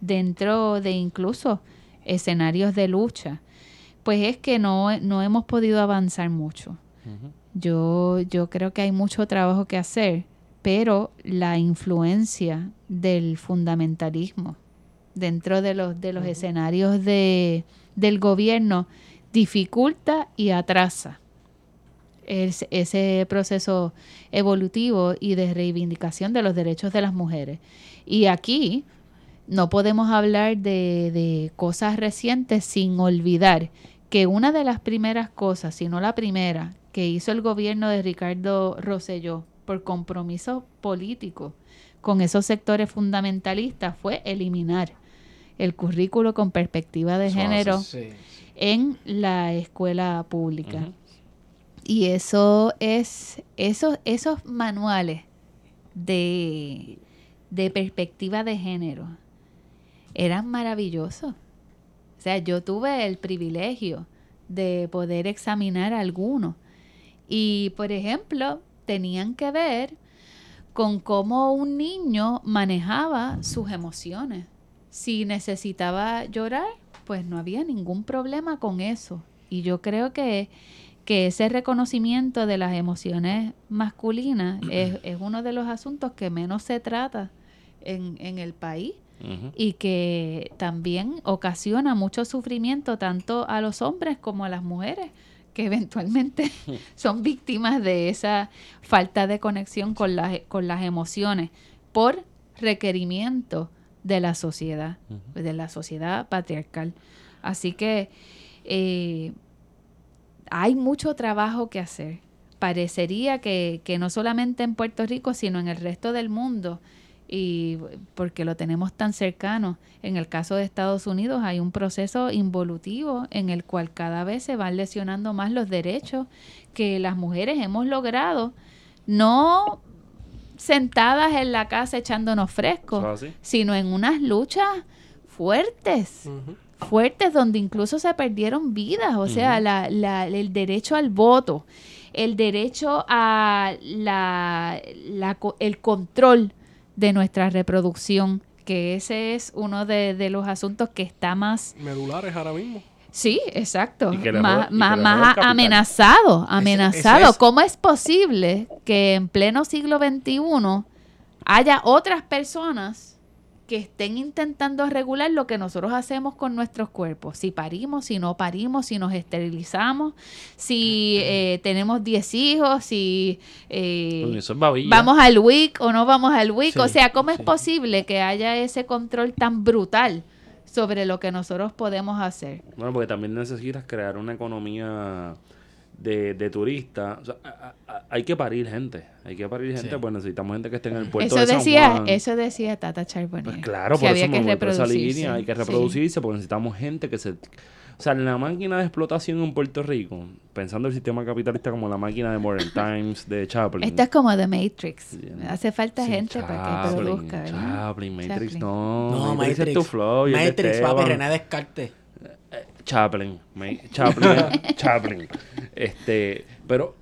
Speaker 2: dentro de incluso escenarios de lucha, pues es que no, no hemos podido avanzar mucho. Yo, yo creo que hay mucho trabajo que hacer, pero la influencia del fundamentalismo dentro de los, de los escenarios de, del gobierno dificulta y atrasa es- ese proceso evolutivo y de reivindicación de los derechos de las mujeres. Y aquí no podemos hablar de, de cosas recientes sin olvidar que una de las primeras cosas, si no la primera, que hizo el gobierno de Ricardo Rosselló por compromiso político con esos sectores fundamentalistas fue eliminar el currículo con perspectiva de género
Speaker 1: Sí.
Speaker 2: en la escuela pública. Y eso es, esos, esos manuales de, de perspectiva de género eran maravillosos. O sea, yo tuve el privilegio de poder examinar algunos. Y, por ejemplo, tenían que ver con cómo un niño manejaba sus emociones. Si necesitaba llorar, pues no había ningún problema con eso. Y yo creo que, que ese reconocimiento de las emociones masculinas es, es uno de los asuntos que menos se trata en, en el país y que también ocasiona mucho sufrimiento tanto a los hombres como a las mujeres que eventualmente son víctimas de esa falta de conexión con las, con las emociones por requerimiento de la sociedad, de la sociedad patriarcal. Así que eh, hay mucho trabajo que hacer, parecería que, que no solamente en Puerto Rico, sino en el resto del mundo, y porque lo tenemos tan cercano. En el caso de Estados Unidos hay un proceso involutivo en el cual cada vez se van lesionando más los derechos que las mujeres hemos logrado, no sentadas en la casa echándonos frescos, sino en unas luchas fuertes fuertes donde incluso se perdieron vidas, o sea, la- la- el derecho al voto, el derecho a la, la el control de nuestra reproducción, que ese es uno de, de los asuntos que está más,
Speaker 3: Medulares ahora mismo.
Speaker 2: sí, exacto, más, más, amenazado, amenazado.
Speaker 5: es-
Speaker 2: ¿Cómo es posible que en pleno siglo XXI haya otras personas que estén intentando regular lo que nosotros hacemos con nuestros cuerpos. Si parimos, si no parimos, si nos esterilizamos, si eh, tenemos 10 hijos, si eh,
Speaker 4: es
Speaker 2: vamos al WIC o no vamos al WIC. o sea, ¿cómo es posible que haya ese control tan brutal sobre lo que nosotros podemos hacer?
Speaker 4: Bueno, porque también necesitas crear una economía de, de turistas. O sea, a- a- a- hay que parir gente. Hay que parir gente,
Speaker 5: Sí.
Speaker 4: pues necesitamos gente que esté en el puerto
Speaker 2: Eso
Speaker 4: de San
Speaker 2: decía,
Speaker 4: Juan.
Speaker 2: eso decía Tata Charbonnier.
Speaker 4: Pues claro, por
Speaker 2: había
Speaker 4: eso
Speaker 2: que
Speaker 4: me voy por esa
Speaker 2: reproducirse.
Speaker 4: línea. Hay que
Speaker 2: Sí.
Speaker 4: reproducirse porque necesitamos gente que se... O sea, la máquina de explotación en Puerto Rico, pensando el sistema capitalista como la máquina de Modern Times, de Chaplin.
Speaker 2: Esto es como The Matrix. Hace falta
Speaker 4: Sí,
Speaker 2: gente para que produzca, ¿verdad?
Speaker 4: Chaplin, Matrix
Speaker 2: Chaplin.
Speaker 4: no.
Speaker 5: No,
Speaker 4: Matrix,
Speaker 5: Matrix.
Speaker 4: es tu flow.
Speaker 5: Matrix, papi. René Descartes.
Speaker 4: Chaplin, Chaplin, Chaplin. Este, pero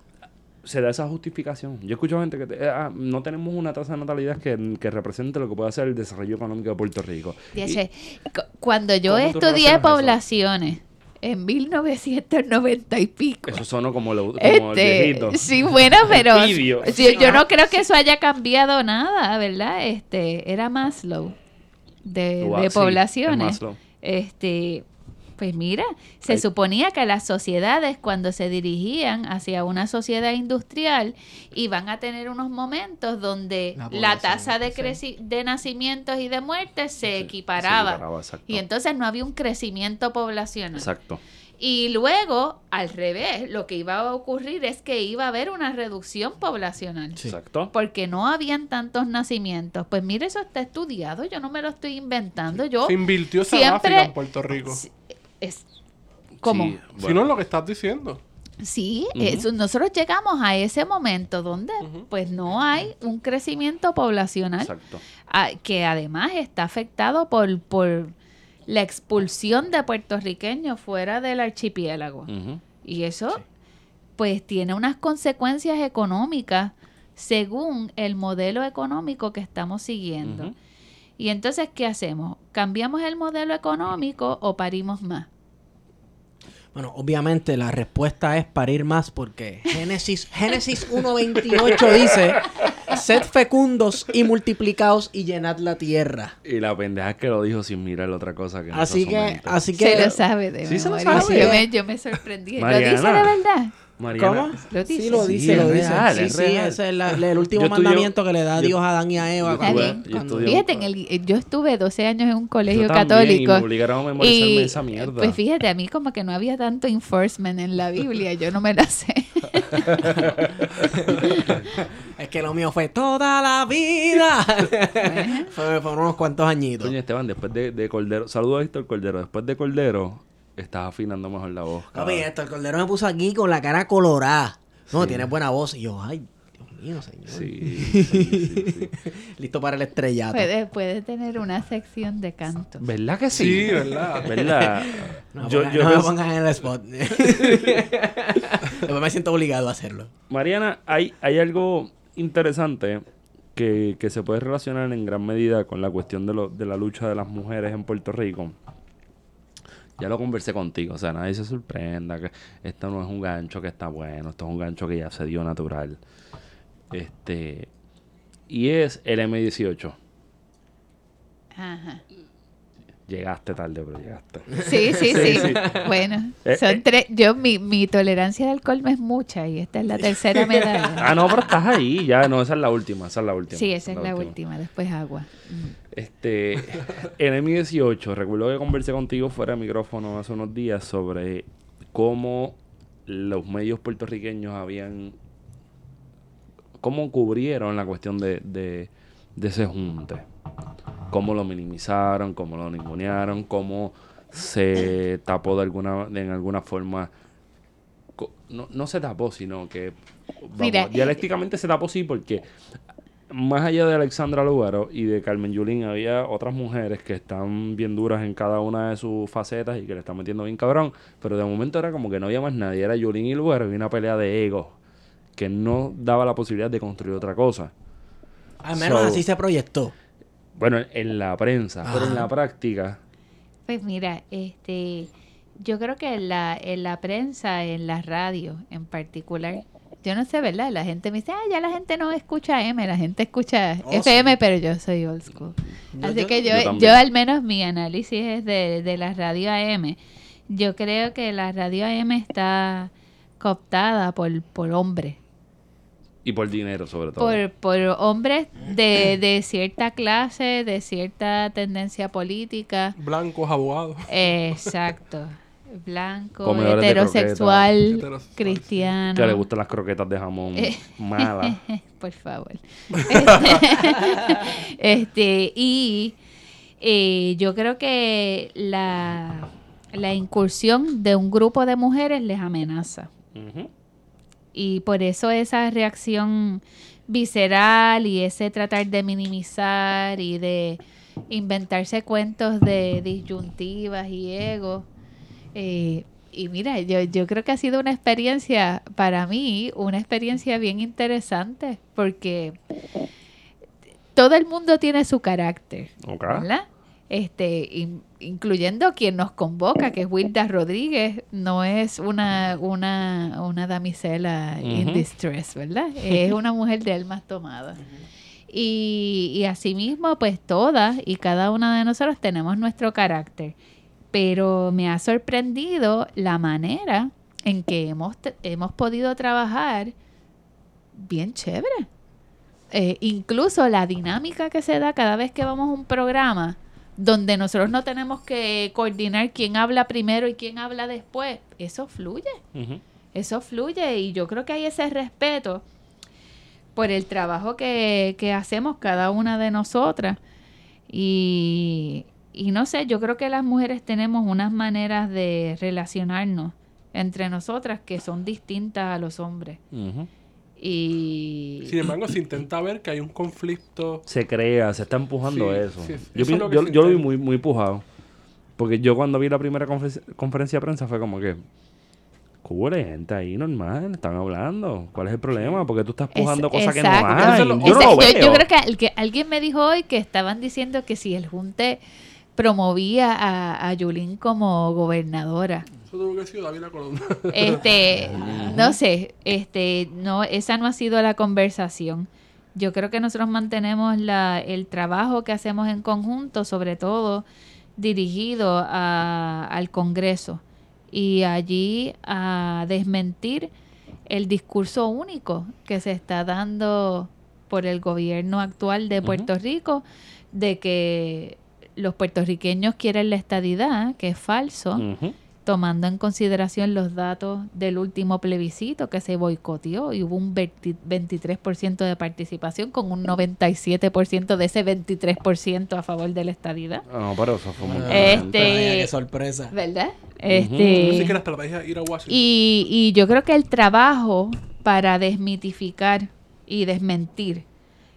Speaker 4: se da esa justificación. Yo escucho gente que te- eh, ah, no tenemos una tasa de natalidad que, que represente lo que puede ser el desarrollo económico de Puerto Rico.
Speaker 2: Dice, cu- cuando yo
Speaker 4: ¿Cómo tú
Speaker 2: estudié
Speaker 4: relacionas eso?
Speaker 2: poblaciones en 1990 y pico.
Speaker 4: eso sonó como, lo, como el
Speaker 2: Este,
Speaker 4: viejito.
Speaker 2: sí, bueno, pero sí, yo no creo que eso haya cambiado nada, ¿verdad? Este, era Maslow de,
Speaker 4: ah,
Speaker 2: poblaciones.
Speaker 4: es Maslow.
Speaker 2: Este, pues mira, se suponía que las sociedades cuando se dirigían hacia una sociedad industrial iban a tener unos momentos donde
Speaker 5: La
Speaker 2: tasa de,
Speaker 5: sí.
Speaker 2: de nacimientos y de muertes se
Speaker 4: Sí,
Speaker 2: equiparaba.
Speaker 4: se equiparaba, exacto.
Speaker 2: Y entonces no había un crecimiento poblacional.
Speaker 4: Exacto.
Speaker 2: Y luego, al revés, lo que iba a ocurrir es que iba a haber una reducción poblacional.
Speaker 5: Sí.
Speaker 4: Exacto.
Speaker 2: Porque no habían tantos nacimientos. Pues mire, eso está estudiado, yo no me lo estoy inventando. Yo
Speaker 3: Se invirtió esa
Speaker 2: siempre-
Speaker 3: en Puerto Rico.
Speaker 2: Sí, es como
Speaker 4: Sí,
Speaker 3: Si no es lo que estás diciendo.
Speaker 2: Sí, eso- nosotros llegamos a ese momento donde pues no hay un crecimiento poblacional
Speaker 4: Exacto.
Speaker 2: que además está afectado por, por la expulsión de puertorriqueños fuera del archipiélago. Y eso pues tiene unas consecuencias económicas según el modelo económico que estamos siguiendo. Y entonces, ¿qué hacemos? ¿Cambiamos el modelo económico o parimos más?
Speaker 5: Bueno, obviamente la respuesta es parir más porque Génesis, Génesis 1.28 dice, sed fecundos y multiplicaos y llenad la tierra.
Speaker 4: Y la pendeja es que lo dijo sin mirar otra cosa que no
Speaker 5: Así que, así
Speaker 2: Se
Speaker 5: que...
Speaker 2: lo sabe de
Speaker 4: Sí se lo sabe.
Speaker 2: Yo me, yo me sorprendí. ¿Lo dice de verdad?
Speaker 4: Mariana,
Speaker 5: ¿Cómo?
Speaker 2: Lo dice.
Speaker 5: Sí, lo
Speaker 4: Sí,
Speaker 5: dice,
Speaker 4: es
Speaker 5: lo dice.
Speaker 4: real,
Speaker 5: sí,
Speaker 4: es
Speaker 5: sí,
Speaker 4: real.
Speaker 5: ese es la- el último
Speaker 4: Yo
Speaker 5: mandamiento que le da
Speaker 4: yo-
Speaker 5: Dios a Adán y a Eva.
Speaker 4: yo
Speaker 5: cuando-
Speaker 2: estuve-
Speaker 5: cuando-
Speaker 2: Fíjate, en el, yo estuve 12 años en un colegio
Speaker 4: Yo también,
Speaker 2: católico.
Speaker 4: y me obligaron a memorizarme
Speaker 2: y,
Speaker 4: esa mierda.
Speaker 2: Pues fíjate, a mí como que no había tanto enforcement en la Biblia, yo no me la sé.
Speaker 5: Es que lo mío fue toda la vida. fue, fueron unos cuantos añitos.
Speaker 4: Coño, Esteban, después de, de Cordero, saludos a Héctor Cordero. Después de Cordero, estás afinando mejor la voz.
Speaker 5: Papi, esto, el cordero me puso aquí con la cara colorada. No, tienes buena voz. Y yo, ay, Dios mío, señor.
Speaker 4: Sí, sí, sí, sí.
Speaker 5: Listo para el estrellato.
Speaker 2: Puede, puede tener una sección de canto.
Speaker 4: ¿Verdad que sí?
Speaker 3: Sí, ¿verdad?
Speaker 4: ¿Verdad?
Speaker 5: No, me
Speaker 4: yo,
Speaker 5: pongan-
Speaker 4: yo
Speaker 5: no me pongan en el spot. Después me siento obligado a hacerlo.
Speaker 4: Mariana, hay, hay algo interesante que, que se puede relacionar en gran medida con la cuestión de, lo- de la lucha de las mujeres en Puerto Rico. Ya lo conversé contigo, o sea, nadie se sorprenda que esto no es un gancho que está bueno, esto es un gancho que ya se dio natural. Este, y es el M18.
Speaker 2: Ajá.
Speaker 4: Llegaste tarde, pero llegaste.
Speaker 2: Sí, sí,
Speaker 4: Sí.
Speaker 2: Bueno,
Speaker 4: Eh,
Speaker 2: son
Speaker 4: eh.
Speaker 2: tres. Yo, mi, mi tolerancia al alcohol me es mucha y esta es la tercera medalla.
Speaker 4: Ah, no, pero estás ahí, ya, no, esa es la última, esa es la última.
Speaker 2: Sí, esa es la última, después agua.
Speaker 4: Este, en M18, recuerdo que conversé contigo fuera de micrófono hace unos días sobre cómo los medios puertorriqueños habían cómo cubrieron la cuestión de, de, de ese junte? ¿Cómo lo minimizaron? ¿Cómo lo ningunearon? ¿Cómo se tapó de alguna, de, en alguna forma? No, no se tapó, sino que vamos,
Speaker 2: Mira,
Speaker 4: dialécticamente se tapó sí porque más allá de Alexandra Lugaro y de Carmen Yulín había otras mujeres que están bien duras en cada una de sus facetas y que le están metiendo bien cabrón, pero de momento era como que no había más nadie, era Yulín y Lugaro y una pelea de ego que no daba la posibilidad de construir otra cosa.
Speaker 1: Al menos
Speaker 4: So-
Speaker 1: así se proyectó.
Speaker 4: Bueno, en la prensa, pero en la práctica,
Speaker 2: Pues mira, este, yo creo que en la, en la prensa, en la radio en particular, yo no sé, ¿verdad? La gente me dice, ah, ya la gente no escucha M, la gente escucha
Speaker 1: Oh,
Speaker 2: FM, pero yo soy old school.
Speaker 1: Yo-
Speaker 2: Así
Speaker 1: yo-
Speaker 2: que yo,
Speaker 4: Yo
Speaker 2: yo,
Speaker 4: también.
Speaker 2: al menos mi análisis es de, de la radio AM. Yo creo que la radio AM está cooptada por, por hombres.
Speaker 4: Y por dinero sobre todo.
Speaker 2: Por, por hombres de, de cierta clase, de cierta tendencia política.
Speaker 3: Blancos, abogados.
Speaker 2: Exacto. Blanco, heterosexual, cristiano.
Speaker 4: que le gustan las croquetas de jamón
Speaker 2: Eh.
Speaker 4: malas.
Speaker 2: Por favor. este, y eh, yo creo que la, la incursión de un grupo de mujeres les amenaza.
Speaker 4: Ujú.
Speaker 2: Y por eso esa reacción visceral y ese tratar de minimizar y de inventarse cuentos de disyuntivas y ego. Eh, y mira, yo, yo creo que ha sido una experiencia, para mí, una experiencia bien interesante, porque todo el mundo tiene su carácter,
Speaker 4: Ok.
Speaker 2: ¿verdad? Este, incluyendo quien nos convoca, que es Wilda Rodríguez, no es una, una, una damisela in
Speaker 4: Ujú.
Speaker 2: distress, ¿verdad? Es una mujer de almas tomadas. Y, y asimismo, pues todas y cada una de nosotros tenemos nuestro carácter. Pero me ha sorprendido la manera en que hemos, hemos podido trabajar bien chévere. Eh, incluso la dinámica que se da cada vez que vamos a un programa donde nosotros no tenemos que coordinar quién habla primero y quién habla después, eso fluye. Eso fluye y yo creo que hay ese respeto por el trabajo que, que hacemos cada una de nosotras. Y, y no sé, yo creo que las mujeres tenemos unas maneras de relacionarnos entre nosotras que son distintas a los hombres. Y
Speaker 3: Sin embargo, se intenta ver que hay un conflicto.
Speaker 4: Se crea, se está empujando
Speaker 3: Sí,
Speaker 4: eso.
Speaker 3: sí,
Speaker 4: yo,
Speaker 3: eso es lo que
Speaker 4: yo, yo lo vi muy, muy pujado. Porque yo cuando vi la primera confer- conferencia de prensa fue como que... Cubre gente ahí normal, están hablando. ¿Cuál es el problema? Porque tú estás
Speaker 2: Es-
Speaker 4: pujando cosas que
Speaker 2: exacto.
Speaker 4: no hay.
Speaker 3: Es lo-
Speaker 4: Yo no lo
Speaker 2: yo-
Speaker 4: veo.
Speaker 2: yo creo que, al- que alguien me dijo hoy que estaban diciendo que si el Junte promovía a, a Yulín como gobernadora.
Speaker 3: Eso tuvo que ser David la Colonna.
Speaker 2: Este, no sé, este, no, esa no ha sido la conversación. Yo creo que nosotros mantenemos la, el trabajo que hacemos en conjunto, sobre todo dirigido a- al Congreso y allí a desmentir el discurso único que se está dando por el gobierno actual de Puerto Rico de que los puertorriqueños quieren la estadidad, que es falso. Tomando en consideración los datos del último plebiscito que se boicoteó y hubo un 20 23% de participación con un 97% de ese 23% a favor de la estadidad.
Speaker 4: Ah, No, pero eso fue muy
Speaker 2: Este-.
Speaker 1: Vaya, qué sorpresa.
Speaker 2: ¿Verdad?
Speaker 3: Así
Speaker 2: Este,
Speaker 3: que la estrategia es ir a Washington.
Speaker 2: y, y yo creo que el trabajo para desmitificar y desmentir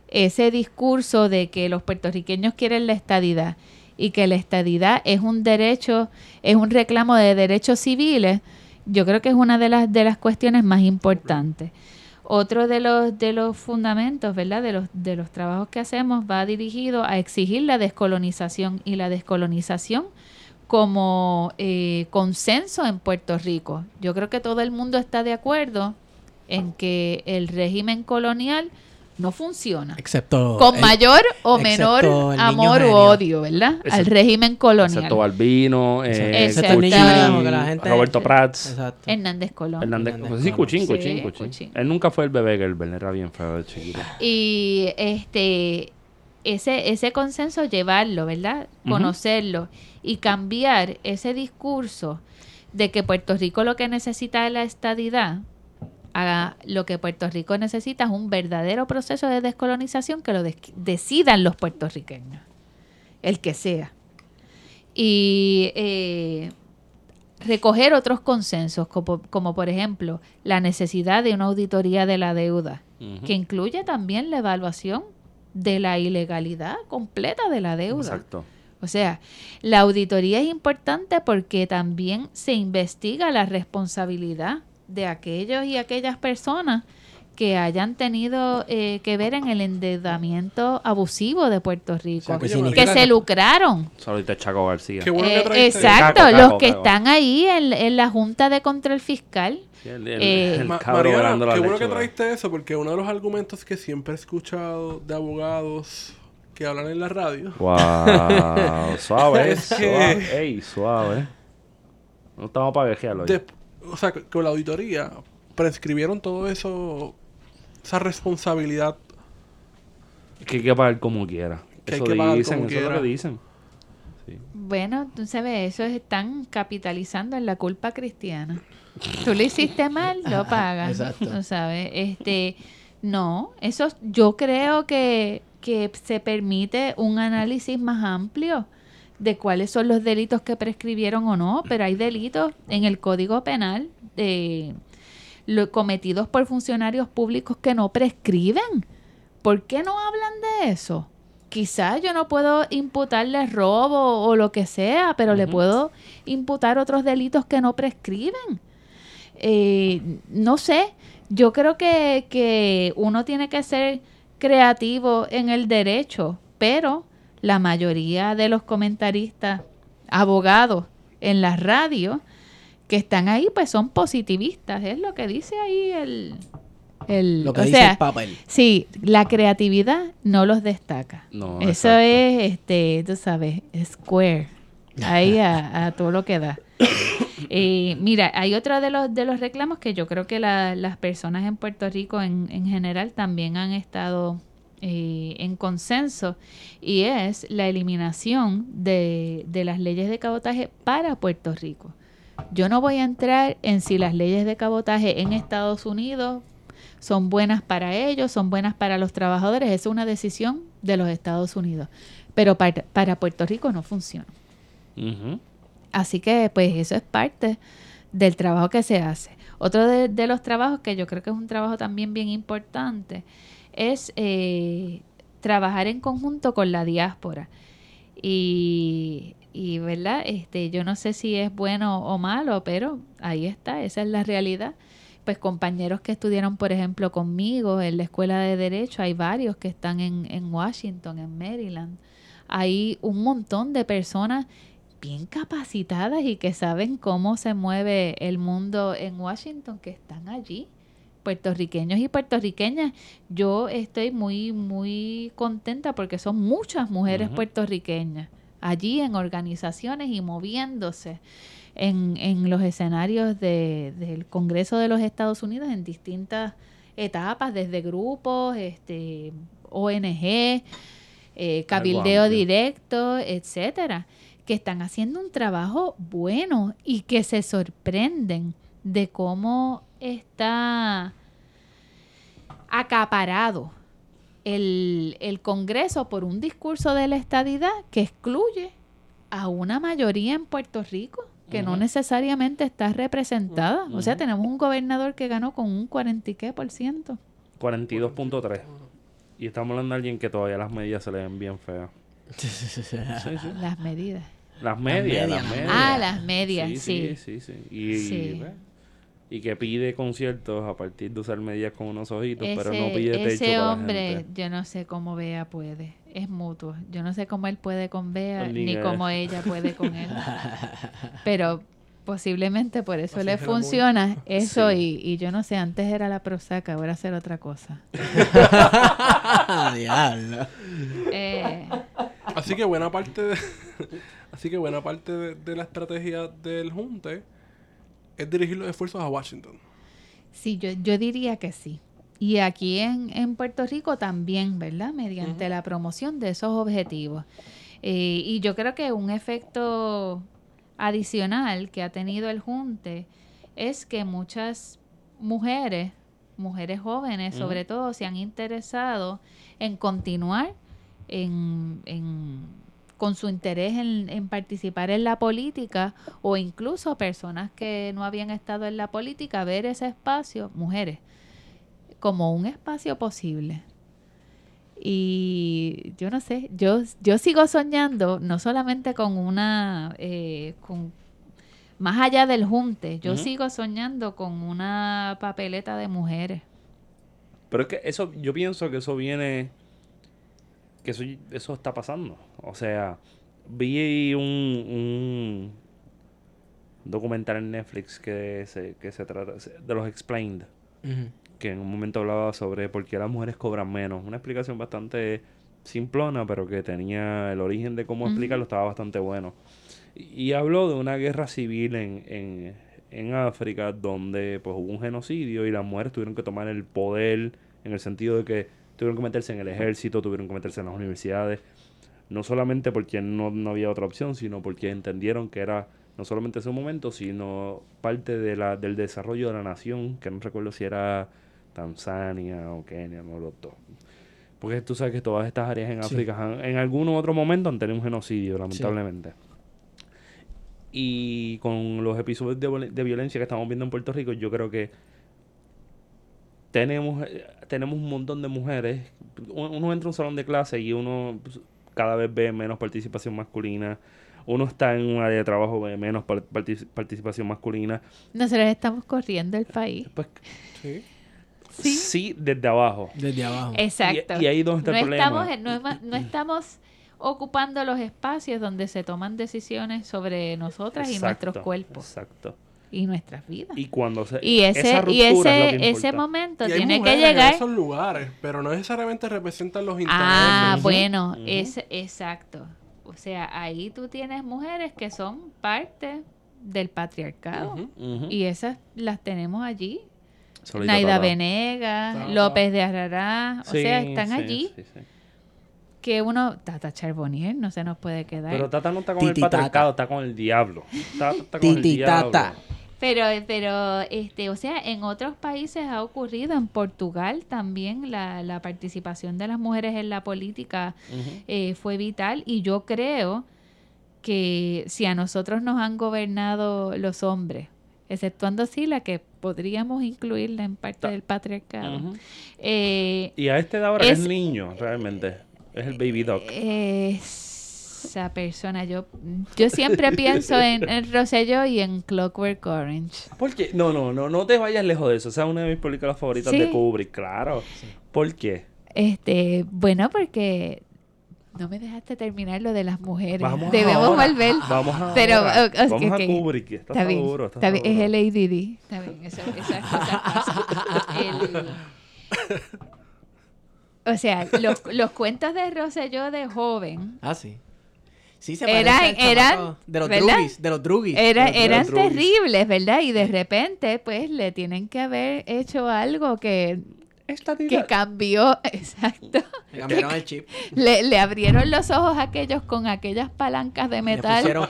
Speaker 2: ese discurso de que los puertorriqueños quieren la estadidad y que la estadidad es un derecho, es un reclamo de derechos civiles, yo creo que es una de las de las cuestiones más importantes. Otro de los de los fundamentos, ¿verdad? De los de los trabajos que hacemos va dirigido a exigir la descolonización y la descolonización como eh, consenso en Puerto Rico. Yo creo que todo el mundo está de acuerdo en que el régimen colonial no funciona.
Speaker 1: Excepto.
Speaker 2: Con
Speaker 1: el-
Speaker 2: mayor o menor amor u odio, ¿verdad? Al régimen colonial.
Speaker 4: Excepto Balbino, eh,
Speaker 2: Excepto
Speaker 1: el niño
Speaker 2: Cuchín,
Speaker 1: la gente-
Speaker 4: Roberto Prats,
Speaker 1: Exacto.
Speaker 2: Hernández Colón.
Speaker 4: Hernández.
Speaker 1: Hernández
Speaker 4: pues sí,
Speaker 1: Colón.
Speaker 4: Cuchín,
Speaker 2: Sí,
Speaker 4: Cuchín, Cuchín.
Speaker 2: Cuchín.
Speaker 4: Él nunca fue el bebé Gerber, era bien feo de chiquito.
Speaker 2: Y este ese ese consenso llevarlo, ¿verdad? Conocerlo y cambiar ese discurso de que Puerto Rico lo que necesita es la estadidad a lo que Puerto Rico necesita es un verdadero proceso de descolonización que lo decidan los puertorriqueños, el que sea. Y eh, recoger otros consensos, como, como por ejemplo la necesidad de una auditoría de la deuda, que incluye también la evaluación de la ilegalidad completa de la deuda.
Speaker 4: Exacto.
Speaker 2: O sea, la auditoría es importante porque también se investiga la responsabilidad de aquellos y aquellas personas que hayan tenido eh, que ver en el endeudamiento abusivo de Puerto Rico,
Speaker 5: sea, que
Speaker 2: se lucraron.
Speaker 4: Saludito a Chaco García.
Speaker 3: Qué bueno que
Speaker 2: Eh, exacto,
Speaker 4: Caco,
Speaker 2: los
Speaker 4: caco,
Speaker 2: que
Speaker 4: caco.
Speaker 2: están ahí en, en la Junta de Control Fiscal.
Speaker 4: Sí, el, el-
Speaker 2: Eh,
Speaker 4: el
Speaker 3: Ma- Mariana, qué bueno que traíste eso, porque uno de los argumentos que siempre he escuchado de abogados que hablan en la radio
Speaker 4: Wow, suave,
Speaker 3: Es que-
Speaker 4: suave. Ey, suave. No estamos para vejearlo.
Speaker 3: O sea, que con la auditoría prescribieron todo eso, esa responsabilidad.
Speaker 4: Que hay que pagar como quiera.
Speaker 3: Que hay
Speaker 4: Eso
Speaker 3: que pagar
Speaker 4: dicen,
Speaker 3: como
Speaker 4: eso es lo que dicen. Sí.
Speaker 2: Bueno, tú sabes, eso están capitalizando en la culpa cristiana. Tú lo hiciste mal, lo pagas.
Speaker 5: exacto.
Speaker 2: Tú sabes, este, no, eso yo creo que, que se permite un análisis más amplio de cuáles son los delitos que prescribieron o no, pero hay delitos en el Código Penal de lo, cometidos por funcionarios públicos que no prescriben. ¿Por qué no hablan de eso? Quizás yo no puedo imputarle robo o lo que sea, pero le puedo imputar otros delitos que no prescriben. Eh, no sé, yo creo que, que uno tiene que ser creativo en el derecho, pero la mayoría de los comentaristas, abogados en la radio que están ahí, pues son positivistas, es lo que dice ahí el... el
Speaker 5: Lo que
Speaker 2: o
Speaker 5: dice
Speaker 2: sea,
Speaker 5: el papel.
Speaker 2: Sí, la creatividad no los destaca.
Speaker 4: No,
Speaker 2: Eso
Speaker 4: exacto.
Speaker 2: es, este, tú sabes, square. Ahí a, a todo lo que da. Eh, mira, hay otro de los, de los reclamos que yo creo que la- las personas en Puerto Rico en, en general también han estado eh, en consenso y es la eliminación de, de las leyes de cabotaje para Puerto Rico. Yo no voy a entrar en si las leyes de cabotaje en Estados Unidos son buenas para ellos, son buenas para los trabajadores, es una decisión de los Estados Unidos. Pero para, para Puerto Rico no funciona. Así que pues eso es parte del trabajo que se hace. Otro de, de los trabajos que yo creo que es un trabajo también bien importante es eh, trabajar en conjunto con la diáspora. Y, y, ¿verdad? Este, yo no sé si es bueno o malo, pero ahí está, esa es la realidad. Pues compañeros que estudiaron, por ejemplo, conmigo en la escuela de Derecho, hay varios que están en, en Washington, en Maryland. Hay un montón de personas bien capacitadas y que saben cómo se mueve el mundo en Washington, que están allí, puertorriqueños y puertorriqueñas. Yo estoy muy, muy contenta porque son muchas mujeres puertorriqueñas allí en organizaciones y moviéndose en, en los escenarios de- del Congreso de los Estados Unidos en distintas etapas, desde grupos, este, ONG, eh, cabildeo directo, etcétera, que están haciendo un trabajo bueno y que se sorprenden de cómo está acaparado el, el Congreso por un discurso de la estadidad que excluye a una mayoría en Puerto Rico que no necesariamente está representada. O sea, tenemos un gobernador que ganó con un 40 y qué por ciento.
Speaker 4: 42.3. Y estamos hablando de alguien que todavía las medidas se le ven bien feas.
Speaker 2: Las medidas.
Speaker 4: Las medias,
Speaker 5: medias,
Speaker 4: las medias.
Speaker 2: Ah, las medias, sí.
Speaker 4: Sí, sí, sí.
Speaker 2: Sí.
Speaker 4: y que pide conciertos a partir de usar medias con unos ojitos, pero no pide techo
Speaker 2: ese
Speaker 4: para la
Speaker 2: hombre,
Speaker 4: gente.
Speaker 2: yo no sé cómo Bea puede. Es mutuo. Yo no sé cómo él puede con Bea,
Speaker 4: Con
Speaker 2: ni cómo ella puede con él. Pero posiblemente por eso
Speaker 3: Así
Speaker 2: le funciona eso
Speaker 4: Sí.
Speaker 2: y, y yo no sé, antes era la prosaca, ahora hacer otra cosa.
Speaker 5: Diablo.
Speaker 2: Eh,
Speaker 3: Así que buena parte de, así que buena parte de, de la estrategia del junte es dirigir los esfuerzos a Washington.
Speaker 2: sí, yo, yo diría que sí. Y aquí en, en Puerto Rico también, ¿verdad? Mediante la promoción de esos objetivos. Eh, y yo creo que un efecto adicional que ha tenido el junte es que muchas mujeres mujeres jóvenes, sobre todo, se han interesado en continuar en, en- con su interés en, en participar en la política o incluso personas que no habían estado en la política, ver ese espacio, mujeres, como un espacio posible. Y yo no sé, yo, yo sigo soñando no solamente con una, eh, con, más allá del junte, yo sigo soñando con una papeleta de mujeres.
Speaker 4: Pero es que eso, yo pienso que eso viene, que eso, eso está pasando. O sea, vi un, un documental en Netflix que se, que se trata de los Explained, que en un momento hablaba sobre por qué las mujeres cobran menos. Una explicación bastante simplona, pero que tenía el origen de cómo explicarlo, estaba bastante bueno. Y, y habló de una guerra civil en, en, en África donde pues hubo un genocidio y las mujeres tuvieron que tomar el poder en el sentido de que tuvieron que meterse en el ejército, tuvieron que meterse en las universidades, no solamente porque no, no había otra opción, sino porque entendieron que era no solamente ese momento, sino parte de la, del desarrollo de la nación, que no recuerdo si era Tanzania o Kenia, no los dos. Porque tú sabes que todas estas áreas en
Speaker 1: Sí.
Speaker 4: África han- en algún otro momento han tenido un genocidio, lamentablemente. Y con los episodios de violencia que estamos viendo en Puerto Rico, yo creo que tenemos, eh, tenemos un montón de mujeres. Uno entra a un salón de clase y uno pues, cada vez ve menos participación masculina. Uno está en un área de trabajo, ve menos par- partic- participación masculina.
Speaker 2: Nosotros estamos corriendo el país.
Speaker 4: Pues
Speaker 3: Sí.
Speaker 2: Sí.
Speaker 4: sí, desde abajo.
Speaker 1: Desde abajo.
Speaker 2: Exacto.
Speaker 4: Y- y ahí es donde está
Speaker 2: no
Speaker 4: el problema.
Speaker 2: Estamos en- no, estamos ocupando los espacios donde se toman decisiones sobre nosotras y nuestros cuerpos
Speaker 4: Exacto.
Speaker 2: Y nuestras vidas.
Speaker 4: Y cuando se.
Speaker 2: Y ese,
Speaker 4: esa
Speaker 2: y
Speaker 4: ruptura es lo
Speaker 2: ese,
Speaker 4: que
Speaker 2: ese momento
Speaker 3: Y hay
Speaker 2: tiene que llegar.
Speaker 3: en esos lugares, pero no necesariamente representan los intereses.
Speaker 2: Ah, bueno,
Speaker 4: ujú.
Speaker 2: es exacto. O sea, ahí tú tienes mujeres que son parte del patriarcado. Y esas las tenemos allí.
Speaker 4: Solita
Speaker 2: Naida. Venegas. López de Arrará, o
Speaker 4: Sí,
Speaker 2: sea, están
Speaker 4: sí,
Speaker 2: allí.
Speaker 4: sí, sí.
Speaker 2: Que uno, Tata Charbonnier, no se nos puede quedar.
Speaker 4: Pero Tata no está con
Speaker 1: Titi
Speaker 4: el
Speaker 1: Tata.
Speaker 4: patriarcado, está con el diablo. Tata está con el
Speaker 1: Titi
Speaker 4: diablo.
Speaker 1: Tata.
Speaker 2: Pero, pero, este, o sea, en otros países ha ocurrido, en Portugal también la, la participación de las mujeres en la política eh, fue vital y yo creo que si a nosotros nos han gobernado los hombres, exceptuando sí la que podríamos incluirla en parte
Speaker 4: Ta-
Speaker 2: del patriarcado, eh,
Speaker 4: Y a este de ahora
Speaker 2: Es-
Speaker 4: es niño, realmente. Es el baby doc.
Speaker 2: Esa persona, yo, yo siempre pienso en, en y en Clockwork Orange.
Speaker 4: ¿Por qué? No, no, no, no te vayas lejos de eso. Esa es una de mis películas favoritas
Speaker 2: Sí.
Speaker 4: de Kubrick, claro. ¿Por qué?
Speaker 2: Este, bueno, porque no me dejaste terminar lo de las mujeres.
Speaker 4: Vamos
Speaker 2: Debemos
Speaker 4: ahora.
Speaker 2: volver.
Speaker 4: Vamos a
Speaker 2: Pero, o- o-
Speaker 4: Vamos a Kubrick. Está,
Speaker 2: Está bien,
Speaker 4: seguro, está,
Speaker 2: está bien, es el ADD. Está bien, eso, esas cosas pasan. El- o sea, los, los cuentos de Rosselló de joven
Speaker 1: Ah, sí. Sí, se
Speaker 2: Eran- eran,
Speaker 1: de los
Speaker 2: ¿verdad?
Speaker 1: drugis, de los drugis.
Speaker 2: era,
Speaker 1: De los
Speaker 2: eran
Speaker 4: drugis.
Speaker 2: terribles, ¿verdad? Y de repente, pues, le tienen que haber hecho algo que, que cambió, exacto.
Speaker 1: Le cambiaron el chip.
Speaker 2: Le, le abrieron los ojos a aquellos con aquellas palancas de
Speaker 1: Le
Speaker 2: metal.
Speaker 1: pusieron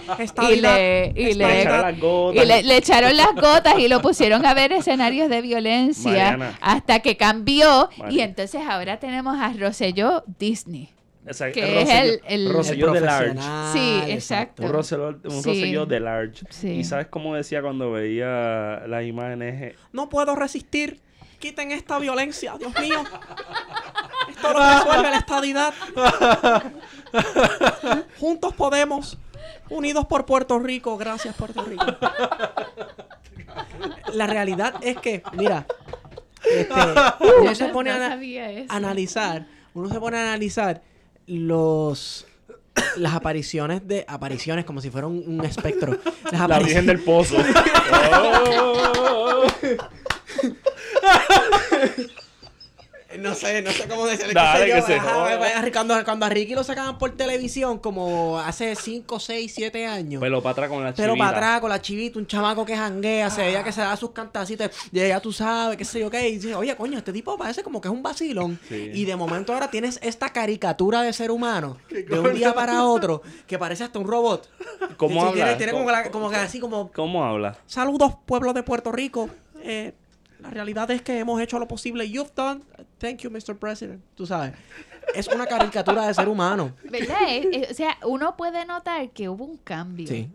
Speaker 2: y le, y
Speaker 4: Le
Speaker 2: le,
Speaker 4: echaron las gotas.
Speaker 2: y le, echaron las gotas y lo pusieron a ver escenarios de violencia
Speaker 4: Mariana.
Speaker 2: hasta que cambió. Y entonces ahora tenemos a Rosselló Disney.
Speaker 4: O sea,
Speaker 2: que
Speaker 4: Rosselló-
Speaker 2: es el- el-
Speaker 4: Rosselló de Large.
Speaker 2: Sí, exacto.
Speaker 4: Un Rosselló, un
Speaker 2: Sí.
Speaker 4: Rosselló de Large.
Speaker 2: Sí.
Speaker 4: Y sabes cómo decía cuando veía las imágenes.
Speaker 1: No puedo resistir. Quiten esta violencia, Dios mío. Esto lo resuelve la estadidad. Juntos podemos. Unidos por Puerto Rico. Gracias, Puerto Rico. La realidad es que, mira, este, uno se pone a
Speaker 2: no
Speaker 1: analizar, uno se pone a analizar los las apariciones de apariciones como si fuera un, un espectro. Las
Speaker 4: La Virgen del Pozo. Oh.
Speaker 1: No sé, no sé cómo decirle.
Speaker 4: Dale, que
Speaker 1: yo,
Speaker 4: se joda.
Speaker 1: Cuando, cuando a Ricky lo sacaban por televisión, como hace 5, 6, 7 años.
Speaker 4: Pelo para atrás con la
Speaker 1: Pero
Speaker 4: chivita.
Speaker 1: para atrás, con la chivita, un chamaco que janguea, se veía que se da sus cantacitos, y ya tú sabes, qué sé yo qué, y dice, oye, coño, este tipo parece como que es un vacilón.
Speaker 4: Sí.
Speaker 1: Y de momento ahora tienes esta caricatura de ser humano, de un día para otro, que parece hasta un robot.
Speaker 4: ¿Cómo habla?
Speaker 1: Tiene, tiene como,
Speaker 4: ¿Cómo-
Speaker 1: la- como que así como,
Speaker 4: ¿Cómo habla?
Speaker 1: saludos, pueblo de Puerto Rico. Eh, la realidad es que hemos hecho lo posible. You've done. Thank you, Mr. President. Tú sabes. Es una caricatura de ser humano.
Speaker 2: ¿Verdad? Eh, eh, o sea, uno puede notar que hubo un cambio
Speaker 1: Sí.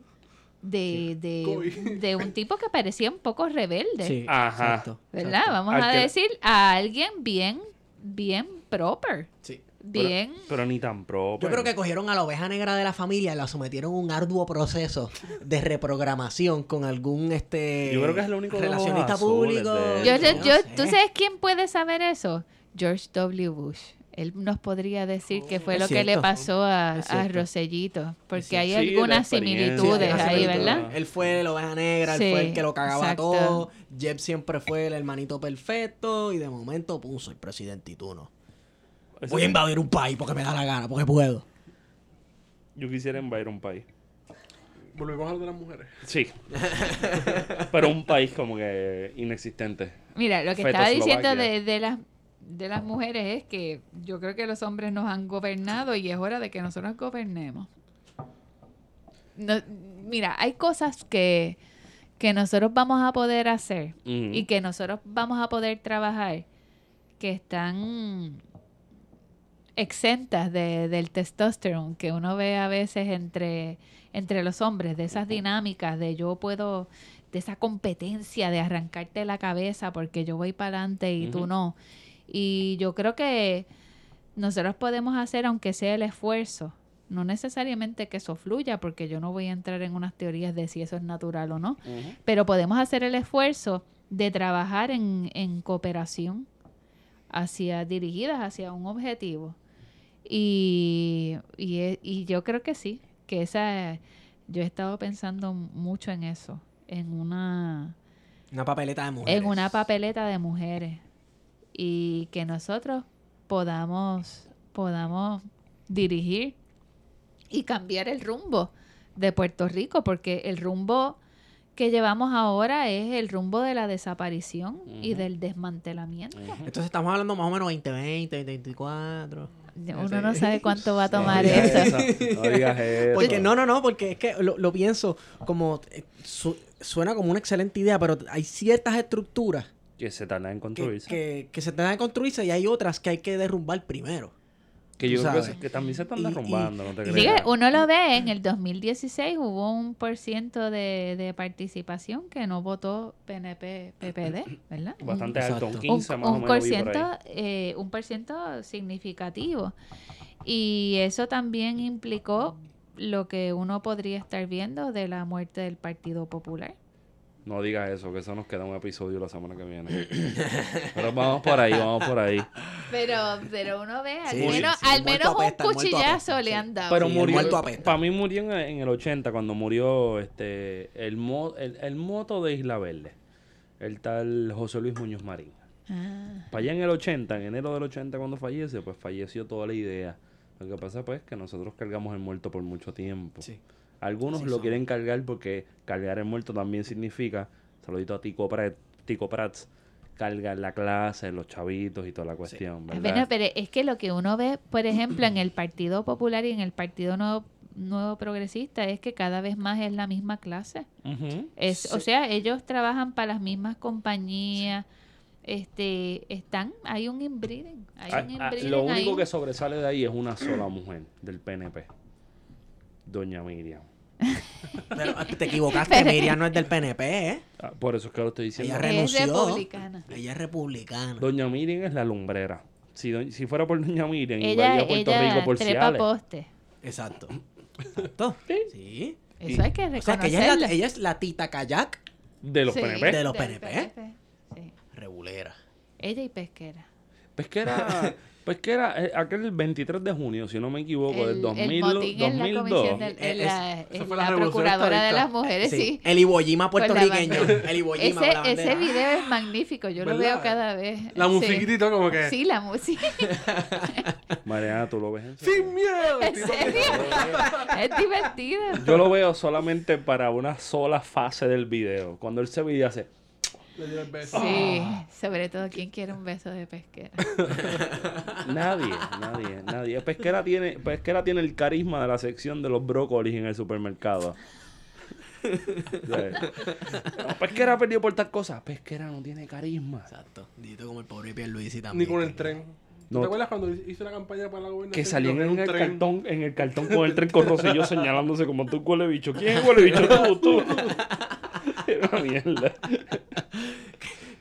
Speaker 2: de, de, de un tipo que parecía un poco rebelde.
Speaker 1: Sí.
Speaker 4: Ajá.
Speaker 1: exacto,
Speaker 2: ¿Verdad?
Speaker 1: exacto.
Speaker 2: Vamos
Speaker 4: Al
Speaker 2: a
Speaker 4: que-
Speaker 2: decir a alguien bien, bien proper.
Speaker 1: Sí.
Speaker 2: Bien.
Speaker 4: Pero ni tan propio.
Speaker 1: Yo creo que cogieron a la oveja negra de la familia y la sometieron a un arduo proceso de reprogramación con algún este
Speaker 4: Yo creo que es el único
Speaker 1: relacionista público.
Speaker 4: de-
Speaker 2: Yo,
Speaker 4: Yo
Speaker 2: yo- yo-
Speaker 1: no
Speaker 2: ¿Tú sabes quién puede saber eso? George W. Bush. Él nos podría decir qué fue
Speaker 1: Es
Speaker 2: lo que le pasó a. Rosellito. Porque hay
Speaker 4: Sí,
Speaker 2: algunas similitudes
Speaker 1: Sí,
Speaker 2: ahí. ¿verdad?
Speaker 1: Él fue la oveja negra,
Speaker 2: Sí,
Speaker 1: él fue el que lo cagaba
Speaker 2: exacto.
Speaker 1: todo. Jeb siempre fue el hermanito perfecto y de momento, pum, soy presidente y tú no.
Speaker 4: Eso-
Speaker 1: Voy a invadir un país porque me da la gana, porque puedo.
Speaker 4: Yo quisiera invadir un país.
Speaker 3: Volvemos a lo de las mujeres.
Speaker 4: Sí. Pero un país como que inexistente.
Speaker 2: Mira, lo que
Speaker 4: Feto
Speaker 2: estaba diciendo de, de las de las mujeres es que yo creo que los hombres nos han gobernado y es hora de que nosotros gobernemos. No- mira, hay cosas que, que nosotros vamos a poder hacer y que nosotros vamos a poder trabajar que están exentas de, del testosterone que uno ve a veces entre, entre los hombres, de esas dinámicas de yo puedo, de esa competencia de arrancarte la cabeza porque yo voy para adelante y tú
Speaker 4: Ujú.
Speaker 2: no. Y yo creo que nosotros podemos hacer, aunque sea el esfuerzo, no necesariamente que eso fluya, porque yo no voy a entrar en unas teorías de si eso es natural o no, pero podemos hacer el esfuerzo de trabajar en, en cooperación hacia dirigidas hacia un objetivo y, y, e- y yo creo que sí que esa yo he estado pensando mucho en eso en una
Speaker 1: Una papeleta de mujeres.
Speaker 2: en una papeleta de mujeres y que nosotros podamos podamos dirigir y cambiar el rumbo de Puerto Rico porque el rumbo que llevamos ahora es el rumbo de la desaparición y del desmantelamiento.
Speaker 1: Entonces estamos hablando más o menos 2020, 2024.
Speaker 2: Uno no sabe cuánto va a tomar
Speaker 4: no
Speaker 2: eso.
Speaker 4: eso, No digas eso.
Speaker 1: Porque no, no, no, porque es que lo, lo pienso como eh, su- suena como una excelente idea, pero hay ciertas estructuras
Speaker 4: Que se tarda en
Speaker 1: que,
Speaker 4: construirse. Que,
Speaker 1: que, que se tengan que construirse y hay otras que hay que derrumbar primero.
Speaker 4: Yo
Speaker 1: tú
Speaker 4: creo que, que también se están
Speaker 1: Y- y-
Speaker 4: derrumbando, no te creas.
Speaker 2: uno lo ve, en el 2016 hubo un por ciento de, de participación que no votó PNP, PPD, ¿verdad?
Speaker 4: Bastante alto, un
Speaker 1: Exacto.
Speaker 4: 15
Speaker 2: un,
Speaker 4: más o
Speaker 2: un
Speaker 4: menos.
Speaker 2: por ciento, eh, un por ciento significativo. Y eso también implicó lo que uno podría estar viendo de la muerte del Partido Popular.
Speaker 4: No digas eso, que eso nos queda un episodio la semana que viene. Pero vamos por ahí, vamos por ahí.
Speaker 2: Pero, pero uno ve, al
Speaker 1: Sí,
Speaker 2: menos,
Speaker 1: sí,
Speaker 2: al un
Speaker 1: apesta,
Speaker 2: cuchillazo le han dado.
Speaker 4: Pero
Speaker 1: Sí,
Speaker 4: murió, para mí murió en, en el 80, cuando murió este el, mo- el, el moto de Isla Verde, el tal José Luis Muñoz Marín.
Speaker 2: Ah.
Speaker 4: Para allá en el 80, en enero del 80 cuando fallece, pues falleció toda la idea. Lo que pasa pues que nosotros cargamos el muerto por mucho tiempo.
Speaker 1: Sí.
Speaker 4: Algunos
Speaker 1: Sí,
Speaker 4: lo
Speaker 1: son.
Speaker 4: quieren cargar porque cargar el muerto también significa, saludito a Tico, Prat- Tico Prats, cargar la clase, los chavitos y toda la cuestión, ¿verdad?
Speaker 2: Bueno, pero es que lo que uno ve, por ejemplo, en el Partido Popular y en el Partido Nuevo, Nuevo Progresista es que cada vez más es la misma clase. Es, O sea, ellos trabajan para las mismas compañías. Este, están, hay un inbreeding. Hay
Speaker 4: Ah,
Speaker 2: un
Speaker 4: ah, lo único
Speaker 2: ahí.
Speaker 4: que sobresale de ahí es una sola mujer del PNP. Doña Miriam.
Speaker 1: Pero ah, te equivocaste, Miriam no es del PNP, ¿eh?
Speaker 4: Ah, por eso es que lo estoy diciendo.
Speaker 1: Ella
Speaker 2: Es
Speaker 1: renunció.
Speaker 2: republicana.
Speaker 1: Ella es republicana.
Speaker 4: Doña Miriam es la lumbrera. Si, do- si fuera por Doña Miriam,
Speaker 2: Ella,
Speaker 4: invadía Puerto
Speaker 2: ella
Speaker 4: Rico por
Speaker 2: trepa
Speaker 4: Ciales.
Speaker 2: poste.
Speaker 1: Exacto. Exacto.
Speaker 4: Sí.
Speaker 1: Sí.
Speaker 2: Eso hay que
Speaker 1: O
Speaker 2: reconocerlo.
Speaker 1: sea, que ella es, la, ella es la tita kayak
Speaker 4: De los
Speaker 2: Sí,
Speaker 4: PNP.
Speaker 1: De los PNP.
Speaker 2: Sí.
Speaker 1: regulera.
Speaker 2: Ella y pesquera.
Speaker 4: Pesquera, pesquera, eh, aquel 23 de junio, si no me equivoco, del
Speaker 2: El-
Speaker 4: 2000,
Speaker 2: el motín en la
Speaker 4: 2002.
Speaker 2: comisión del-
Speaker 1: Eh,
Speaker 2: en la,
Speaker 3: esa
Speaker 2: en
Speaker 3: fue la
Speaker 2: la
Speaker 3: revolución
Speaker 2: procuradora de las mujeres, sí.
Speaker 1: El Iwo Jima
Speaker 2: la
Speaker 1: puertorriqueño. El Iwo Jima
Speaker 2: Ese, video es magnífico, yo lo veo cada vez.
Speaker 3: La
Speaker 2: Sí.
Speaker 3: musiquitita como que...
Speaker 2: Sí, la música.
Speaker 4: Mariana, tú lo ves en serio?
Speaker 3: ¡Sin miedo!
Speaker 2: ¿En serio? es divertido.
Speaker 4: Yo lo veo solamente para una sola fase del video. Cuando él se ve y hace.
Speaker 3: Le dio el beso.
Speaker 2: Sí, sobre todo, ¿quién quiere un beso de pesquera?
Speaker 4: Nadie, nadie, nadie. Pesquera tiene, Pesquera tiene el carisma de la sección de los brócolis en el supermercado. No, Pesquera ha perdido por tal cosa. Pesquera no tiene carisma.
Speaker 1: Exacto. Dito como el pobre Pierluisi también.
Speaker 3: Ni con el tren.
Speaker 4: No.
Speaker 3: ¿Te acuerdas cuando hice la campaña para la gobernación?
Speaker 4: Que salían en
Speaker 3: un
Speaker 4: el
Speaker 3: tren.
Speaker 4: cartón, en el cartón con el tren con Rosselló señalándose como tú huele bicho. ¿Quién es huele bicho? Tú, tú. Era una mierda.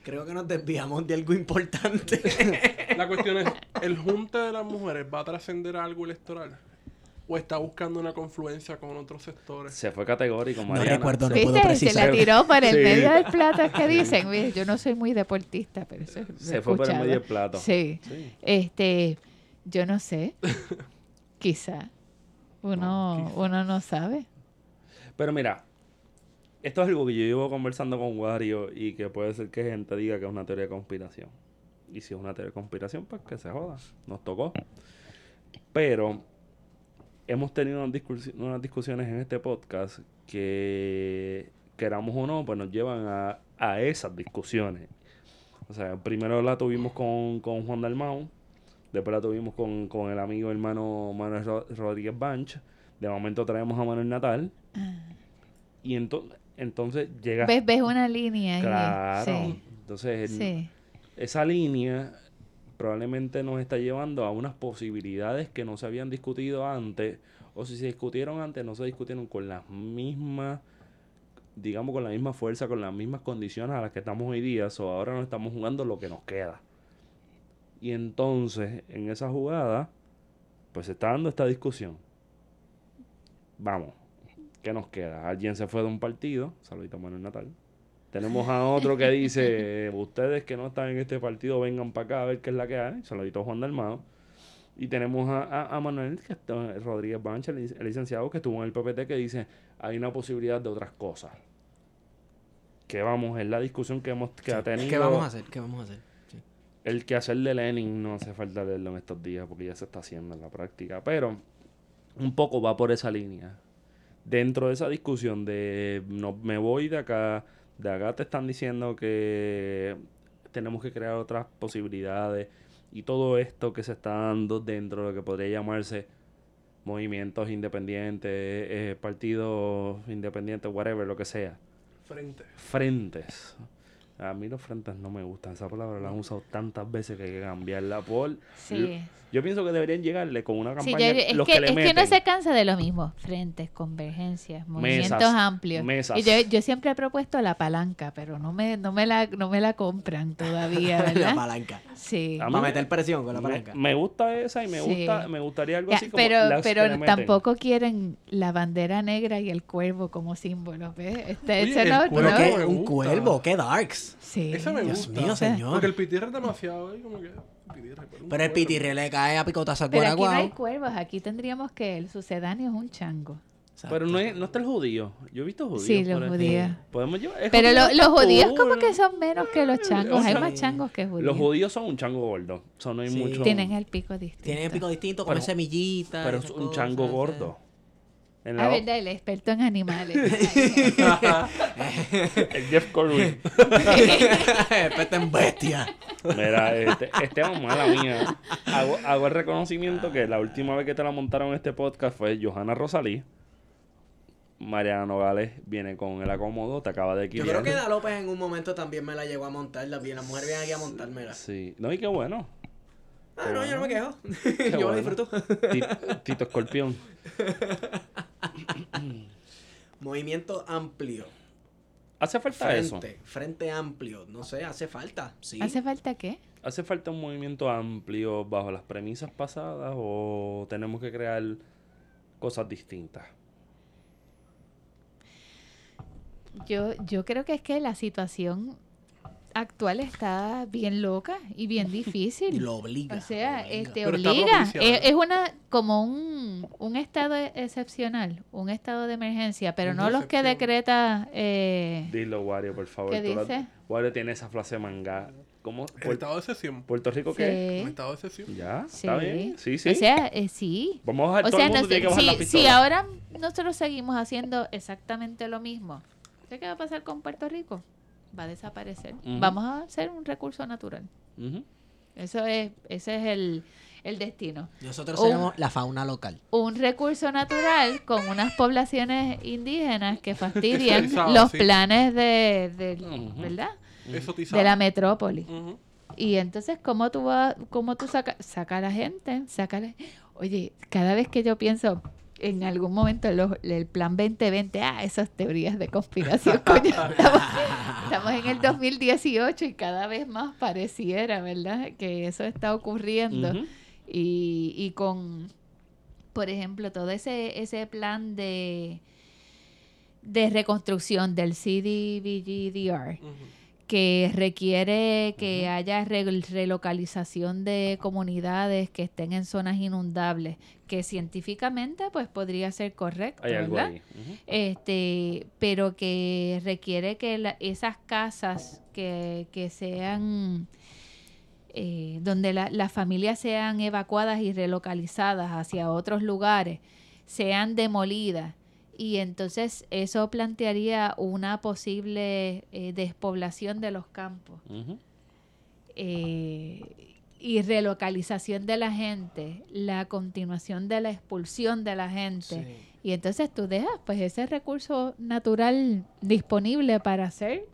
Speaker 1: Creo que nos desviamos de algo importante.
Speaker 3: La cuestión es, ¿el junte de las mujeres va a trascender a algo electoral? ¿O está buscando una confluencia con otros sectores?
Speaker 4: Se fue categórico,
Speaker 1: no
Speaker 4: Mariana.
Speaker 1: recuerdo, no puedo
Speaker 2: ¿Viste? Se
Speaker 1: precisar.
Speaker 2: la tiró por el
Speaker 4: Sí.
Speaker 2: medio del plato. Es que dicen, mire, yo no soy muy deportista, pero eso he
Speaker 4: Se fue por el medio del plato.
Speaker 2: Sí.
Speaker 4: Sí.
Speaker 2: Este, yo no sé. Quizá. Uno, uno no sabe.
Speaker 4: Pero mira, esto es algo que yo llevo conversando con Wario y que puede ser que gente diga que es una teoría de conspiración. Y si es una teoría de conspiración, pues que se joda. Nos tocó. Pero hemos tenido unas, discusi- unas discusiones en este podcast que, queramos o no, pues nos llevan a, a esas discusiones. O sea, primero la tuvimos con, con Juan Dalmau, después la tuvimos con, con el amigo hermano Manuel Ro- Rodríguez Banch, de momento traemos a Manuel Natal, y ento- entonces llega...
Speaker 2: ¿Ves, ves una línea ahí.
Speaker 4: Claro.
Speaker 2: Sí.
Speaker 4: Entonces, el-
Speaker 2: Sí.
Speaker 4: esa línea probablemente nos está llevando a unas posibilidades que no se habían discutido antes, o si se discutieron antes, no se discutieron con las mismas, digamos, con la misma fuerza, con las mismas condiciones a las que estamos hoy día, o ahora nos estamos jugando lo que nos queda. Y entonces, en esa jugada, pues se está dando esta discusión. Vamos, ¿qué nos queda? Alguien se fue de un partido, saludito a Manuel Natal. Tenemos a otro que dice, ustedes que no están en este partido, vengan para acá a ver qué es la que hay. Saludito a Juan Dalmado. Y tenemos a, a- a Manuel que está- Rodríguez Bancha, el, lic- el licenciado que estuvo en el PPT, que dice, hay una posibilidad de otras cosas. Que vamos, es la discusión que hemos que ha tenido.
Speaker 1: ¿Qué vamos a hacer? ¿Qué vamos a hacer? Sí.
Speaker 4: El que hacer de Lenin no hace falta leerlo en estos días porque ya se está haciendo en la práctica. Pero un poco va por esa línea. Dentro de esa discusión de no me voy de acá, de acá te están diciendo que tenemos que crear otras posibilidades y todo esto que se está dando dentro de lo que podría llamarse movimientos independientes, eh, partidos independientes, whatever, lo que sea
Speaker 3: Frente.
Speaker 4: frentes. A mí los frentes no me gustan. Esa palabra la han usado tantas veces que hay que cambiarla por...
Speaker 2: Sí.
Speaker 4: Yo pienso que deberían llegarle con una
Speaker 2: Sí,
Speaker 4: campaña
Speaker 2: yo- es,
Speaker 4: los
Speaker 2: que,
Speaker 4: que, le
Speaker 2: es que uno se cansa de lo mismo. Frentes, convergencias, movimientos
Speaker 4: Mesas,
Speaker 2: amplios.
Speaker 4: mesas.
Speaker 2: Y yo, yo siempre he propuesto la palanca, pero no me, no me, la, no me la compran todavía,
Speaker 1: la
Speaker 2: ¿verdad?
Speaker 1: palanca.
Speaker 2: sí.
Speaker 1: Para
Speaker 4: me-
Speaker 1: meter presión con la palanca.
Speaker 4: me gusta esa y me
Speaker 2: Sí.
Speaker 4: gusta me gustaría algo
Speaker 2: Ya,
Speaker 4: así como
Speaker 2: pero
Speaker 4: las que
Speaker 2: pero
Speaker 4: le meten.
Speaker 2: tampoco quieren la bandera negra y el cuervo como símbolos, ¿ves? Este,
Speaker 3: Oye,
Speaker 2: ese
Speaker 3: el
Speaker 2: no,
Speaker 3: cuervo
Speaker 2: no.
Speaker 1: Un cuervo, qué darks.
Speaker 2: Sí.
Speaker 3: Ese me
Speaker 1: Dios
Speaker 3: gusta.
Speaker 1: mío, señor.
Speaker 3: Porque el pitirre es demasiado ahí como que... pitirre, un
Speaker 1: Pero el
Speaker 3: cuervo.
Speaker 1: pitirre le cae a picotazo al
Speaker 2: Pero aquí no hay
Speaker 1: guaraguao.
Speaker 2: cuervos, aquí tendríamos que el sucedáneo es un chango.
Speaker 4: Pero no, es- no está el judío. Yo he visto judíos.
Speaker 2: Sí, los
Speaker 4: por
Speaker 2: judíos.
Speaker 4: Podemos llevar...
Speaker 2: Pero
Speaker 4: judío
Speaker 2: lo-
Speaker 4: está
Speaker 2: los judíos
Speaker 4: cool.
Speaker 2: como que son menos que los changos. Hay
Speaker 4: sea,
Speaker 2: más changos que judíos.
Speaker 4: Los judíos son un chango gordo. So, no hay
Speaker 1: Sí.
Speaker 4: mucho...
Speaker 2: Tienen el pico distinto.
Speaker 1: Tiene pico distinto, come
Speaker 4: Pero-
Speaker 1: semillitas.
Speaker 4: Pero es un
Speaker 1: cosas,
Speaker 4: chango
Speaker 1: sí.
Speaker 4: gordo. En
Speaker 2: A
Speaker 4: la-
Speaker 2: ver, el experto en animales.
Speaker 4: el Jeff Corwin.
Speaker 1: Peste en bestia.
Speaker 4: Mira, este, Esteban, mala mía. Hago, hago el reconocimiento que la última vez que te la montaron en este podcast fue Johanna Rosalí. Mariana Nogales viene con el acomodo, te acaba de
Speaker 1: Yo
Speaker 4: equilibrar.
Speaker 1: creo que Da López en un momento también me la llegó a montar. La, la mujer viene aquí a montármela.
Speaker 4: Sí, no, y qué bueno.
Speaker 1: Ah, no, yo no me quejo.
Speaker 4: Qué
Speaker 1: yo lo
Speaker 4: bueno.
Speaker 1: disfruto.
Speaker 4: Ti- Tito Escorpión.
Speaker 1: Movimiento amplio.
Speaker 4: ¿Hace falta eso?
Speaker 1: Frente. Frente amplio. No sé, hace falta. Sí.
Speaker 2: ¿Hace falta qué?
Speaker 4: ¿Hace falta un movimiento amplio bajo las premisas pasadas o tenemos que crear cosas distintas?
Speaker 2: Yo, yo creo que es que la situación actual está bien loca y bien difícil.
Speaker 1: Lo obliga.
Speaker 2: O sea,
Speaker 1: obliga.
Speaker 2: este obliga. Es, una como un, un estado excepcional, un estado de emergencia, pero
Speaker 3: Una
Speaker 2: no los que decreta eh,
Speaker 4: Dilo, Wario, por favor.
Speaker 2: ¿Qué dice?
Speaker 4: Wario tiene esa frase manga. ¿Cómo?
Speaker 3: El estado de excepción.
Speaker 4: ¿Puerto Rico qué?
Speaker 3: Un estado de excepción.
Speaker 4: ¿Ya?
Speaker 2: sí.
Speaker 4: ¿Está bien? Sí, sí.
Speaker 2: O sea, eh, sí.
Speaker 4: Vamos a
Speaker 2: O
Speaker 4: todo
Speaker 2: sea,
Speaker 4: el
Speaker 2: no
Speaker 4: mundo tiene
Speaker 2: sé,
Speaker 4: que bajar la
Speaker 2: si,
Speaker 4: pistola.
Speaker 2: si ahora nosotros seguimos haciendo exactamente lo mismo, ¿sé qué va a pasar con Puerto Rico? Va a desaparecer. Vamos a hacer un recurso natural. Eso es, ese es el, el destino.
Speaker 1: Nosotros
Speaker 2: Un-
Speaker 1: tenemos la fauna local.
Speaker 2: Un recurso natural con unas poblaciones indígenas que fastidian los
Speaker 3: sí.
Speaker 2: planes de, de-. ¿verdad? De la metrópoli. Y entonces, ¿cómo tú, vas, cómo tú sacas saca a la gente? Saca a la- Oye, cada vez que yo pienso en algún momento los- el plan 2020, ah, esas teorías de conspiración, coño, estamos, estamos en el 2018 y cada vez más pareciera, ¿verdad? Que eso está ocurriendo. Y, y con, por ejemplo, todo ese, ese plan de, de reconstrucción del CDBGDR
Speaker 3: Ujú.
Speaker 2: Que requiere que haya re- relocalización de comunidades que estén en zonas inundables, que científicamente pues podría ser correcto,
Speaker 4: Hay algo
Speaker 2: ¿verdad?
Speaker 4: ahí.
Speaker 2: Este, pero que requiere que la- esas casas que, que sean eh, donde la- las familias sean evacuadas y relocalizadas hacia otros lugares, sean demolidas. Y entonces eso plantearía una posible eh, despoblación de los campos. Eh, y relocalización de la gente, la continuación de la expulsión de la gente. Y entonces tú dejas pues ese recurso natural disponible para hacer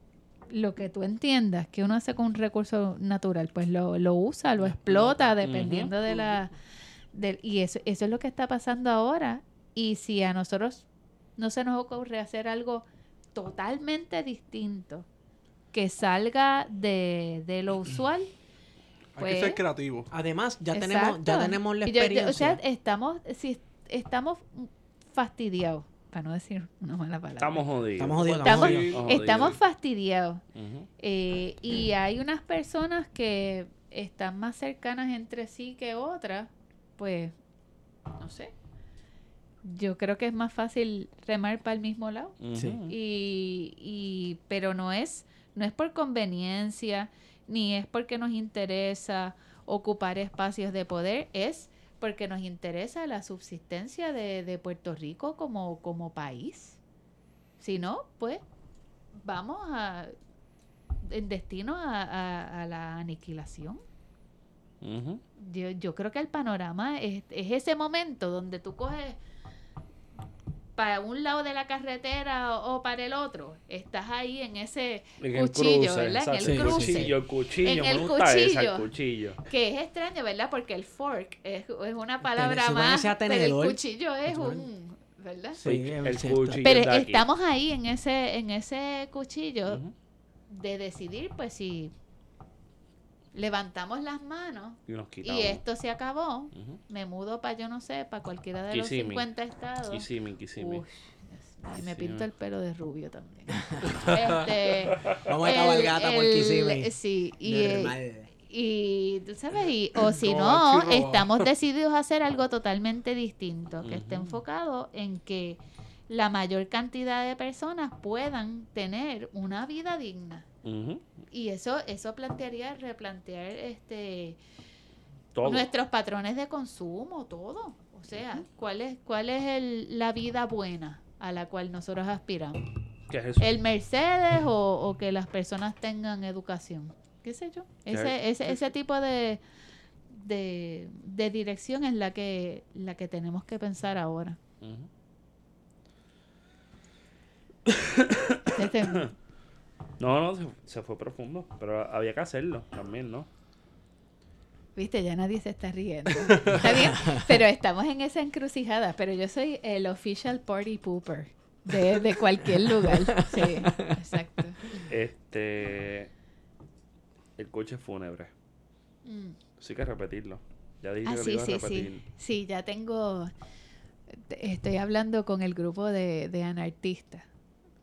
Speaker 2: lo que tú entiendas que uno hace con un recurso natural, pues lo, lo usa, lo explota dependiendo de la... y eso, eso es lo que está pasando ahora. Y si a nosotros no se nos ocurre hacer algo totalmente distinto, que salga de, de lo usual,
Speaker 3: Hay que
Speaker 2: Pues-
Speaker 3: ser creativo.
Speaker 1: Además, ya tenemos, ya tenemos la
Speaker 2: Y yo- yo-
Speaker 1: experiencia.
Speaker 2: o sea, estamos, si estamos fastidiados, para no decir una mala palabra.
Speaker 4: Estamos jodidos.
Speaker 1: Estamos jodidos,
Speaker 2: Estamos- fastidiados. Eh, y hay unas personas que están más cercanas entre sí que otras, pues, no sé. Yo creo que es más fácil remar para el mismo lado.
Speaker 1: Sí.
Speaker 2: Y, y pero no es no es por conveniencia ni es porque nos interesa ocupar espacios de poder es porque nos interesa la subsistencia de, de Puerto Rico como, como país si no pues vamos a en destino a, a- a la aniquilación yo, yo creo que el panorama es, es ese momento donde tú coges para un lado de la carretera o, o para el otro. Estás ahí en ese
Speaker 4: En el
Speaker 2: cuchillo,
Speaker 4: cruce,
Speaker 2: ¿verdad? En
Speaker 4: exacto.
Speaker 2: el
Speaker 1: Sí,
Speaker 2: cruce.
Speaker 4: Cuchillo, el cuchillo,
Speaker 2: En
Speaker 4: me
Speaker 2: el
Speaker 4: gusta esa, el
Speaker 2: cuchillo.
Speaker 4: cuchillo.
Speaker 2: Que es extraño, ¿verdad? Porque el fork es, es una palabra más. Pero el cuchillo es un. ¿Verdad?
Speaker 1: Sí,
Speaker 4: el cuchillo.
Speaker 2: Pero estamos ahí en ese, en ese cuchillo de decidir, pues si levantamos las manos
Speaker 4: Y nos quitamos.
Speaker 2: y esto se acabó, me mudo para yo no sé, para cualquiera de los
Speaker 4: Kissimmee.
Speaker 2: 50 estados. Y me pinto el pelo de rubio también. este,
Speaker 1: Vamos a
Speaker 2: el-
Speaker 1: cabalgata por Kissimmee.
Speaker 2: Sí, y,
Speaker 1: Normal.
Speaker 2: y tú sabes, y, o si no, estamos decididos a hacer algo totalmente distinto, que esté
Speaker 4: Ujú.
Speaker 2: enfocado en que la mayor cantidad de personas puedan tener una vida digna. Y eso, eso plantearía replantear este
Speaker 4: Todo.
Speaker 2: nuestros patrones de consumo, todo. O sea, ¿cuál es, cuál es el- la vida buena a la cual nosotros aspiramos?
Speaker 4: ¿Qué es eso?
Speaker 2: ¿El Mercedes o, o que las personas tengan educación? ¿Qué sé yo? Ese, ese, ese tipo de, de, de dirección es la que, la que tenemos que pensar ahora.
Speaker 4: Ujú.
Speaker 2: Este-
Speaker 4: No, no, se, se fue profundo. Pero había que hacerlo también, ¿no?
Speaker 2: Viste, ya nadie se está riendo. Está bien, pero estamos en esa encrucijada. Pero yo soy el official party pooper de, de cualquier lugar. Sí, exacto.
Speaker 4: Este. El coche fúnebre.
Speaker 2: Mm.
Speaker 4: Sí que repetirlo. Ya dije
Speaker 2: Ah,
Speaker 4: que lo
Speaker 2: sí,
Speaker 4: iba a
Speaker 2: sí,
Speaker 4: repetir.
Speaker 2: sí. Sí, ya tengo. Estoy hablando con el grupo de, de anartistas,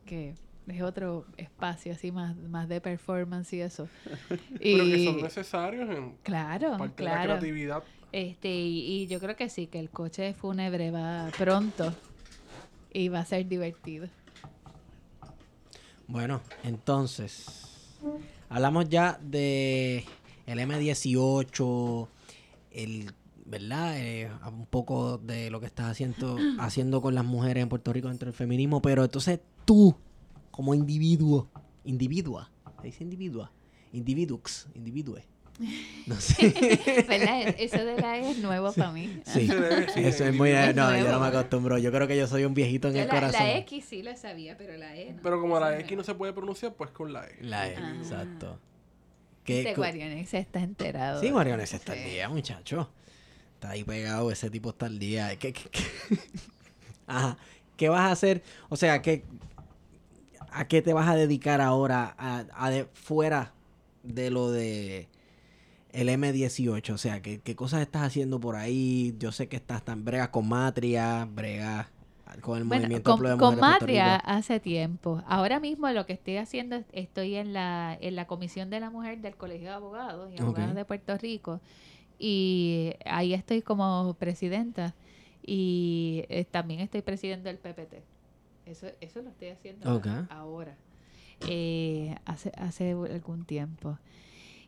Speaker 2: que es otro espacio así más, más de performance y eso.
Speaker 3: Pero que
Speaker 2: Y-
Speaker 3: son necesarios en
Speaker 2: claro,
Speaker 3: parte de la
Speaker 2: claro.
Speaker 3: creatividad.
Speaker 2: Este, y, y yo creo que sí, que el coche fúnebre va pronto y va a ser divertido.
Speaker 1: Bueno, entonces, hablamos ya de el M18, el, ¿verdad? Eh, un poco de lo que estás haciendo, haciendo con las mujeres en Puerto Rico dentro del feminismo, pero entonces tú, como individuo, individua, ¿se dice individua? Individux, individue. No sé.
Speaker 2: ¿Verdad? Eso de la E es nuevo para mí.
Speaker 1: Sí,
Speaker 3: Sí,
Speaker 1: eso es muy...
Speaker 2: Es
Speaker 1: No, yo no me acostumbro. Yo creo que yo soy un viejito en
Speaker 2: Yo
Speaker 1: el
Speaker 2: la,
Speaker 1: corazón.
Speaker 2: la X sí la sabía, pero la E no.
Speaker 3: Pero como la X no se puede pronunciar, pues con la E.
Speaker 1: La E,
Speaker 2: Ah.
Speaker 1: exacto.
Speaker 2: Este
Speaker 1: ¿Qué, cu-
Speaker 2: Guarionex está enterado.
Speaker 1: Sí, Mariones está
Speaker 2: Sí.
Speaker 1: al día, muchacho. Está ahí pegado, ese tipo está al día. ¿Qué, qué- qué? Ajá. ¿Qué vas a hacer? O sea, ¿qué, ¿a qué te vas a dedicar ahora a, a de, fuera de lo de el M18? O sea, ¿qué, qué cosas estás haciendo por ahí? Yo sé que estás tan bregas con Matria, bregas con el
Speaker 2: Bueno,
Speaker 1: movimiento
Speaker 2: con,
Speaker 1: de
Speaker 2: con Matria hace tiempo. Ahora mismo lo que estoy haciendo, es- estoy en la, en la Comisión de la Mujer del Colegio de Abogados y
Speaker 1: Ok.
Speaker 2: Abogadas de Puerto Rico. Y ahí estoy como presidenta. Y eh, también estoy presidiendo el PPT. Eso, eso lo estoy haciendo
Speaker 1: Ok.
Speaker 2: ahora. Eh, hace, hace algún tiempo.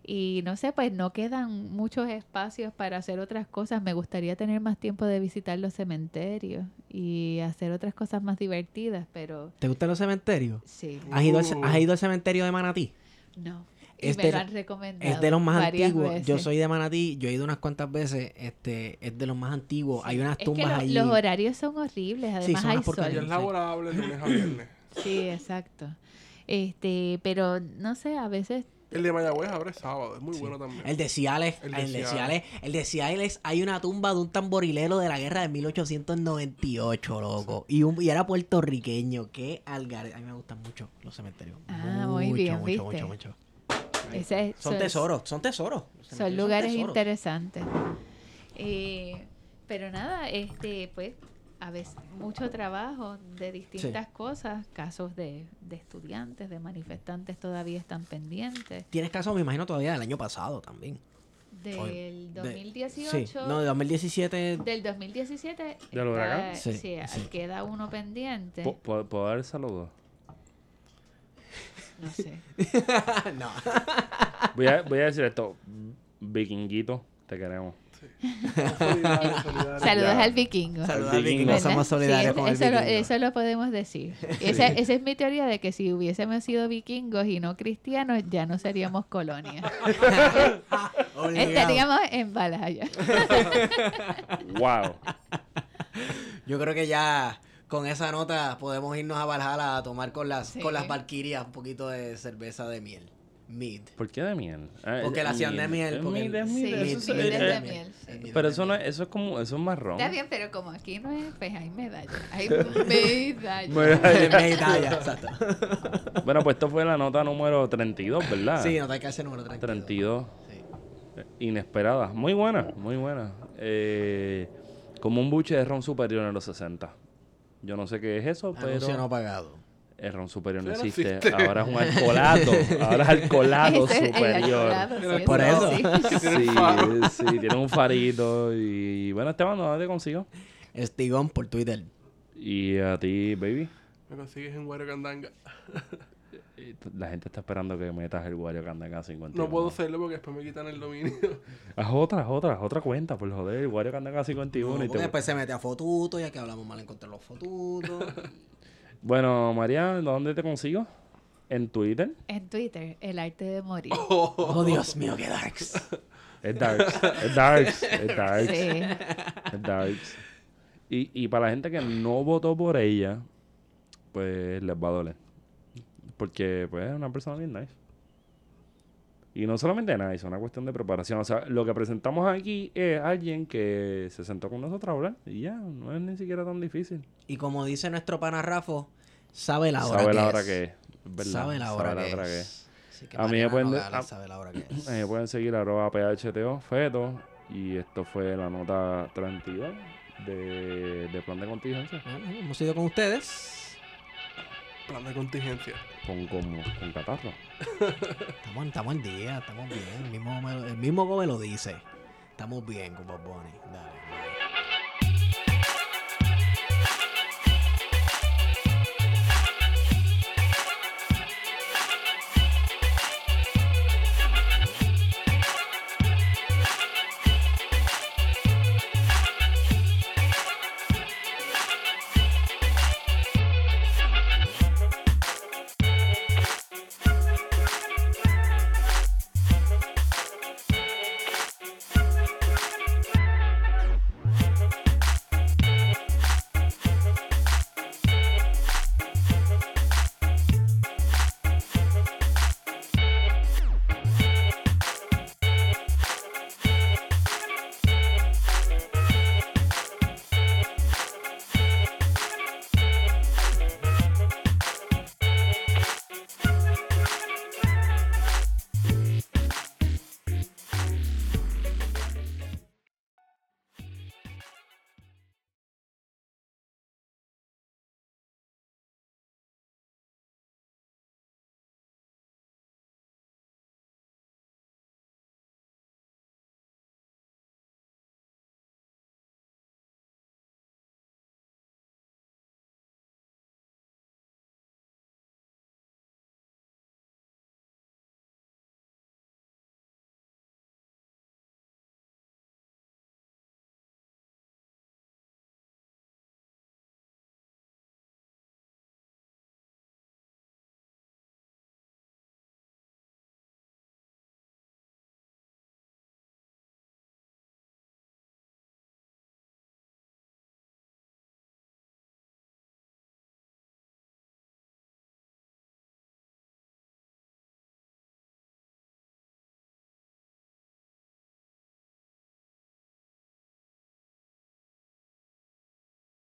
Speaker 2: Y no sé, pues no quedan muchos espacios para hacer otras cosas. Me gustaría tener más tiempo de visitar los cementerios y hacer otras cosas más divertidas, pero
Speaker 1: ¿Te gustan los cementerios?
Speaker 2: sí,
Speaker 1: ¿Has ido, al,
Speaker 3: Uh.
Speaker 1: ¿Has ido al cementerio de Manatí?
Speaker 2: no. Y
Speaker 1: Es
Speaker 2: me
Speaker 1: de-
Speaker 2: lo han recomendado.
Speaker 1: Es de los más antiguos. Yo soy de Manatí, yo he ido unas cuantas veces. Este, es de los más antiguos. Hay unas
Speaker 2: Es que
Speaker 1: tumbas
Speaker 2: lo-
Speaker 1: allí.
Speaker 2: los horarios son horribles, además
Speaker 1: son
Speaker 2: hay sol.
Speaker 3: es laborable de lunes a viernes.
Speaker 2: Sí, exacto. Este, pero no sé, a veces
Speaker 3: El de Mayagüez abre sábado, es muy
Speaker 1: Sí.
Speaker 3: bueno también.
Speaker 1: El de Ciales,
Speaker 3: El
Speaker 1: el
Speaker 3: de
Speaker 1: de,
Speaker 3: Ciales.
Speaker 1: Ciales, el de Ciales, hay una tumba de un tamborilero de la guerra de 1898, loco. Y, un, y era puertorriqueño. Qué algar. A mí me gustan mucho los cementerios.
Speaker 2: Ah, muy bien,
Speaker 1: mucho,
Speaker 2: ¿viste?
Speaker 1: mucho, mucho.
Speaker 2: Ese es-
Speaker 1: Son tesoros, son tesoros.
Speaker 2: Son lugares
Speaker 1: tesoros.
Speaker 2: interesantes. Eh, pero nada, este, pues, a veces mucho trabajo de distintas cosas, casos de, de estudiantes, de manifestantes todavía están pendientes.
Speaker 1: Tienes caso, me imagino, todavía del año pasado también.
Speaker 2: Del
Speaker 1: de-
Speaker 2: 2018,
Speaker 1: Sí, no, de 2017.
Speaker 2: del 2017,
Speaker 4: ¿Del huracán?
Speaker 1: Sí,
Speaker 2: sí,
Speaker 1: sí.
Speaker 2: queda uno pendiente.
Speaker 4: ¿Pu- ¿Puedo, puedo dar el saludo?
Speaker 2: No sé.
Speaker 1: no.
Speaker 4: Voy a, voy a decir esto. Vikinguito, te queremos.
Speaker 3: Solidario, solidario.
Speaker 2: Saludos
Speaker 4: Ya.
Speaker 2: al vikingo.
Speaker 1: Saludos
Speaker 4: Al
Speaker 1: vikingo.
Speaker 2: ¿verdad?
Speaker 1: somos solidarios
Speaker 2: Sí,
Speaker 1: con el
Speaker 2: eso, lo,
Speaker 1: vikingo.
Speaker 2: eso lo podemos decir. Esa, esa es mi teoría de que si hubiésemos sido vikingos y no cristianos, ya no seríamos colonia. Estaríamos en Valhalla.
Speaker 4: ¡Wow!
Speaker 1: Yo creo que ya con esa nota podemos irnos a Valhalla a tomar con las,
Speaker 2: Sí.
Speaker 1: con las valquirias un poquito de cerveza de miel. Mead.
Speaker 4: ¿Por qué de miel? Ah,
Speaker 1: Porque la hacían de miel, porque el-
Speaker 2: Sí,
Speaker 4: miel,
Speaker 1: Mead,
Speaker 4: eso
Speaker 2: es miel de
Speaker 4: Pero eso no es, eso es como, eso es marrón.
Speaker 2: Está bien, pero como aquí no es, pues hay medallas. Hay medallas.
Speaker 1: Medalla, exacto.
Speaker 4: Bueno, pues esto fue la nota número 32, ¿verdad?
Speaker 1: Sí, nota que hace número 32.
Speaker 4: 32.
Speaker 1: Sí.
Speaker 4: Eh, Inesperada. Muy buena, muy buena. Eh, como un buche de ron superior en los 60. Yo no sé qué es eso,
Speaker 1: Anuncio no
Speaker 4: pero
Speaker 1: pagado.
Speaker 4: el ron superior no
Speaker 3: Pero
Speaker 4: existe.
Speaker 3: existe.
Speaker 4: Ahora es un alcoholato. Ahora es alcolado
Speaker 2: Ese es
Speaker 4: superior.
Speaker 2: alcoholado, sí,
Speaker 1: Por eso.
Speaker 2: sí.
Speaker 4: Sí, tiene un farito. Y bueno, Esteban, ¿dónde te consigo?
Speaker 1: Estigón por Twitter.
Speaker 4: Y a ti, baby.
Speaker 3: Me consigues en Wario Candanga.
Speaker 4: Y t- La gente está esperando que metas el Wario Candanga 51.
Speaker 3: No puedo hacerlo porque después me quitan el dominio.
Speaker 4: Haz otra, haz otra, haz otra cuenta, por joder. El Wario Candanga 51.
Speaker 1: No,
Speaker 4: y te-
Speaker 1: después se mete a fotuto, ya que hablamos mal en contra de los fotutos.
Speaker 4: Bueno, María, ¿dónde te consigo? En Twitter.
Speaker 2: En Twitter, el arte de morir.
Speaker 1: oh, Dios mío, qué darks.
Speaker 4: Es Darks. es Darks. Es Darks.
Speaker 2: Sí.
Speaker 4: Es Darks. Y, y para la gente que no votó por ella, pues les va a doler. Porque, pues, es una persona bien nice. Y no solamente nice, es una cuestión de preparación. O sea, lo que presentamos aquí es alguien que se sentó con nosotros a hablar y ya, no es ni siquiera tan difícil.
Speaker 1: Y como dice nuestro pana Rafo, sabe la hora
Speaker 4: Sabe
Speaker 1: que
Speaker 4: la
Speaker 1: es.
Speaker 4: hora que es. ¿verdad?
Speaker 1: Sabe la hora, que,
Speaker 4: hora
Speaker 1: es. Que
Speaker 4: A mí me pueden- a-
Speaker 1: sabe la hora que es.
Speaker 4: Me pueden seguir arroba PHTO Feto. Y esto fue la nota 32 de, de plan de contingencia.
Speaker 1: Bueno, hemos ido con ustedes.
Speaker 3: Plan de contingencia.
Speaker 4: Con, con, con catarro.
Speaker 1: Estamos, estamos al día, estamos bien. El mismo, me lo- el mismo Gobe lo dice. Estamos bien con Bob Bunny. Dale.